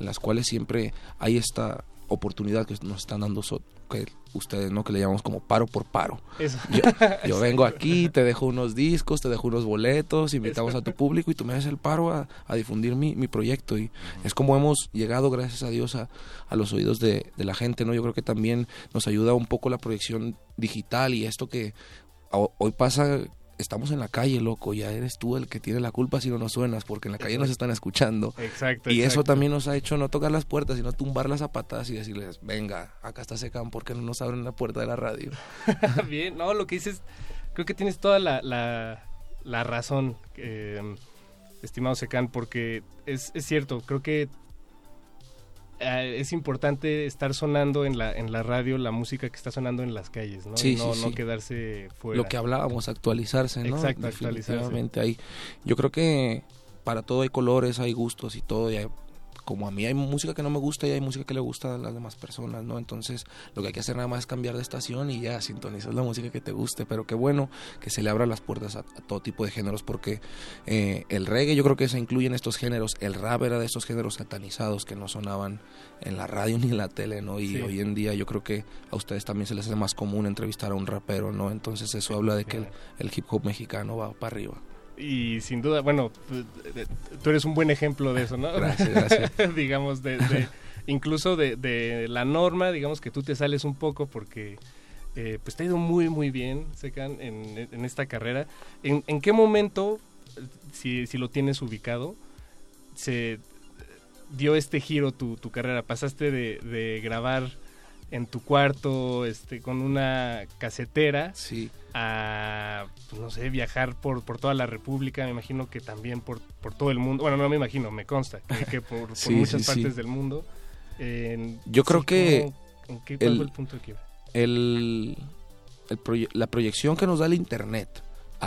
en las cuales siempre hay esta oportunidad que nos están dando so- que ustedes, ¿no? Que le llamamos como paro por paro. Eso. Yo, yo vengo aquí, te dejo unos discos, te dejo unos boletos, invitamos a tu público y tú me haces el paro a, a difundir mi, mi proyecto. Y es como hemos llegado, gracias a Dios, a, a los oídos de, de la gente, ¿no? Yo creo que también nos ayuda un poco la proyección digital y esto que hoy pasa estamos en la calle, loco, ya eres tú el que tiene la culpa si no nos suenas, porque en la calle nos están escuchando. Exacto, Y eso también nos ha hecho no tocar las puertas, sino tumbarlas a patadas y decirles, venga, acá está Secan, porque no nos abren la puerta de la radio? Bien, no, lo que dices, creo que tienes toda la, la, la razón, eh, estimado Secan, porque es, es cierto, creo que eh, es importante estar sonando en la, en la radio la música que está sonando en las calles, ¿no? Sí, Y no, sí, no sí. quedarse fuera. Lo que hablábamos, actualizarse, ¿no? Exacto, actualizarse. Hay, yo creo que para todo hay colores, hay gustos y todo, y hay- como a mí hay música que no me gusta y hay música que le gusta a las demás personas, ¿no? Entonces, lo que hay que hacer nada más es cambiar de estación y ya sintonizar la música que te guste, pero qué bueno que se le abran las puertas a, a todo tipo de géneros, porque eh, el reggae yo creo que se incluye en estos géneros, el rap era de estos géneros satanizados que no sonaban en la radio ni en la tele, ¿no? Y Sí. hoy en día yo creo que a ustedes también se les hace más común entrevistar a un rapero, ¿no? Entonces eso habla de que el, el hip hop mexicano va para arriba. Y sin duda, bueno, tú- eres un buen ejemplo de eso, ¿no? Gracias, gracias. digamos, de, de- incluso de, de la norma, digamos que tú te sales un poco porque eh, pues te ha ido muy, muy bien, Secan, en, en esta carrera. ¿En, en qué momento, si, si lo tienes ubicado, se dio este giro tu, tu carrera? Pasaste de, de grabar en tu cuarto este con una casetera sí. a pues, no sé viajar por, por toda la república me imagino que también por, por todo el mundo. Bueno no me imagino me consta que, que por, por Sí, muchas sí, partes del mundo. Yo creo que ¿cómo- en qué, ¿cuál fue el punto de el- el proye- la proyección que nos da el internet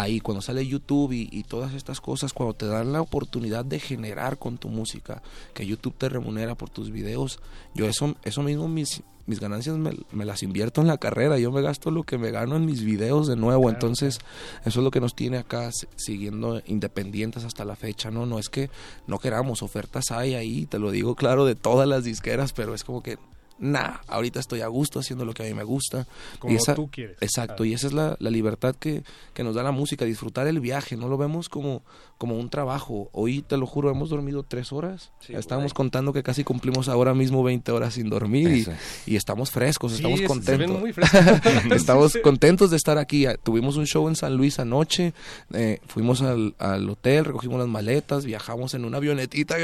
ahí, cuando sale YouTube y, y todas estas cosas, cuando te dan la oportunidad de generar con tu música, que YouTube te remunera por tus videos, yo eso, eso mismo mis, mis ganancias me, me las invierto en la carrera, yo me gasto lo que me gano en mis videos de nuevo, entonces eso es lo que nos tiene acá si- siguiendo independientes hasta la fecha, ¿no? No es que no queramos, ofertas hay ahí, te lo digo claro, de todas las disqueras, pero es como que, nah, ahorita estoy a gusto haciendo lo que a mí me gusta. Como Y esa- tú quieres. Exacto, y esa es la, la libertad que, que nos da la música, disfrutar el viaje, no lo vemos como, como un trabajo. Hoy, te lo juro, hemos dormido tres horas. Estábamos contando que casi cumplimos ahora mismo 20 horas sin dormir y, estamos frescos, Sí, estamos se contentos. ven muy frescos. estamos Sí, sí. contentos de estar aquí. Tuvimos un show en San Luis anoche, eh, fuimos al, al hotel, recogimos las maletas, viajamos en una avionetita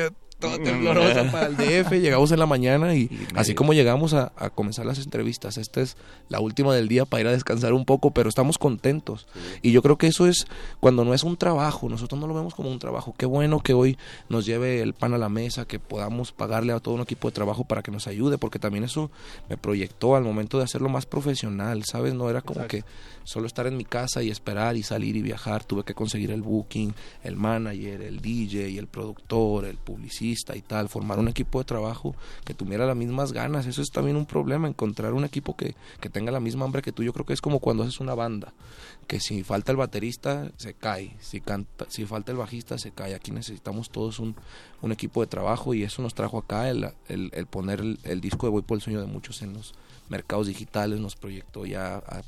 eh, toda temblorosa para el DF, llegamos en la mañana y así como llegamos a, a comenzar las entrevistas, esta es la última del día para ir a descansar un poco, pero estamos contentos. Y yo creo que eso es cuando no es un trabajo, nosotros no lo vemos como un trabajo. Qué bueno que hoy nos lleve el pan a la mesa, que podamos pagarle a todo un equipo de trabajo para que nos ayude, porque también eso me proyectó al momento de hacerlo más profesional, ¿sabes? No era como que solo estar en mi casa y esperar y salir y viajar, tuve que conseguir el booking, el manager, el DJ, el productor, el publicista y tal, formar un equipo de trabajo que tuviera las mismas ganas, eso es también un problema, encontrar un equipo que, que tenga la misma hambre que tú, yo creo que es como cuando haces una banda, que si falta el baterista se cae, si canta, si falta el bajista se cae, aquí necesitamos todos un, un equipo de trabajo y eso nos trajo acá el, el, poner el, el disco de Voy por el sueño de muchos en los mercados digitales, nos proyectó ya a,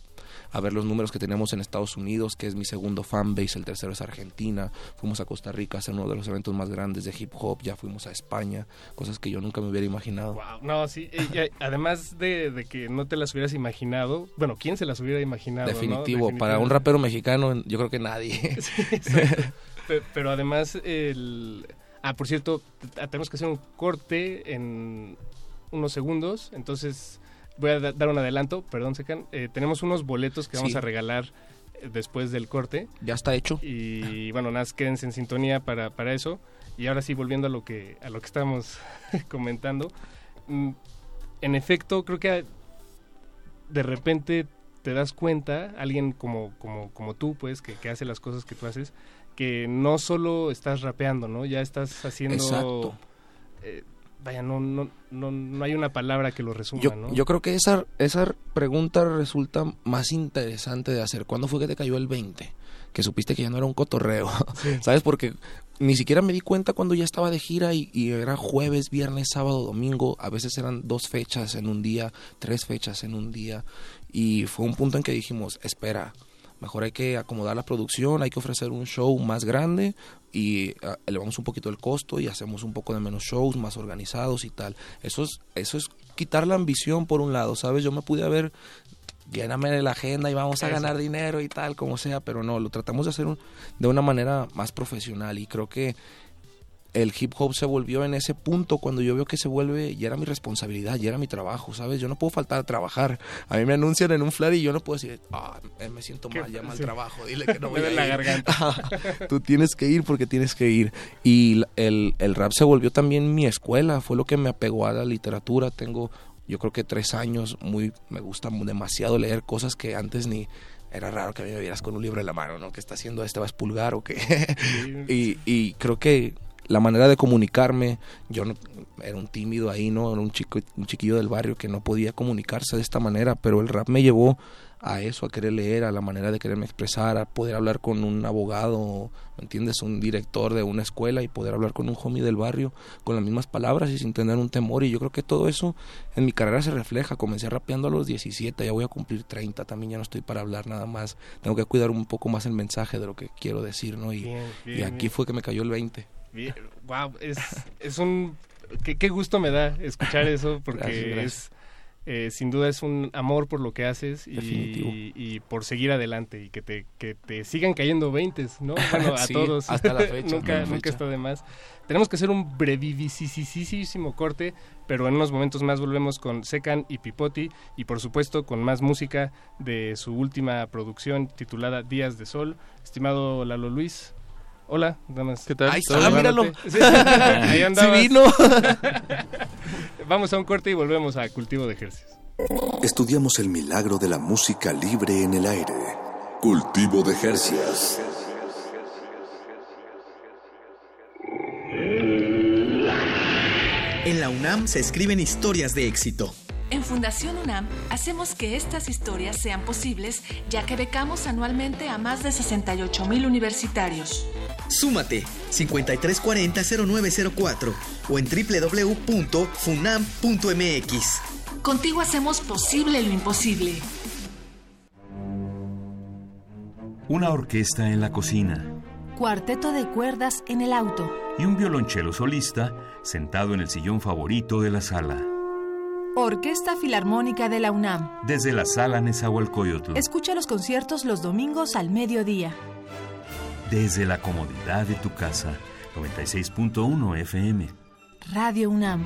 a ver los números que tenemos en Estados Unidos, que es mi segundo fanbase, el tercero es Argentina, fuimos a Costa Rica a hacer uno de los eventos más grandes de hip hop, ya fuimos a España, cosas que yo nunca me hubiera imaginado. Wow, no, sí, eh, además de, de que no te las hubieras imaginado, bueno, ¿quién se las hubiera imaginado? no? Definitivo, para un rapero mexicano yo creo que nadie. Sí, Pero además, el... Ah, por cierto, tenemos que hacer un corte en unos segundos, entonces voy a da- dar un adelanto, perdón, Secan. Eh, tenemos unos boletos que vamos a regalar eh, después del corte. Ya está hecho. Y bueno, nada, quédense en sintonía para, para eso. Y ahora sí, volviendo a lo que, a lo que estamos comentando. mm, En efecto, creo que de repente te das cuenta, alguien como, como, como tú, pues, que, que hace las cosas que tú haces, que no solo estás rapeando, ¿no? Ya estás haciendo... Exacto. eh, vaya, no, no, no, no hay una palabra que lo resuma, Yo, ¿no? yo creo que esa, esa pregunta resulta más interesante de hacer. ¿Cuándo fue que te cayó el 20? Que supiste que ya no era un cotorreo. ¿Sabes? Porque ni siquiera me di cuenta cuando ya estaba de gira y, y era jueves, viernes, sábado, domingo. A veces eran dos fechas en un día, tres fechas en un día. Y fue un punto en que dijimos, espera, mejor hay que acomodar la producción, hay que ofrecer un show más grande y ah, elevamos un poquito el costo y hacemos un poco de menos shows, más organizados y tal. Eso es, eso es quitar la ambición por un lado, ¿sabes? Yo me pude haber lléname la agenda y vamos a ganar dinero y tal, como sea, pero no, lo tratamos de hacer un- de una manera más profesional y creo que el hip hop se volvió en ese punto cuando yo veo que se vuelve, ya era mi responsabilidad, ya era mi trabajo, ¿sabes? Yo no puedo faltar a trabajar. A mí me anuncian en un flyer y yo no puedo decir, ah, eh, me siento mal, llama al Sí. trabajo, dile que no Me voy a la ir". garganta. Tú tienes que ir porque tienes que ir. Y el, el rap se volvió también mi escuela, fue lo que me apegó a la literatura. Tengo, yo creo que tres años, muy, me gusta demasiado leer cosas que antes ni era raro que a mí me vieras con un libro en la mano, ¿no? ¿Qué está haciendo este? ¿Va a expulgar o qué? y, y creo que la manera de comunicarme, yo no, era un tímido ahí, ¿no? Era un, chico, un chiquillo del barrio que no podía comunicarse de esta manera, pero el rap me llevó a eso, a querer leer, a la manera de quererme expresar, a poder hablar con un abogado, ¿me entiendes? Un director de una escuela y poder hablar con un homie del barrio con las mismas palabras y sin tener un temor. Y yo creo que todo eso en mi carrera se refleja. Comencé rapeando a los 17, ya voy a cumplir 30, también ya no estoy para hablar nada más. Tengo que cuidar un poco más el mensaje de lo que quiero decir, ¿no? Y, Bien, y bien, aquí bien. fue que me cayó el 20. Bien, wow, es, es un... Qué, qué gusto me da escuchar eso, porque Gracias, gracias. es... eh, sin duda es un amor por lo que haces y, y por seguir adelante y que te, que te sigan cayendo veintes, ¿no? Bueno, a Sí, todos. hasta la fecha, nunca, la nunca fecha. está de más. Tenemos que hacer un brevivisísimo corte, pero en unos momentos más volvemos con Secan y Pipoti y por supuesto con más música de su última producción titulada Días de Sol. Estimado Lalo Luis, hola, nada más. ¿Qué tal? Ahí ¿Todo está, míralo. Sí, ahí Sí andabas. vino. Vamos a un corte y volvemos a Cultivo de Ejercicios. Estudiamos el milagro de la música libre en el aire. Cultivo de Jercias. En la UNAM se escriben historias de éxito. En Fundación UNAM hacemos que estas historias sean posibles, ya que becamos anualmente a más de 68 mil universitarios. Súmate 5340-0904 o en www.funam.mx. Contigo hacemos posible lo imposible. Una orquesta en la cocina Cuarteto de cuerdas en el auto. y un violonchelo solista sentado en el sillón favorito de la sala. Orquesta Filarmónica de la UNAM. Desde la sala Nezahualcóyotl. Escucha los conciertos los domingos al mediodía. Desde la comodidad de tu casa. 96.1 FM. Radio UNAM.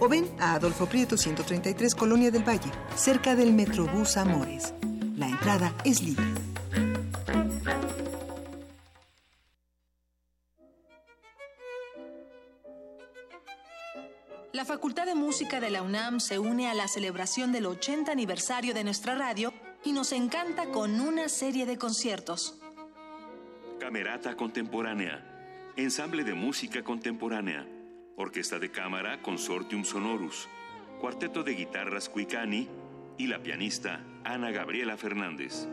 o ven a Adolfo Prieto 133 Colonia del Valle, cerca del Metrobús Amores. La entrada es libre. La Facultad de Música de la UNAM se une a la celebración del 80 aniversario de nuestra radio y nos encanta con una serie de conciertos. Camerata Contemporánea, Ensamble de Música Contemporánea, Orquesta de Cámara Consortium Sonorus, Cuarteto de Guitarras Cuicani y la pianista Ana Gabriela Fernández.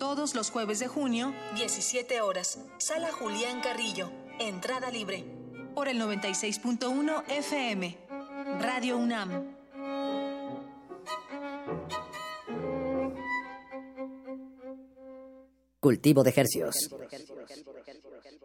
Todos los jueves de junio, 17 horas, Sala Julián Carrillo, entrada libre, por el 96.1 FM, Radio UNAM. Cultivo de Hercios.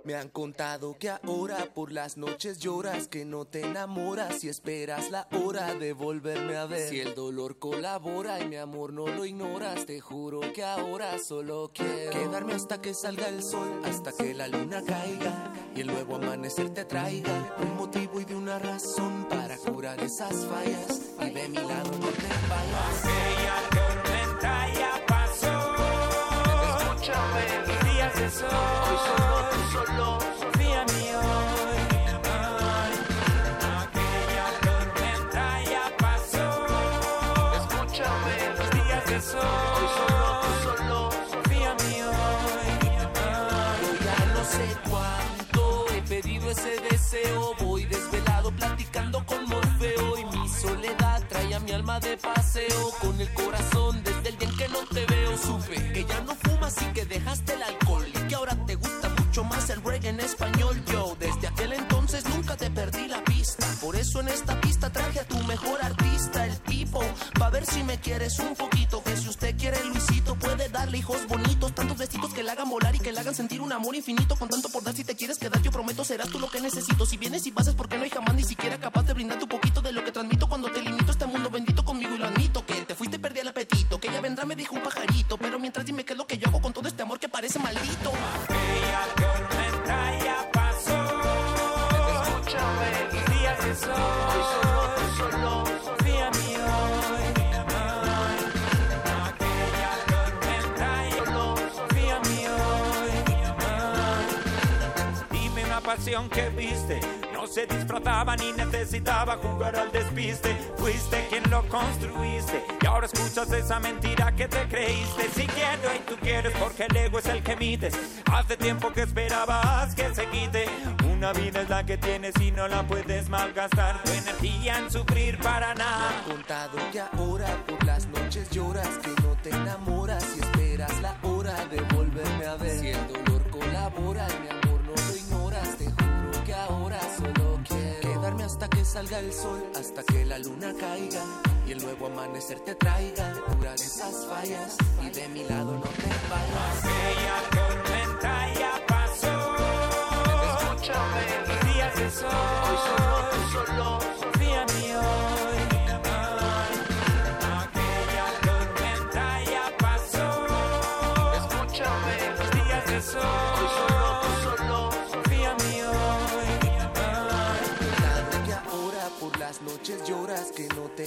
Me han contado que ahora por las noches lloras, que no te enamoras y esperas la hora de volverme a ver. Si el dolor colabora y mi amor no lo ignoras, te juro que ahora solo quiero quedarme hasta que salga el sol, hasta que la luna caiga y el nuevo amanecer te traiga un motivo y de una razón para curar esas fallas y de mi lado no te vayas. Escúchame, Los días de sol. hoy solo solo. Confía en mí hoy. Aquella tormenta ya pasó. Escúchame, Los días de sol. hoy solo solo. Confía en mí hoy. Yo ya no sé cuánto he pedido ese deseo. Voy desvelado platicando con Morfeo y mi soledad trae a mi alma de paseo con el corazón fumas y que dejaste el alcohol y que ahora te gusta mucho más el reggae en español. Yo desde aquel entonces nunca te perdí la pista. Por eso en esta pista traje a tu mejor artista, el tipo. Pa' ver si me quieres un poquito. Que si usted quiere Luisito, puede darle hijos bonitos. Tantos vestidos que le hagan volar y que le hagan sentir un amor infinito. Con tanto por dar, si te quieres quedar, yo prometo serás tú lo que necesito. Si vienes y pasas, porque no hay jamás ni siquiera capaz de brindarte un poquito dijo un pajarito. Pero mientras dime qué es lo que yo hago con todo este amor que parece maldito. Aquella tormenta ya pasó. Escúchame, días de sol. hoy pasión que viste. No se disfrazaba ni necesitaba jugar al despiste. Fuiste quien lo construiste. Y ahora escuchas esa mentira que te creíste. Si quiero y tú quieres porque el ego es el que mides. Hace tiempo que esperabas que se quite. Una vida es la que tienes y no la puedes malgastar. Tu energía en sufrir para nada. Me han contado que ahora por las noches lloras, que no te enamoras y esperas la hora de volverme a ver. Hasta que salga el sol, hasta que la luna caiga y el nuevo amanecer te traiga. Curar esas fallas y de mi lado no te vayas. Aquella tormenta ya pasó. Escúchame, Los días de sol. hoy solo tú solo.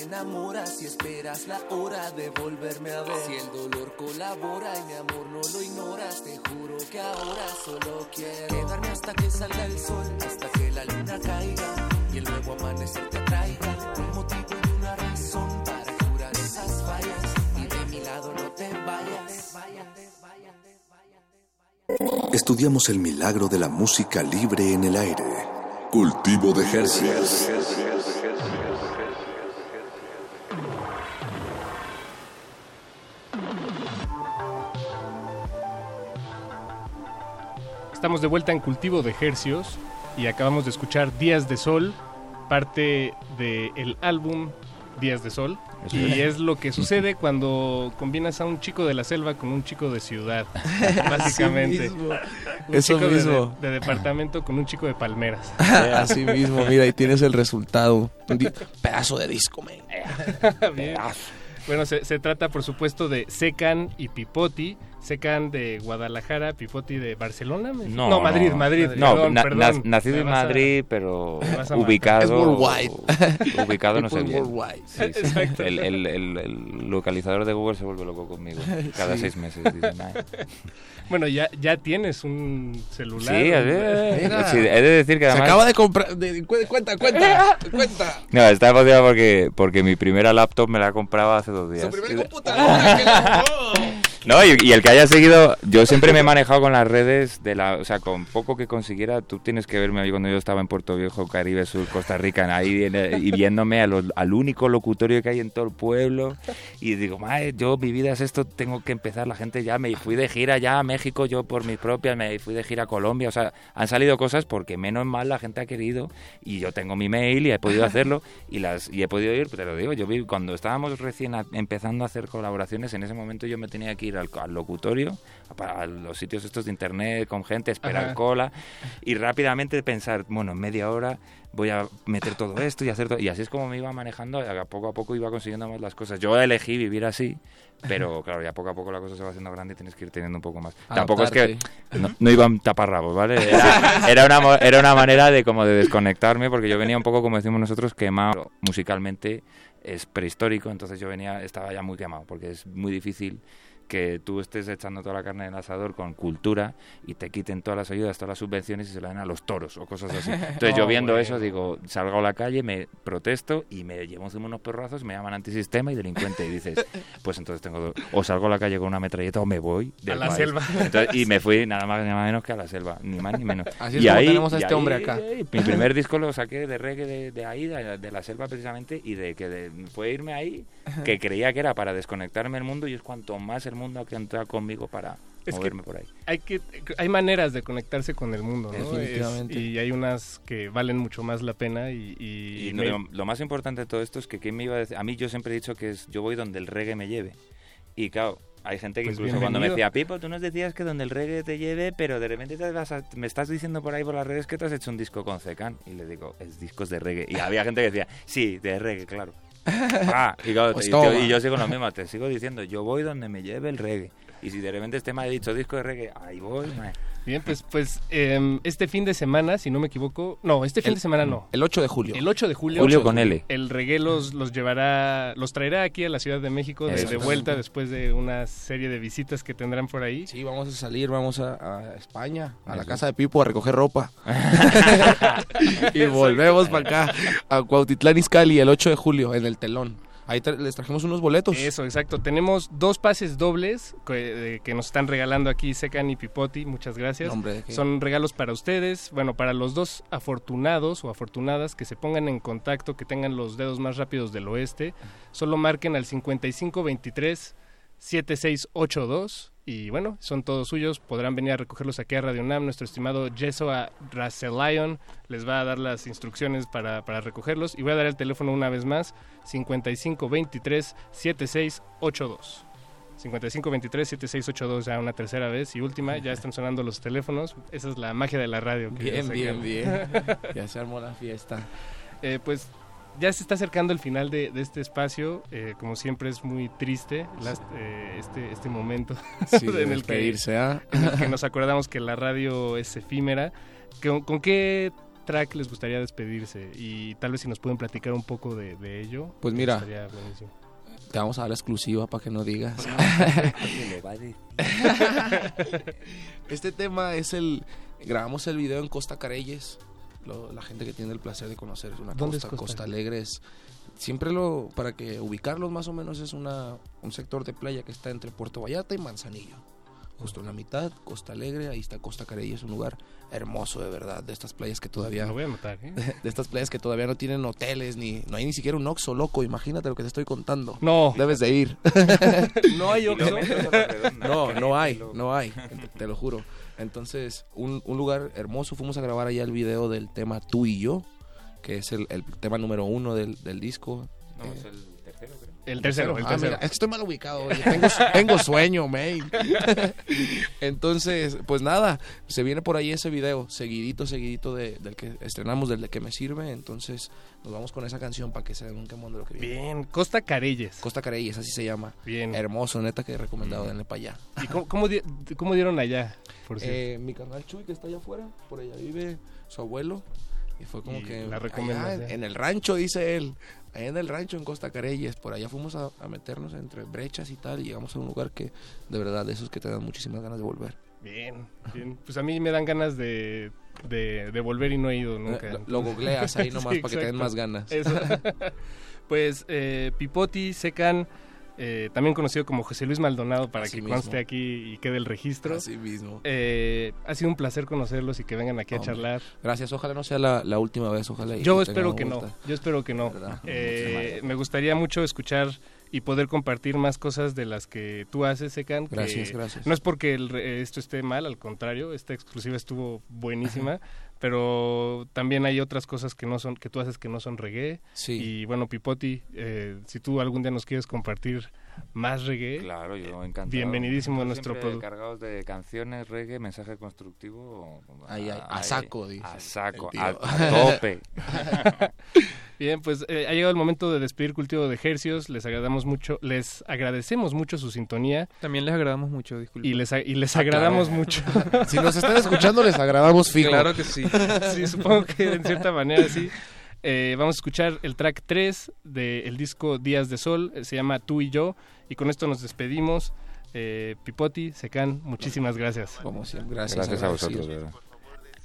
Enamoras y esperas la hora de volverme a ver. Si el dolor colabora y mi amor no lo ignoras, te juro que ahora solo quiero quedarme hasta que salga el sol, hasta que la luna caiga y el nuevo amanecer te traiga un motivo y una razón para curar esas fallas y de mi lado no te vayas. Estudiamos el milagro de la música libre en el aire. Cultivo de Jercias. Estamos de vuelta en Cultivo de Hercios y acabamos de escuchar Días de Sol, parte del álbum Días de Sol. Eso y es. es lo que sucede cuando combinas a un chico de la selva con un chico de ciudad, básicamente. Así mismo. Un Eso chico de- mismo. De, departamento con un chico de palmeras. Así mismo, mira, ahí tienes el resultado. Un pedazo de disco, man. Bien. Bueno, se, se trata por supuesto de Secan y Pipoti. Secan de Guadalajara, Pipoti de Barcelona. ¿me- No, Madrid, no. Madrid. No, perdón, na- perdón. na- nacido en a- Madrid, pero a matar. ubicado. Es worldwide. Ubicado no sé bien. worldwide. Sí, sí. Exacto. El, el- el- el localizador de Google se vuelve loco conmigo. Cada Sí. seis meses. dice, "Nah". Bueno, ya, ya tienes un celular. Sí, a ver, sí, he de decir que Se además... acaba de comprar. de- cu- cuenta, cuenta, cuenta. No, está emocionado porque, porque mi primera laptop me la compraba hace dos días. Su primera computadora que compró. No, y, y el que haya seguido, yo siempre me he manejado con las redes de la, o sea, con poco que consiguiera, tú tienes que verme ahí cuando yo estaba en Puerto Viejo, Caribe Sur, Costa Rica, ahí y viéndome a los- al único locutorio que hay en todo el pueblo y digo, madre, yo mi vida es esto, tengo que empezar, la gente ya me fui de gira ya a México, yo por mis propias, me fui de gira a Colombia, o sea, han salido cosas porque menos mal la gente ha querido y yo tengo mi mail y he podido hacerlo y las y he podido ir, te lo digo, yo vi cuando estábamos recién a- empezando a hacer colaboraciones, en ese momento yo me tenía que ir al, al locutorio, a, los sitios estos de internet con gente, esperar Ajá. cola y rápidamente pensar, bueno, en media hora voy a meter todo esto y hacer todo. Y así es como me iba manejando, y a poco a poco iba consiguiendo más las cosas. Yo elegí vivir así, pero claro, ya poco a poco la cosa se va haciendo grande y tienes que ir teniendo un poco más. Tampoco es que no, no iban taparrabos, ¿vale? Era, era una, era una manera de como de desconectarme, porque yo venía un poco, como decimos nosotros, quemado musicalmente. Es prehistórico, entonces yo venía, estaba ya muy quemado, porque es muy difícil que tú estés echando toda la carne en el asador con cultura y te quiten todas las ayudas, todas las subvenciones y se la den a los toros o cosas así. Entonces yo viendo bueno. eso digo, salgo a la calle, me protesto y me llevo encima unos perrazos, me llaman antisistema y delincuente y dices, pues entonces tengo dos. o salgo a la calle con una metralleta o me voy del la país. selva. Entonces, y me fui nada más ni menos que a la selva, ni más ni menos. Así es y como ahí, tenemos a y este ahí- hombre acá. ahí, mi primer disco lo saqué de reggae de, de ahí, de, de la selva precisamente, y de que de- fue irme ahí, que creía que era para desconectarme del mundo y es cuanto más el mundo que entra conmigo para Es que moverme por ahí. Hay, que, hay maneras de conectarse con el mundo, ¿no? Definitivamente. Es- y hay unas que valen mucho más la pena y... y Y me- lo, lo más importante de todo esto es que ¿quién me iba a decir? A mí yo siempre he dicho que es yo voy donde el reggae me lleve. Y claro, hay gente que Pues incluso cuando me bienvenido. decía, Pipo, tú nos decías que donde el reggae te lleve, pero de repente te vas a- me estás diciendo por ahí por las redes que te has hecho un disco con Cecan. Y le digo, es discos de reggae. Y había gente que decía, sí, de reggae, claro. Ah, y, claro, Pues y- yo sigo lo mismo, te sigo diciendo, yo voy donde me lleve el reggae. Y si de repente este me ha dicho disco de reggae, ahí voy. Bien, pues, pues em, este fin de semana, si no me equivoco... No, este fin El- de semana no. El 8 de julio. El 8 de julio. Julio con L. El reggae los, los llevará, los traerá aquí a la Ciudad de México de, vuelta después de una serie de visitas que tendrán por ahí. Sí, vamos a salir, vamos a, a España, a la casa de Pipo a recoger ropa. y volvemos para acá, a Cuautitlán Izcalli, el 8 de julio, en el telón. Ahí tra- les trajimos unos boletos. Eso, exacto. Tenemos dos pases dobles que, eh, que nos están regalando aquí Secan y Pipoti. Muchas gracias. Hombre. Son regalos para ustedes. Bueno, para los dos afortunados o afortunadas que se pongan en contacto, que tengan los dedos más rápidos del oeste. Solo marquen al 5523 7682 y bueno, son todos suyos, podrán venir a recogerlos aquí a Radio UNAM, nuestro estimado Jesua Raselion les va a dar las instrucciones para, para recogerlos y voy a dar el teléfono una vez más, 5523 7682. 5523-7682 ya una tercera vez y última, ya están sonando los teléfonos, esa es la magia de la radio. que Bien, bien, bien. ya se armó la fiesta. Eh, pues ya se está acercando el final de, de este espacio. eh, como siempre es muy triste las- eh, este, este momento Sí, en, el que, ¿ah? en el que nos acordamos que la radio es efímera. ¿Con, con qué track les gustaría despedirse? Y tal vez si nos pueden platicar un poco de, de ello. Pues mira. Te vamos a dar la exclusiva para que no digas. Este tema es el... Grabamos el video en Costa Careyes. Lo- la gente que tiene el placer de conocer es una ¿Dónde es costa, Costa? Alegre. es- siempre lo... Para que ubicarlos más o menos es una, un sector de playa que está entre Puerto Vallarta y Manzanillo. Justo en la mitad, Costa Alegre, ahí está Costa Careyes, un lugar hermoso de verdad, de estas playas que todavía... Lo voy a anotar, ¿eh? De estas playas que todavía no tienen hoteles, ni no hay ni siquiera un Oxxo loco, imagínate lo que te estoy contando. No. Debes de ir. No hay Oxxo. no, no hay, no hay, te, te lo juro. Entonces, un, un lugar hermoso, fuimos a grabar allá el video del tema Tú y yo, que es el, el tema número uno del, del disco. No, Eh, es el tercero. El tercero, el Ah, tercero. mira, es que estoy mal ubicado, oye, tengo, tengo sueño, man. Entonces, pues nada, se viene por ahí ese video, seguidito, seguidito de- del que estrenamos, del de que me sirve. Entonces, nos vamos con esa canción para que se den un quemón de lo que viene. Bien, Costa Careyes. Costa Careyes, así se llama. Bien. Hermoso, neta, que recomendado, denle para allá. ¿Y cómo, cómo di- cómo dieron allá? Por? Eh, mi carnal Chuy, que está allá afuera, por allá vive su abuelo. Y fue como Y que. la recomendación. en, en el rancho, dice él. Allá en el rancho, en Costa Careyes. Por allá fuimos a, a meternos entre brechas y tal. Y llegamos a un lugar que, de verdad, de esos que te dan muchísimas ganas de volver. Bien, bien. Pues a mí me dan ganas de, de, de volver y no he ido nunca. Lo- lo googleas ahí nomás para que te den más ganas. Eso. pues eh, Pipoti, Secan, eh, también conocido como José Luis Maldonado, para Así que mismo. conste aquí y quede el registro. Así mismo. Eh, ha sido un placer conocerlos y que vengan aquí a charlar. Gracias, ojalá no sea la, la última vez, ojalá. y Yo espero que no, yo espero que no. Eh, me gustaría mucho escuchar y poder compartir más cosas de las que tú haces, Secan. Gracias, gracias. No es porque el esto esté mal, al contrario, esta exclusiva estuvo buenísima, pero también hay otras cosas que no son que tú haces que no son reggae. Sí. Y bueno, Pipoti, eh, si tú algún día nos quieres compartir más reggae, Claro, yo encantado. bienvenidísimo a nuestro producto. cargados de canciones, reggae, mensaje constructivo. Ahí, ahí, a saco, dice A saco, a, a tope. Bien, pues eh, ha llegado el momento de despedir Cultivo de Ejercios. Les agradamos mucho, les agradecemos mucho su sintonía. También les agradamos mucho, disculpe. Y les, y les Ah, agradamos claro. mucho. Si nos están escuchando, les agradamos fijo. Claro que sí. sí, supongo que en cierta manera sí. Eh, vamos a escuchar el track 3 del disco Días de Sol, eh, se llama Tú y yo, y con esto nos despedimos. Eh, Pipoti, Secan, muchísimas gracias. Como siempre, gracias. Gracias a vosotros, verdad.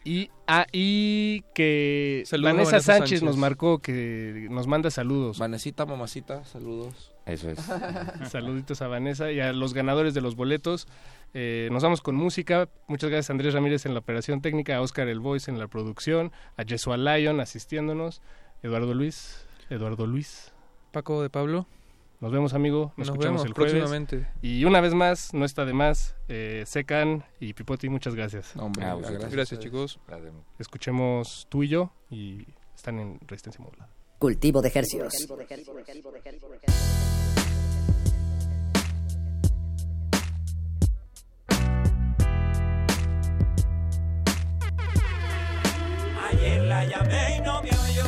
Y, ah, y que Saludos Vanessa, Vanessa Sánchez, Sánchez. nos marcó, que nos manda saludos. Vanesita, mamacita, saludos. Eso es. Saluditos a Vanessa y a los ganadores de los boletos. Eh, nos vamos con música. Muchas gracias a Andrés Ramírez en la operación técnica, a Oscar El Voice en la producción, a Jesua Lyon asistiéndonos, Eduardo Luis, Eduardo Luis. Paco de Pablo. Nos vemos, amigo. Nos, Nos escuchamos vemos el jueves. próximamente. Y una vez más, no está de más, eh, Secan y Pipoti, muchas gracias. Hombre, A vosotros. gracias. Gracias, chicos. Gracias. Escuchemos tú y yo y están en Resistencia Modulada. Cultivo de ejercicios. Ayer la llamé y no me oyó,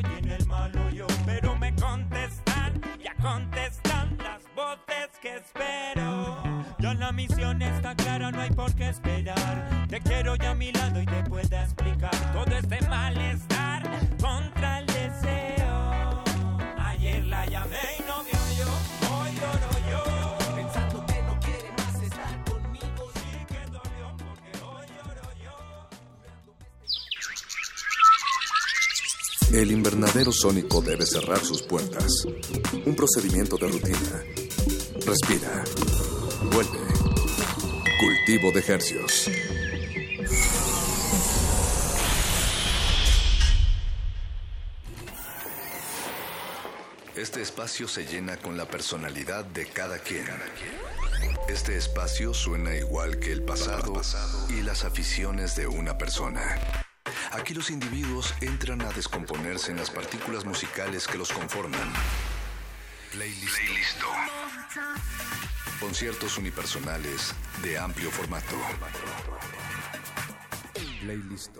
y en el malo yo. Pero me contestan, ya contestan las voces que espero. Ya la misión está clara, no hay por qué esperar. Te quiero ya a mi lado y te puedo explicar todo este El invernadero sónico debe cerrar sus puertas. Un procedimiento de rutina. Respira. Vuelve. Cultivo de ejercios. Este espacio se llena con la personalidad de cada quien. Este espacio suena igual que el pasado y las aficiones de una persona. Aquí los individuos entran a descomponerse en las partículas musicales que los conforman. Playlist. Conciertos unipersonales de amplio formato. Playlist.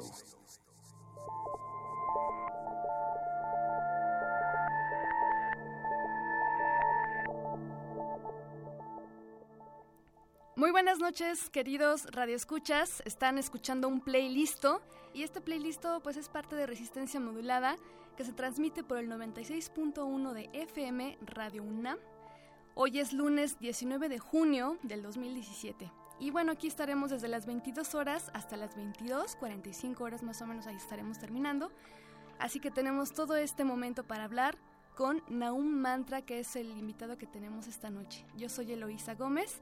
Muy buenas noches, queridos radioescuchas. Están escuchando un playlist y este playlist pues es parte de Resistencia Modulada que se transmite por el 96.1 de FM Radio UNAM. Hoy es lunes 19 de junio del 2017. Y bueno, aquí estaremos desde las 22 horas hasta las 22, 45 horas más o menos ahí estaremos terminando. Así que tenemos todo este momento para hablar con Naum Mantra, que es el invitado que tenemos esta noche. Yo soy Eloísa Gómez.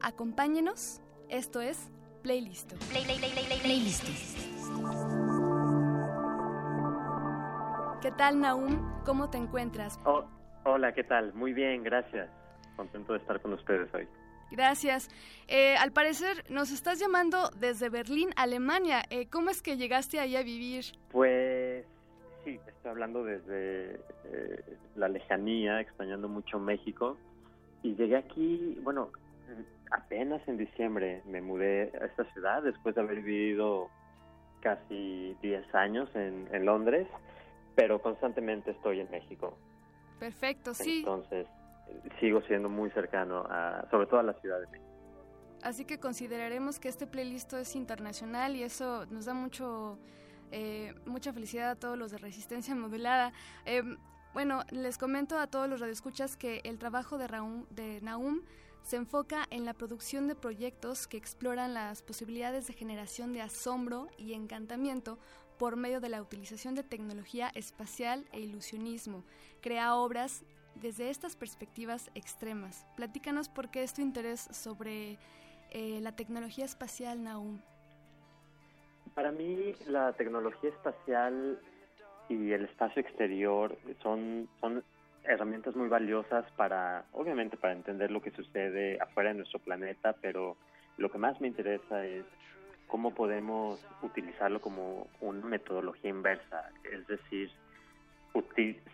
Acompáñenos. Esto es Playlist. Playlist. ¿Qué tal, Naum? ¿Cómo te encuentras? Oh, hola, ¿qué tal? Muy bien, gracias. Contento de estar con ustedes hoy. Gracias. Eh, al parecer nos estás llamando desde Berlín, Alemania. Eh, ¿Cómo es que llegaste ahí a vivir? Pues sí, estoy hablando desde eh, la lejanía, extrañando mucho México. Y llegué aquí, bueno, apenas en diciembre me mudé a esta ciudad después de haber vivido casi 10 años en, en Londres, pero constantemente estoy en México. Perfecto, sí. Entonces, sigo siendo muy cercano, a, sobre todo a la Ciudad de México. Así que consideraremos que este playlist es internacional y eso nos da mucho, eh, mucha felicidad a todos los de Resistencia Modulada. Eh, bueno, les comento a todos los radioescuchas que el trabajo de, Raúl, de Naum se enfoca en la producción de proyectos que exploran las posibilidades de generación de asombro y encantamiento por medio de la utilización de tecnología espacial e ilusionismo. Crea obras desde estas perspectivas extremas. Platícanos por qué es tu interés sobre eh, la tecnología espacial, Naum. Para mí, la tecnología espacial y el espacio exterior son, son herramientas muy valiosas para, obviamente, para entender lo que sucede afuera de nuestro planeta, pero lo que más me interesa es cómo podemos utilizarlo como una metodología inversa, es decir,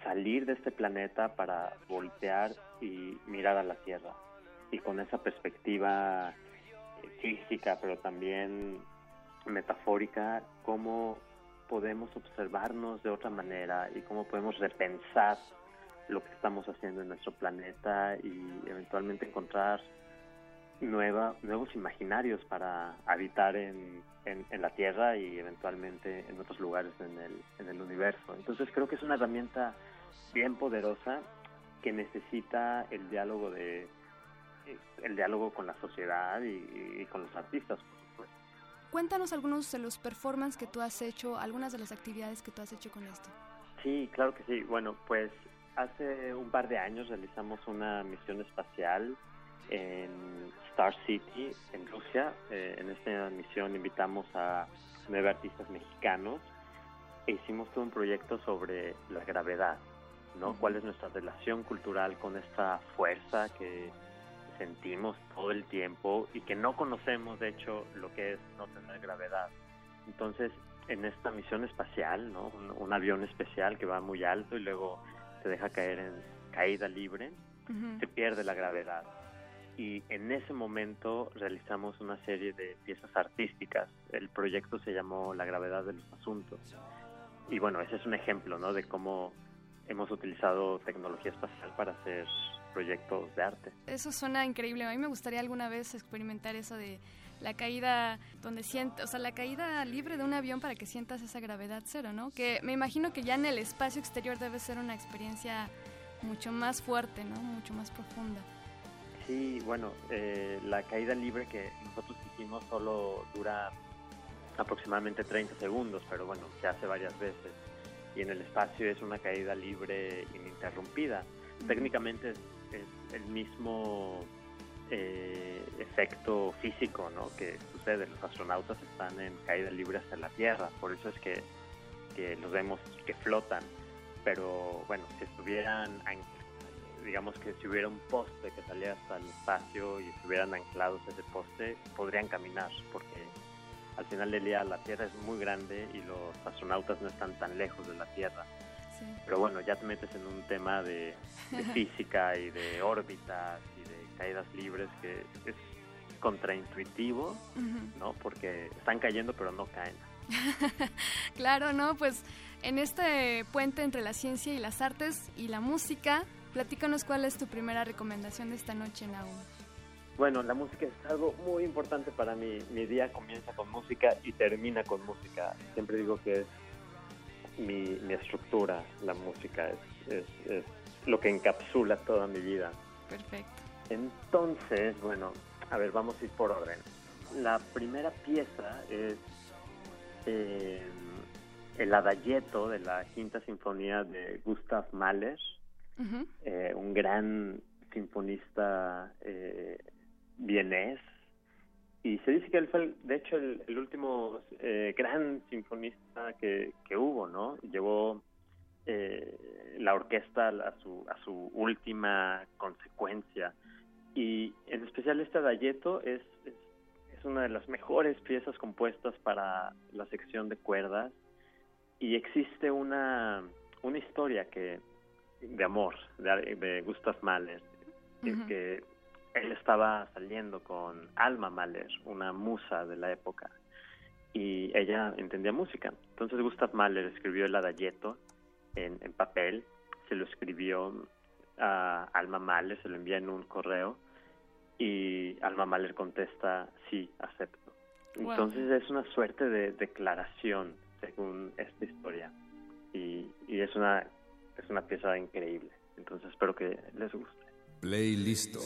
salir de este planeta para voltear y mirar a la Tierra. Y con esa perspectiva física, pero también metafórica, cómo podemos observarnos de otra manera y cómo podemos repensar lo que estamos haciendo en nuestro planeta y eventualmente encontrar nueva, nuevos imaginarios para habitar en, en, la Tierra y eventualmente en otros lugares en el, en el universo. Entonces creo que es una herramienta bien poderosa que necesita el diálogo de el diálogo con la sociedad y, y con los artistas, por supuesto. Cuéntanos algunos de los performances que tú has hecho, algunas de las actividades que tú has hecho con esto. Sí, claro que sí. Bueno, pues hace un par de años realizamos una misión espacial en Star City, en Rusia. Eh, en esta misión invitamos a nueve artistas mexicanos e hicimos todo un proyecto sobre la gravedad, ¿no? ¿Cuál es nuestra relación cultural con esta fuerza que sentimos todo el tiempo y que no conocemos, de hecho, lo que es no tener gravedad? Entonces, en esta misión espacial, ¿no? Un, un avión especial que va muy alto y luego se deja caer en caída libre, se pierde la gravedad y en ese momento realizamos una serie de piezas artísticas. El proyecto se llamó La gravedad de los asuntos. y bueno, ese es un ejemplo, ¿no? De cómo hemos utilizado tecnología espacial para hacer proyectos de arte. Eso suena increíble. A mí me gustaría alguna vez experimentar eso de la caída donde sientes, o sea, la caída libre de un avión para que sientas esa gravedad cero, ¿no? Que me imagino que ya en el espacio exterior debe ser una experiencia mucho más fuerte, ¿no? Mucho más profunda. Sí, bueno, eh, la caída libre que nosotros hicimos solo dura aproximadamente 30 segundos, pero bueno, se hace varias veces. Y en el espacio es una caída libre ininterrumpida. Técnicamente es, el mismo eh, efecto físico ¿no? que sucede. Los astronautas están en caída libre hasta la Tierra, por eso es que, que los vemos que flotan. Pero bueno, si estuvieran, digamos que si hubiera un poste que saliera hasta el espacio y estuvieran anclados a ese poste, podrían caminar, porque al final del día la Tierra es muy grande y los astronautas no están tan lejos de la Tierra. Pero bueno, ya te metes en un tema de, física y de órbitas de caídas libres que es contraintuitivo, ¿no? Porque están cayendo pero no caen. claro, ¿no? Pues en este puente entre la ciencia y las artes y la música, platícanos cuál es tu primera recomendación de esta noche, Naum. Bueno, la música es algo muy importante para mí. Mi día comienza con música y termina con música. Siempre digo que es mi, estructura, la música, es, es, lo que encapsula toda mi vida. Perfecto. Entonces, bueno, a ver, vamos a ir por orden. La primera pieza es eh, el adagietto de la quinta sinfonía de Gustav Mahler, eh, un gran sinfonista eh, vienés. Y se dice que él fue, de hecho, el, último eh, gran sinfonista que, que, hubo, ¿no? Llevó eh, la orquesta a su, a su última consecuencia. Y en especial este Dayeto es, es, es, una de las mejores piezas compuestas para la sección de cuerdas. Y existe una, una historia que de amor de, de Gustav Mahler, que él estaba saliendo con Alma Mahler, una musa de la época, y ella entendía música. Entonces Gustav Mahler escribió el adagietto en, papel, se lo escribió a Alma Mahler, se lo envía en un correo, y Alma Mahler contesta, sí, acepto. Entonces es una suerte de declaración, según esta historia, y, y es, una, es una pieza increíble. Entonces espero que les guste. Play listo.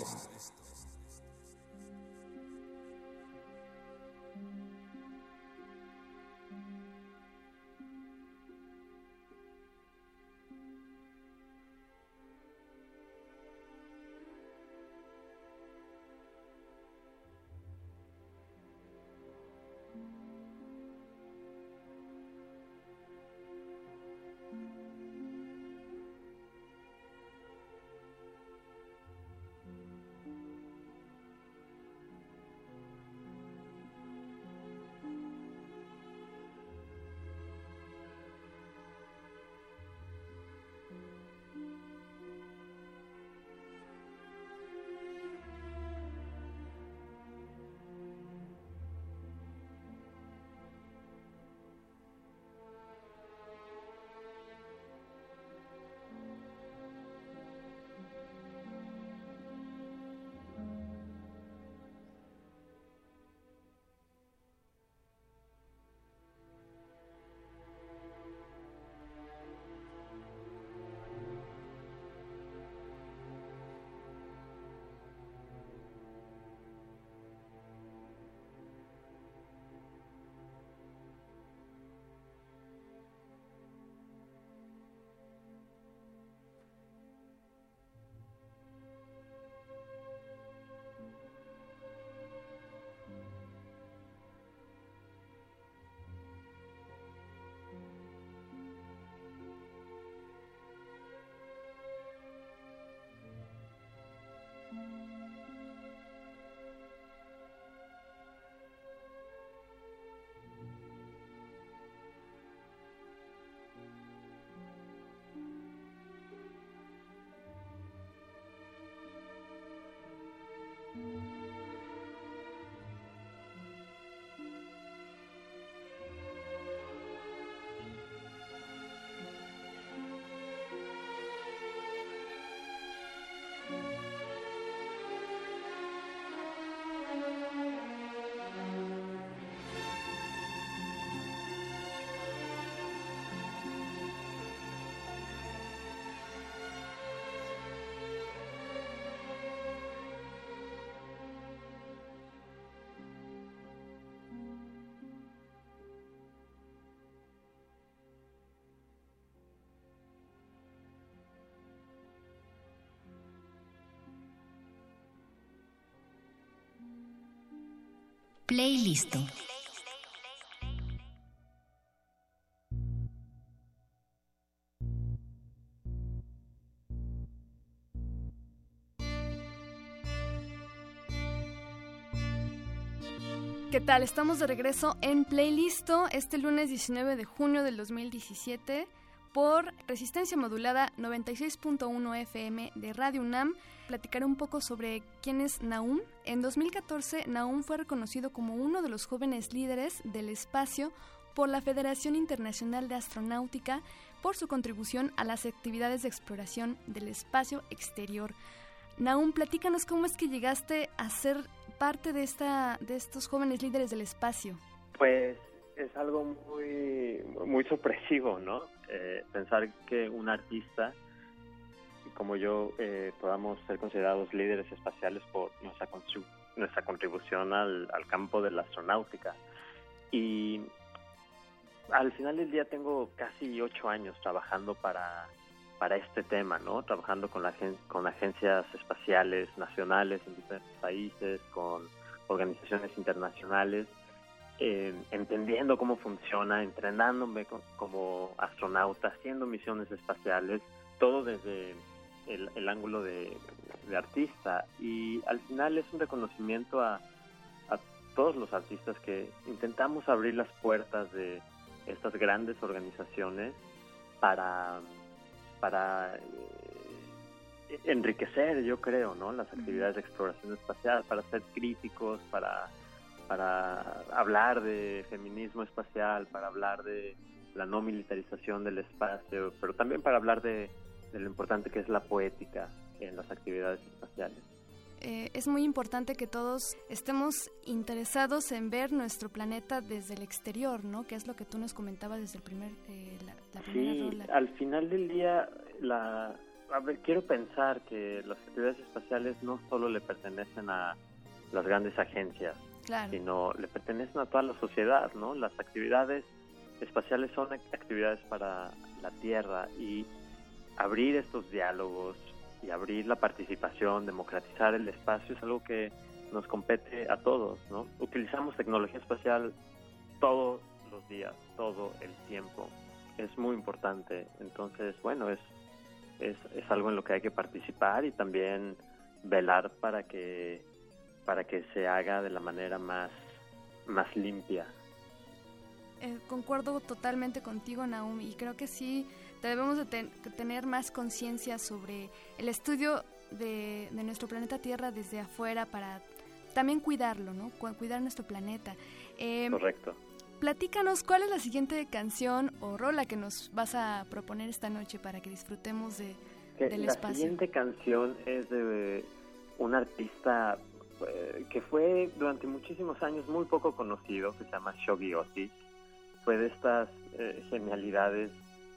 Playlist. ¿Qué tal? Estamos de regreso en Playlisto este lunes 19 de junio del 2017 por Resistencia Modulada 96.1 FM de Radio UNAM. Platicaré un poco sobre quién es Naum. En 2014, Naum fue reconocido como uno de los jóvenes líderes del espacio por la Federación Internacional de Astronáutica por su contribución a las actividades de exploración del espacio exterior. Naum, platícanos cómo es que llegaste a ser parte de, esta, de estos jóvenes líderes del espacio. Pues es algo muy, muy sorpresivo, ¿no? Eh, pensar que un artista como yo eh, podamos ser considerados líderes espaciales por nuestra, nuestra contribución al, campo de la astronáutica. Y al final del día tengo casi ocho años trabajando para para este tema, ¿no? Trabajando con, la, con agencias espaciales nacionales en diferentes países, con organizaciones internacionales, eh, entendiendo cómo funciona, entrenándome como astronauta, haciendo misiones espaciales, todo desde el, ángulo de, artista. Y al final es un reconocimiento a, a todos los artistas que intentamos abrir las puertas de estas grandes organizaciones para para eh, enriquecer, yo creo, ¿no? Las actividades de exploración espacial, para ser críticos, para, para hablar de feminismo espacial, para hablar de la no militarización del espacio, pero también para hablar de, de lo importante que es la poética en las actividades espaciales. Eh, es muy importante que todos estemos interesados en ver nuestro planeta desde el exterior, ¿no? Que es lo que tú nos comentabas desde el primer, eh, la, primera sí, al final del día, la, quiero pensar que las actividades espaciales no solo le pertenecen a las grandes agencias, sino le pertenecen a toda la sociedad, ¿no? Las actividades espaciales son actividades para la Tierra y abrir estos diálogos, y abrir la participación, democratizar el espacio es algo que nos compete a todos, ¿no? Utilizamos tecnología espacial todos los días, todo el tiempo. Es muy importante. Entonces, bueno, es, es, es algo en lo que hay que participar y también velar para que para que se haga de la manera más más limpia. Eh, concuerdo totalmente contigo, Naomi, y creo que sí debemos de tener más conciencia sobre el estudio de, nuestro planeta Tierra desde afuera para también cuidarlo, ¿no? Cuidar nuestro planeta. Em, Correcto. Platícanos cuál es la siguiente canción o rola que nos vas a proponer esta noche para que disfrutemos de, del espacio. La siguiente canción es de un artista que fue durante muchísimos años muy poco conocido, que se llama Shogi Otis. Fue de estas eh, genialidades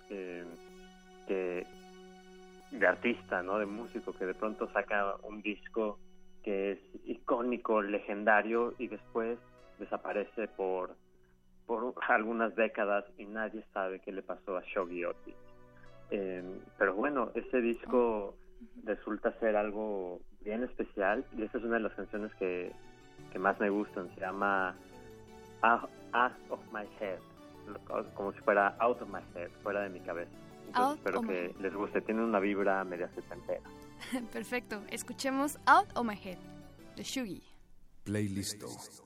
eh, que de artista, ¿no? De músico que de pronto saca un disco que es icónico, legendario y después desaparece por por algunas décadas y nadie sabe qué le pasó a Otis. Em, pero bueno, ese disco resulta ser algo bien especial y esa es una de las canciones que, que más me gustan. Se llama Out of My Head como si fuera out of my head, fuera de mi cabeza. espero que les guste. Tiene una vibra media setentera. Perfecto. Escuchemos Out of My Head de Shugi. Playlist. Playlist.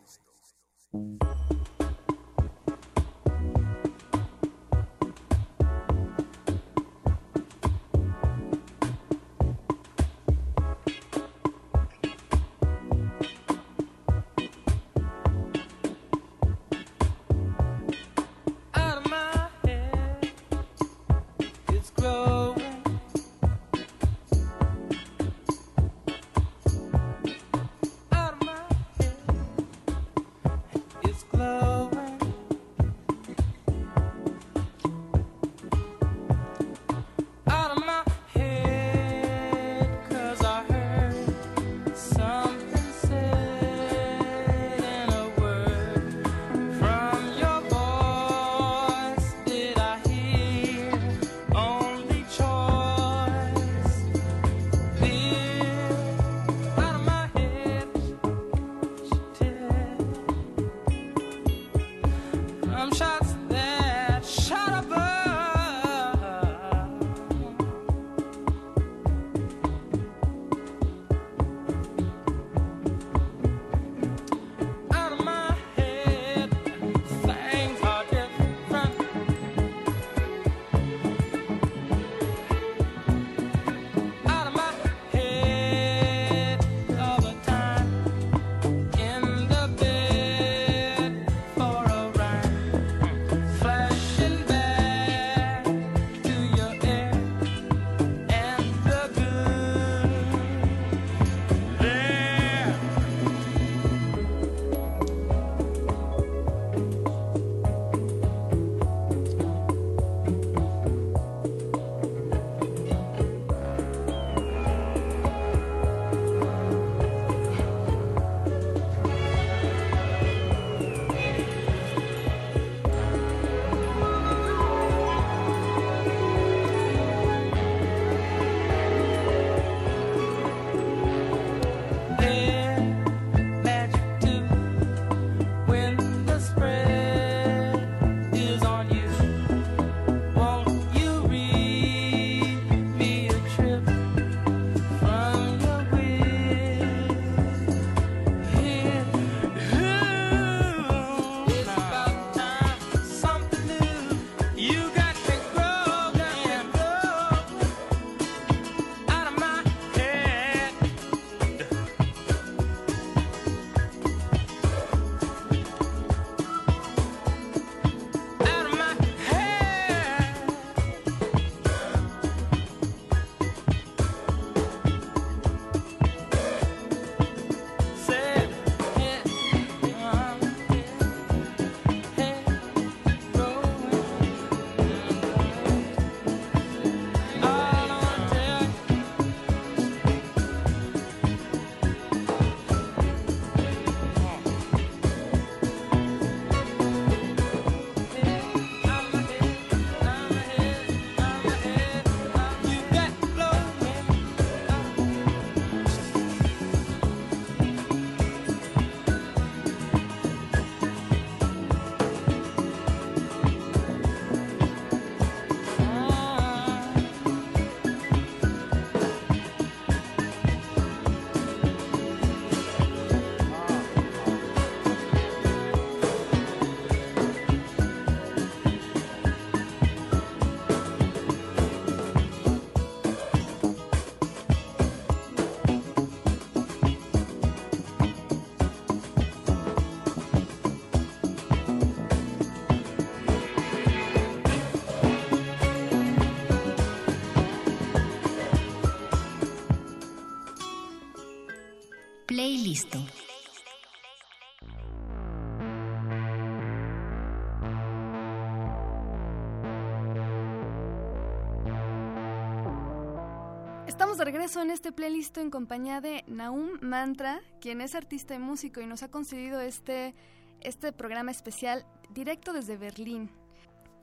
Estamos de regreso en este playlist en compañía de Naum Mantra, quien es artista y músico y nos ha concedido este, este programa especial directo desde Berlín.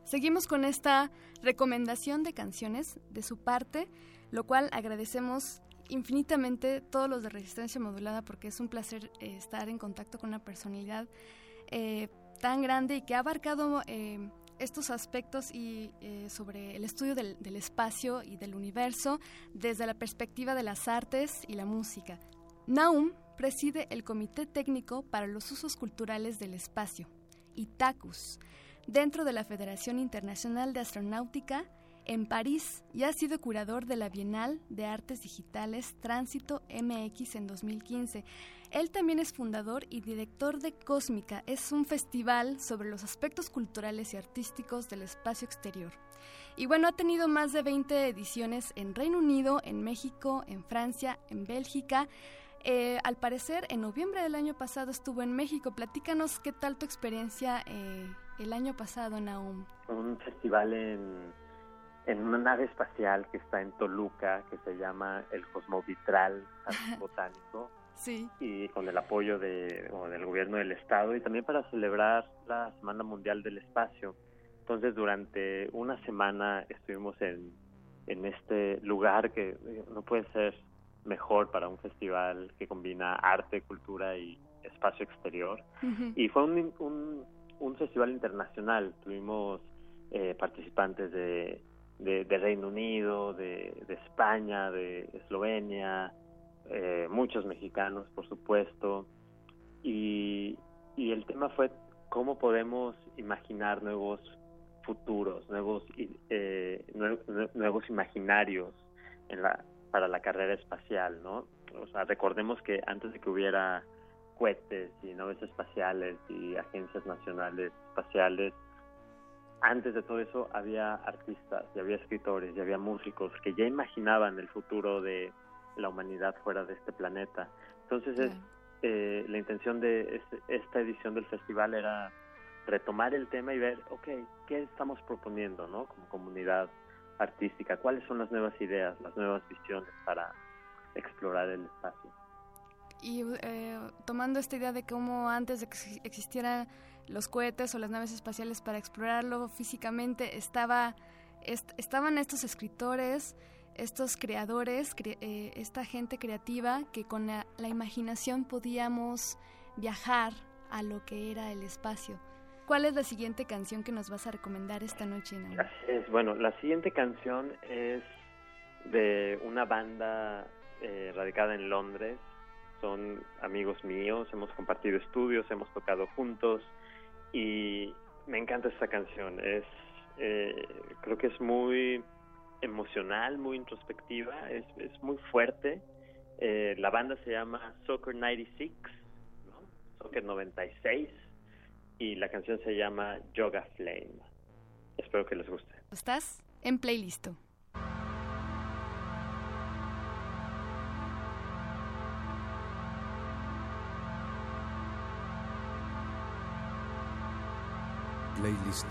Seguimos con esta recomendación de canciones de su parte, lo cual agradecemos infinitamente todos los de Resistencia Modulada porque es un placer eh, estar en contacto con una personalidad eh, tan grande y que ha abarcado eh, estos aspectos y sobre el estudio del, del, espacio y del universo desde la perspectiva de las artes y la música. Naum preside el Comité Técnico para los Usos Culturales del Espacio, ITACUS, dentro de la Federación Internacional de Astronáutica en París y ha sido curador de la Bienal de Artes Digitales Tránsito MX en 2015. Él también es fundador y director de Cósmica. Es un festival sobre los aspectos culturales y artísticos del espacio exterior. Y bueno, ha tenido más de 20 ediciones en Reino Unido, en México, en Francia, en Bélgica. Eh, al parecer, en noviembre del año pasado estuvo en México. Platícanos qué tal tu experiencia eh, el año pasado, Naum. Un festival en en una nave espacial que está en Toluca, que se llama el Cosmovitral Botánico. Sí. Y con el apoyo de, del gobierno del estado y también para celebrar la Semana Mundial del Espacio. Entonces, durante una semana estuvimos en, en este lugar que eh, no puede ser mejor para un festival que combina arte, cultura y espacio exterior. Y fue un, un, un, festival internacional. Tuvimos eh, participantes de de, Reino Unido, de, España, de Eslovenia, eh, muchos mexicanos, por supuesto, y, y el tema fue cómo podemos imaginar nuevos futuros, nuevos eh, nuevos imaginarios en la, para la carrera espacial, ¿no? O sea, recordemos que antes de que hubiera cohetes y naves espaciales y agencias nacionales espaciales, antes de todo eso había artistas, y había escritores, y había músicos que ya imaginaban el futuro de la humanidad fuera de este planeta. Entonces es, eh, la intención de esta edición del festival era retomar el tema y ver, ok, ¿qué estamos proponiendo ¿no? como comunidad artística? ¿Cuáles son las nuevas ideas, las nuevas visiones para explorar el espacio? Y eh, tomando esta idea de cómo antes de que existiera los cohetes o las naves espaciales para explorarlo físicamente, estaba, estaban estos escritores, estos creadores, eh, esta gente creativa que con la, imaginación podíamos viajar a lo que era el espacio. ¿Cuál es la siguiente canción que nos vas a recomendar esta noche? Es, bueno, la siguiente canción es de una banda eh, radicada en Londres. Son amigos míos, hemos compartido estudios, hemos tocado juntos y me encanta esta canción. Es, eh, creo que es muy emocional, muy introspectiva, es, es muy fuerte. Eh, la banda se llama Soccer 96, ¿no? Soccer 96, y la canción se llama Yoga Flame. Espero que les guste. ¿Estás en playlist? playlist.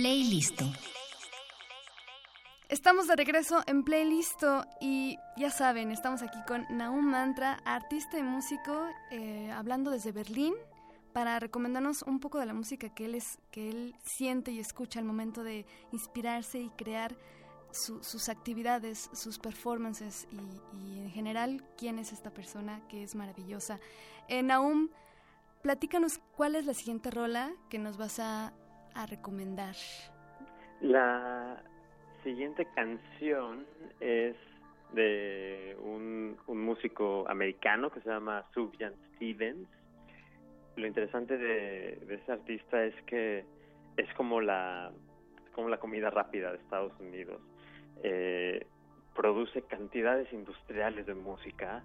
Playlist. Estamos de regreso en Playlist y ya saben, estamos aquí con Naum Mantra, artista y músico, eh, hablando desde Berlín para recomendarnos un poco de la música que él, es, que él siente y escucha al momento de inspirarse y crear sus actividades, sus performances y, en general quién es esta persona que es maravillosa. Eh, Naum, platícanos cuál es la siguiente rola que nos vas a a recomendar? La siguiente canción es de un, un músico americano que se llama Sufjan Stevens. Lo interesante de, de ese artista es que es como la, como la comida rápida de Estados Unidos. Eh, produce cantidades industriales de música.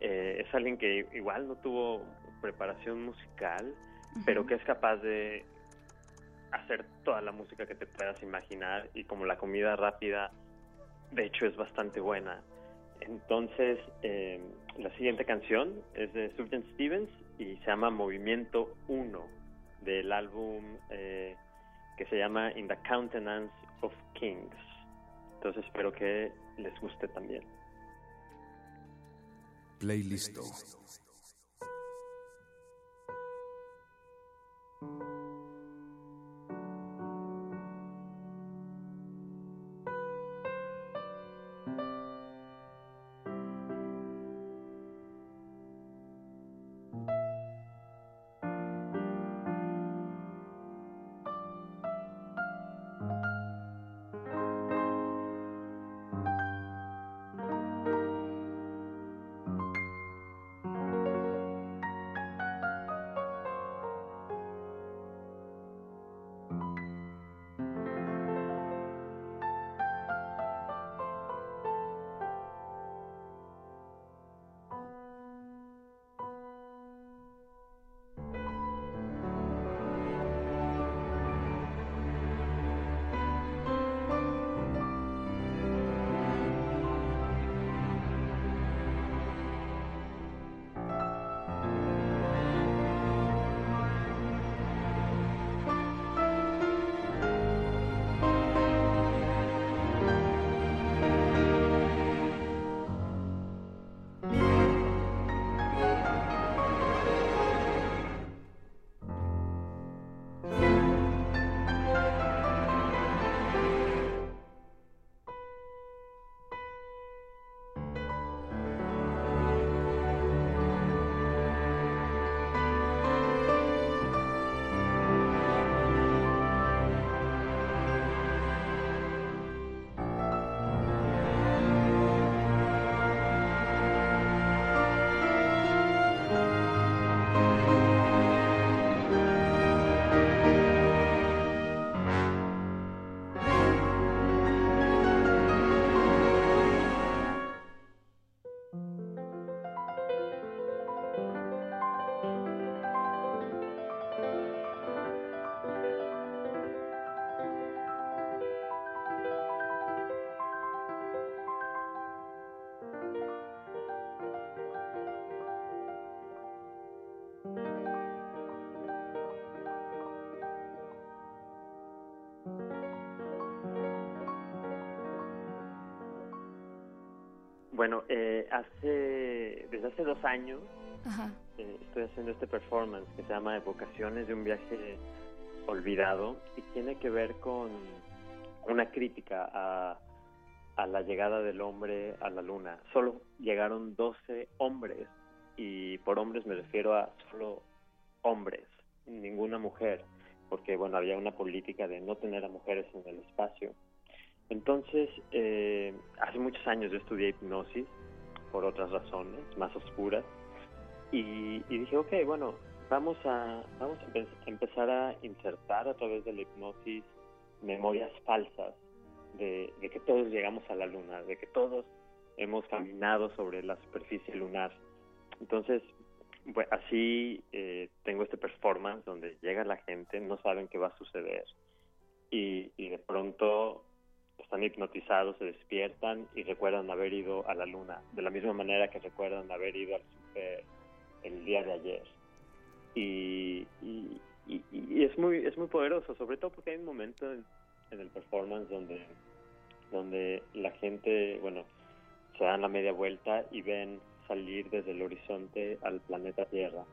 Eh, es alguien que igual no tuvo preparación musical, pero que es capaz de hacer toda la música que te puedas imaginar y como la comida rápida, de hecho es bastante buena. Entonces, eh, la siguiente canción es de Sufjan Stevens y se llama Movimiento 1 del álbum eh, que se llama In the Countenance of Kings. Entonces espero que les guste también. Playlist. Bueno, eh, hace desde hace dos años Ajá. eh, estoy haciendo este performance que se llama Evocaciones de un viaje olvidado y tiene que ver con una crítica a, a la llegada del hombre a la luna. Solo llegaron 12 hombres y por hombres me refiero a solo hombres, ninguna mujer, porque bueno, había una política de no tener a mujeres en el espacio. Entonces, eh, hace muchos años yo estudié hipnosis por otras razones más oscuras y, dije, ok, bueno, vamos a, vamos a empe- empezar a insertar a través de la hipnosis memorias falsas de, que todos llegamos a la luna, de que todos hemos caminado sobre la superficie lunar. Entonces, así eh, tengo este performance donde llega la gente, no saben qué va a suceder y de pronto están hipnotizados, se despiertan y recuerdan haber ido a la luna, de la misma manera que recuerdan haber ido al super el día de ayer. Y, y, y- es muy es muy poderoso, sobre todo porque hay un momento en, en el performance donde donde la gente, bueno, se dan la media vuelta y ven salir desde el horizonte al planeta Tierra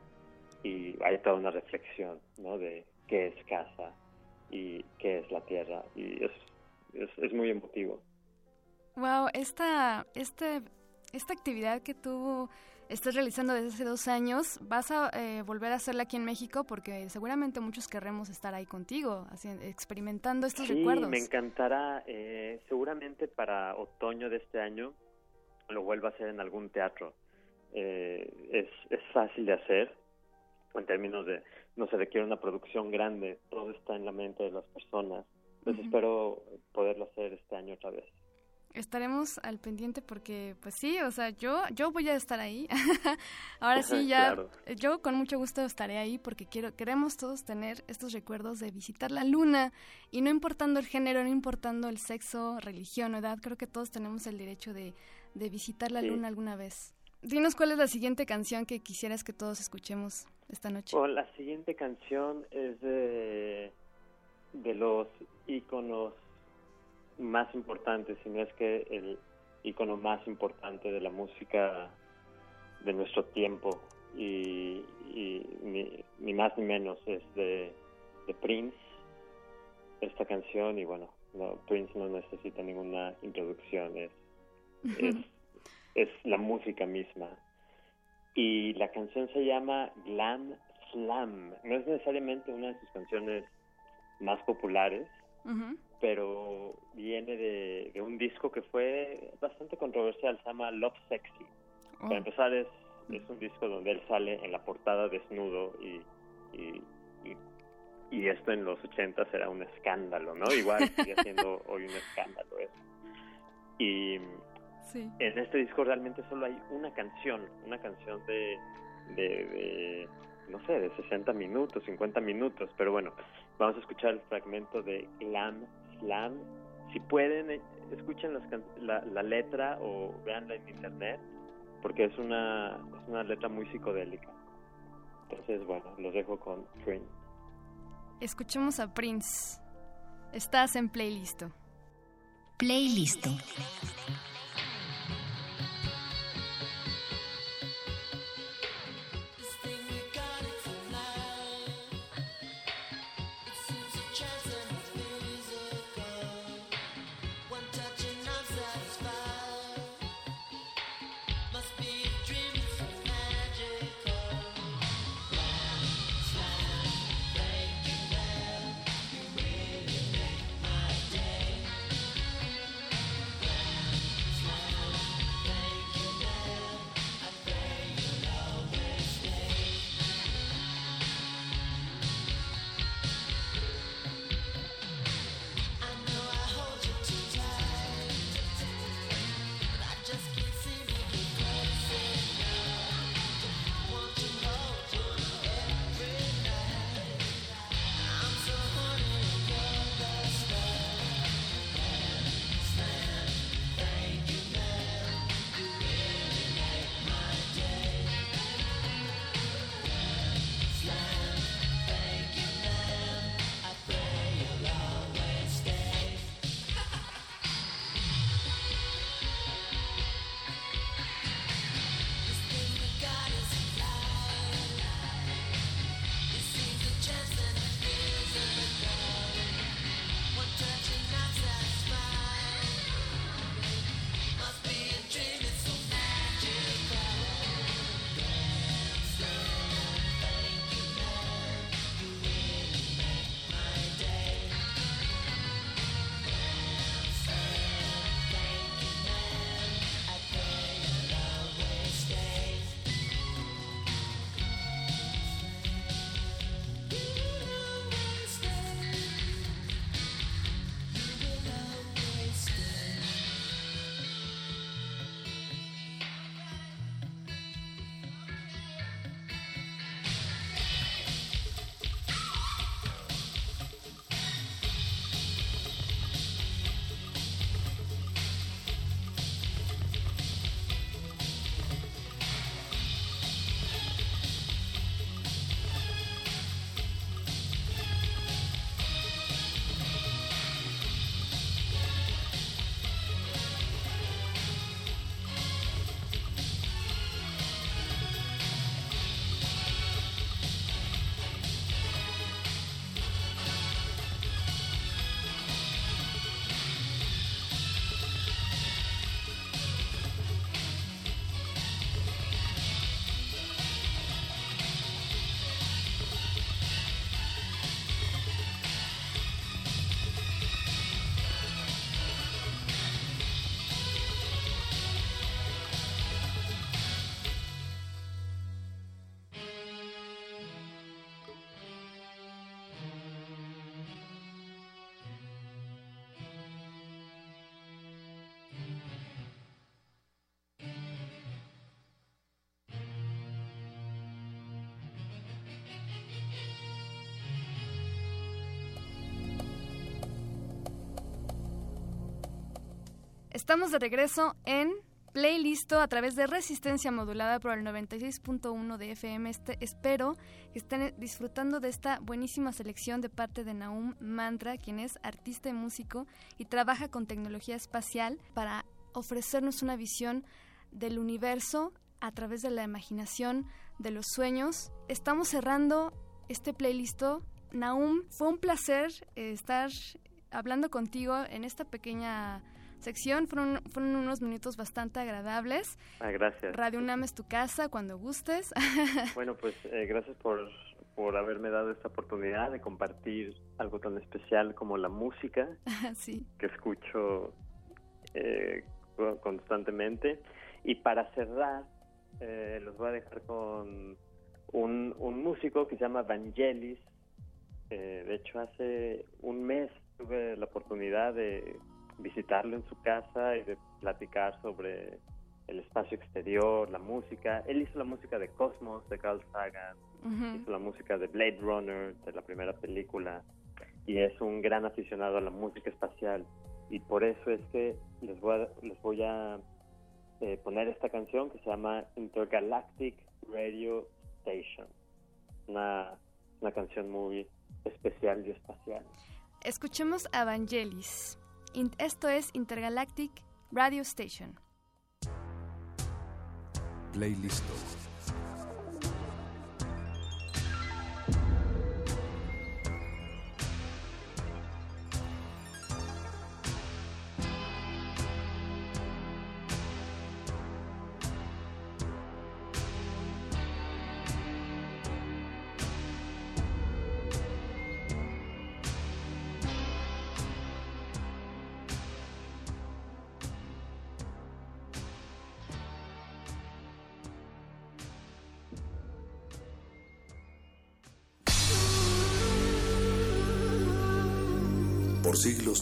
y hay toda una reflexión, ¿no? De qué es casa y qué es la Tierra y es es, es muy emotivo. Wow, esta, este, esta actividad que tú estás realizando desde hace dos años, ¿vas a eh, volver a hacerla aquí en México? Porque seguramente muchos querremos estar ahí contigo, así, experimentando estos sí, recuerdos. me encantará. eh, seguramente para otoño de este año lo vuelva a hacer en algún teatro. Eh, es, es fácil de hacer en términos de no se requiere una producción grande, todo está en la mente de las personas. Ujú. espero poderlo hacer este año otra vez. Estaremos al pendiente porque, pues sí, o sea, yo, yo voy a estar ahí. Ahora sí, ya, Claro. yo con mucho gusto estaré ahí porque quiero, queremos todos tener estos recuerdos de visitar la luna y no importando el género, no importando el sexo, religión o edad, creo que todos tenemos el derecho de, de visitar la Sí. luna alguna vez. Dinos cuál es la siguiente canción que quisieras que todos escuchemos esta noche. Oh, la siguiente canción es de, de los íconos más importantes, si no es que el ícono más importante de la música de nuestro tiempo y, y ni, ni más ni menos es de, de Prince esta canción y bueno no, Prince no necesita ninguna introducción es, es, es la música misma. Y la canción se llama Glam Slam no es necesariamente una de sus canciones más populares Pero viene de, de un disco que fue bastante controversial, se llama Love Sexy. Oh. Para empezar, es, es un disco donde él sale en la portada desnudo y, y, y, y esto en los 80 era un escándalo, ¿no? Igual sigue siendo hoy un escándalo eso. Y Sí. en este disco realmente solo hay una canción, una canción de, de, de, no sé, de 60 minutos, 50 minutos, pero bueno, vamos a escuchar el fragmento de Glam Slam. Si pueden, eh, escuchen las can- la, la letra o veanla en internet, porque es una, es una letra muy psicodélica. Entonces, bueno, los dejo con Prince. Escuchemos a Prince. Estás en playlist. Playlist. Estamos de regreso en Playlisto a través de Resistencia Modulada por el 96.1 de FM. Este, espero que estén disfrutando de esta buenísima selección de parte de Naum Mantra, quien es artista y músico y trabaja con tecnología espacial para ofrecernos una visión del universo a través de la imaginación, de los sueños. Estamos cerrando este playlisto. Naum, fue un placer eh, estar hablando contigo en esta pequeña sección. Fueron, fueron unos minutos bastante agradables. Ah, gracias. Radio UNAM es tu casa cuando gustes. bueno, pues eh, gracias por, por haberme dado esta oportunidad de compartir algo tan especial como la música sí. que escucho eh, constantemente. Y para cerrar, eh, los voy a dejar con un, un músico que se llama Vangelis. Eh, de hecho, hace un mes tuve la oportunidad de visitarlo en su casa y de platicar sobre el espacio exterior, la música. Él hizo la música de Cosmos, de Carl Sagan, hizo la música de Blade Runner, de la primera película, y es un gran aficionado a la música espacial. Y por eso es que les voy a, les voy a eh, poner esta canción que se llama Intergalactic Radio Station. Una, una canción muy especial y espacial. Escuchemos a Vangelis. Esto es Intergalactic Radio Station. Playlist.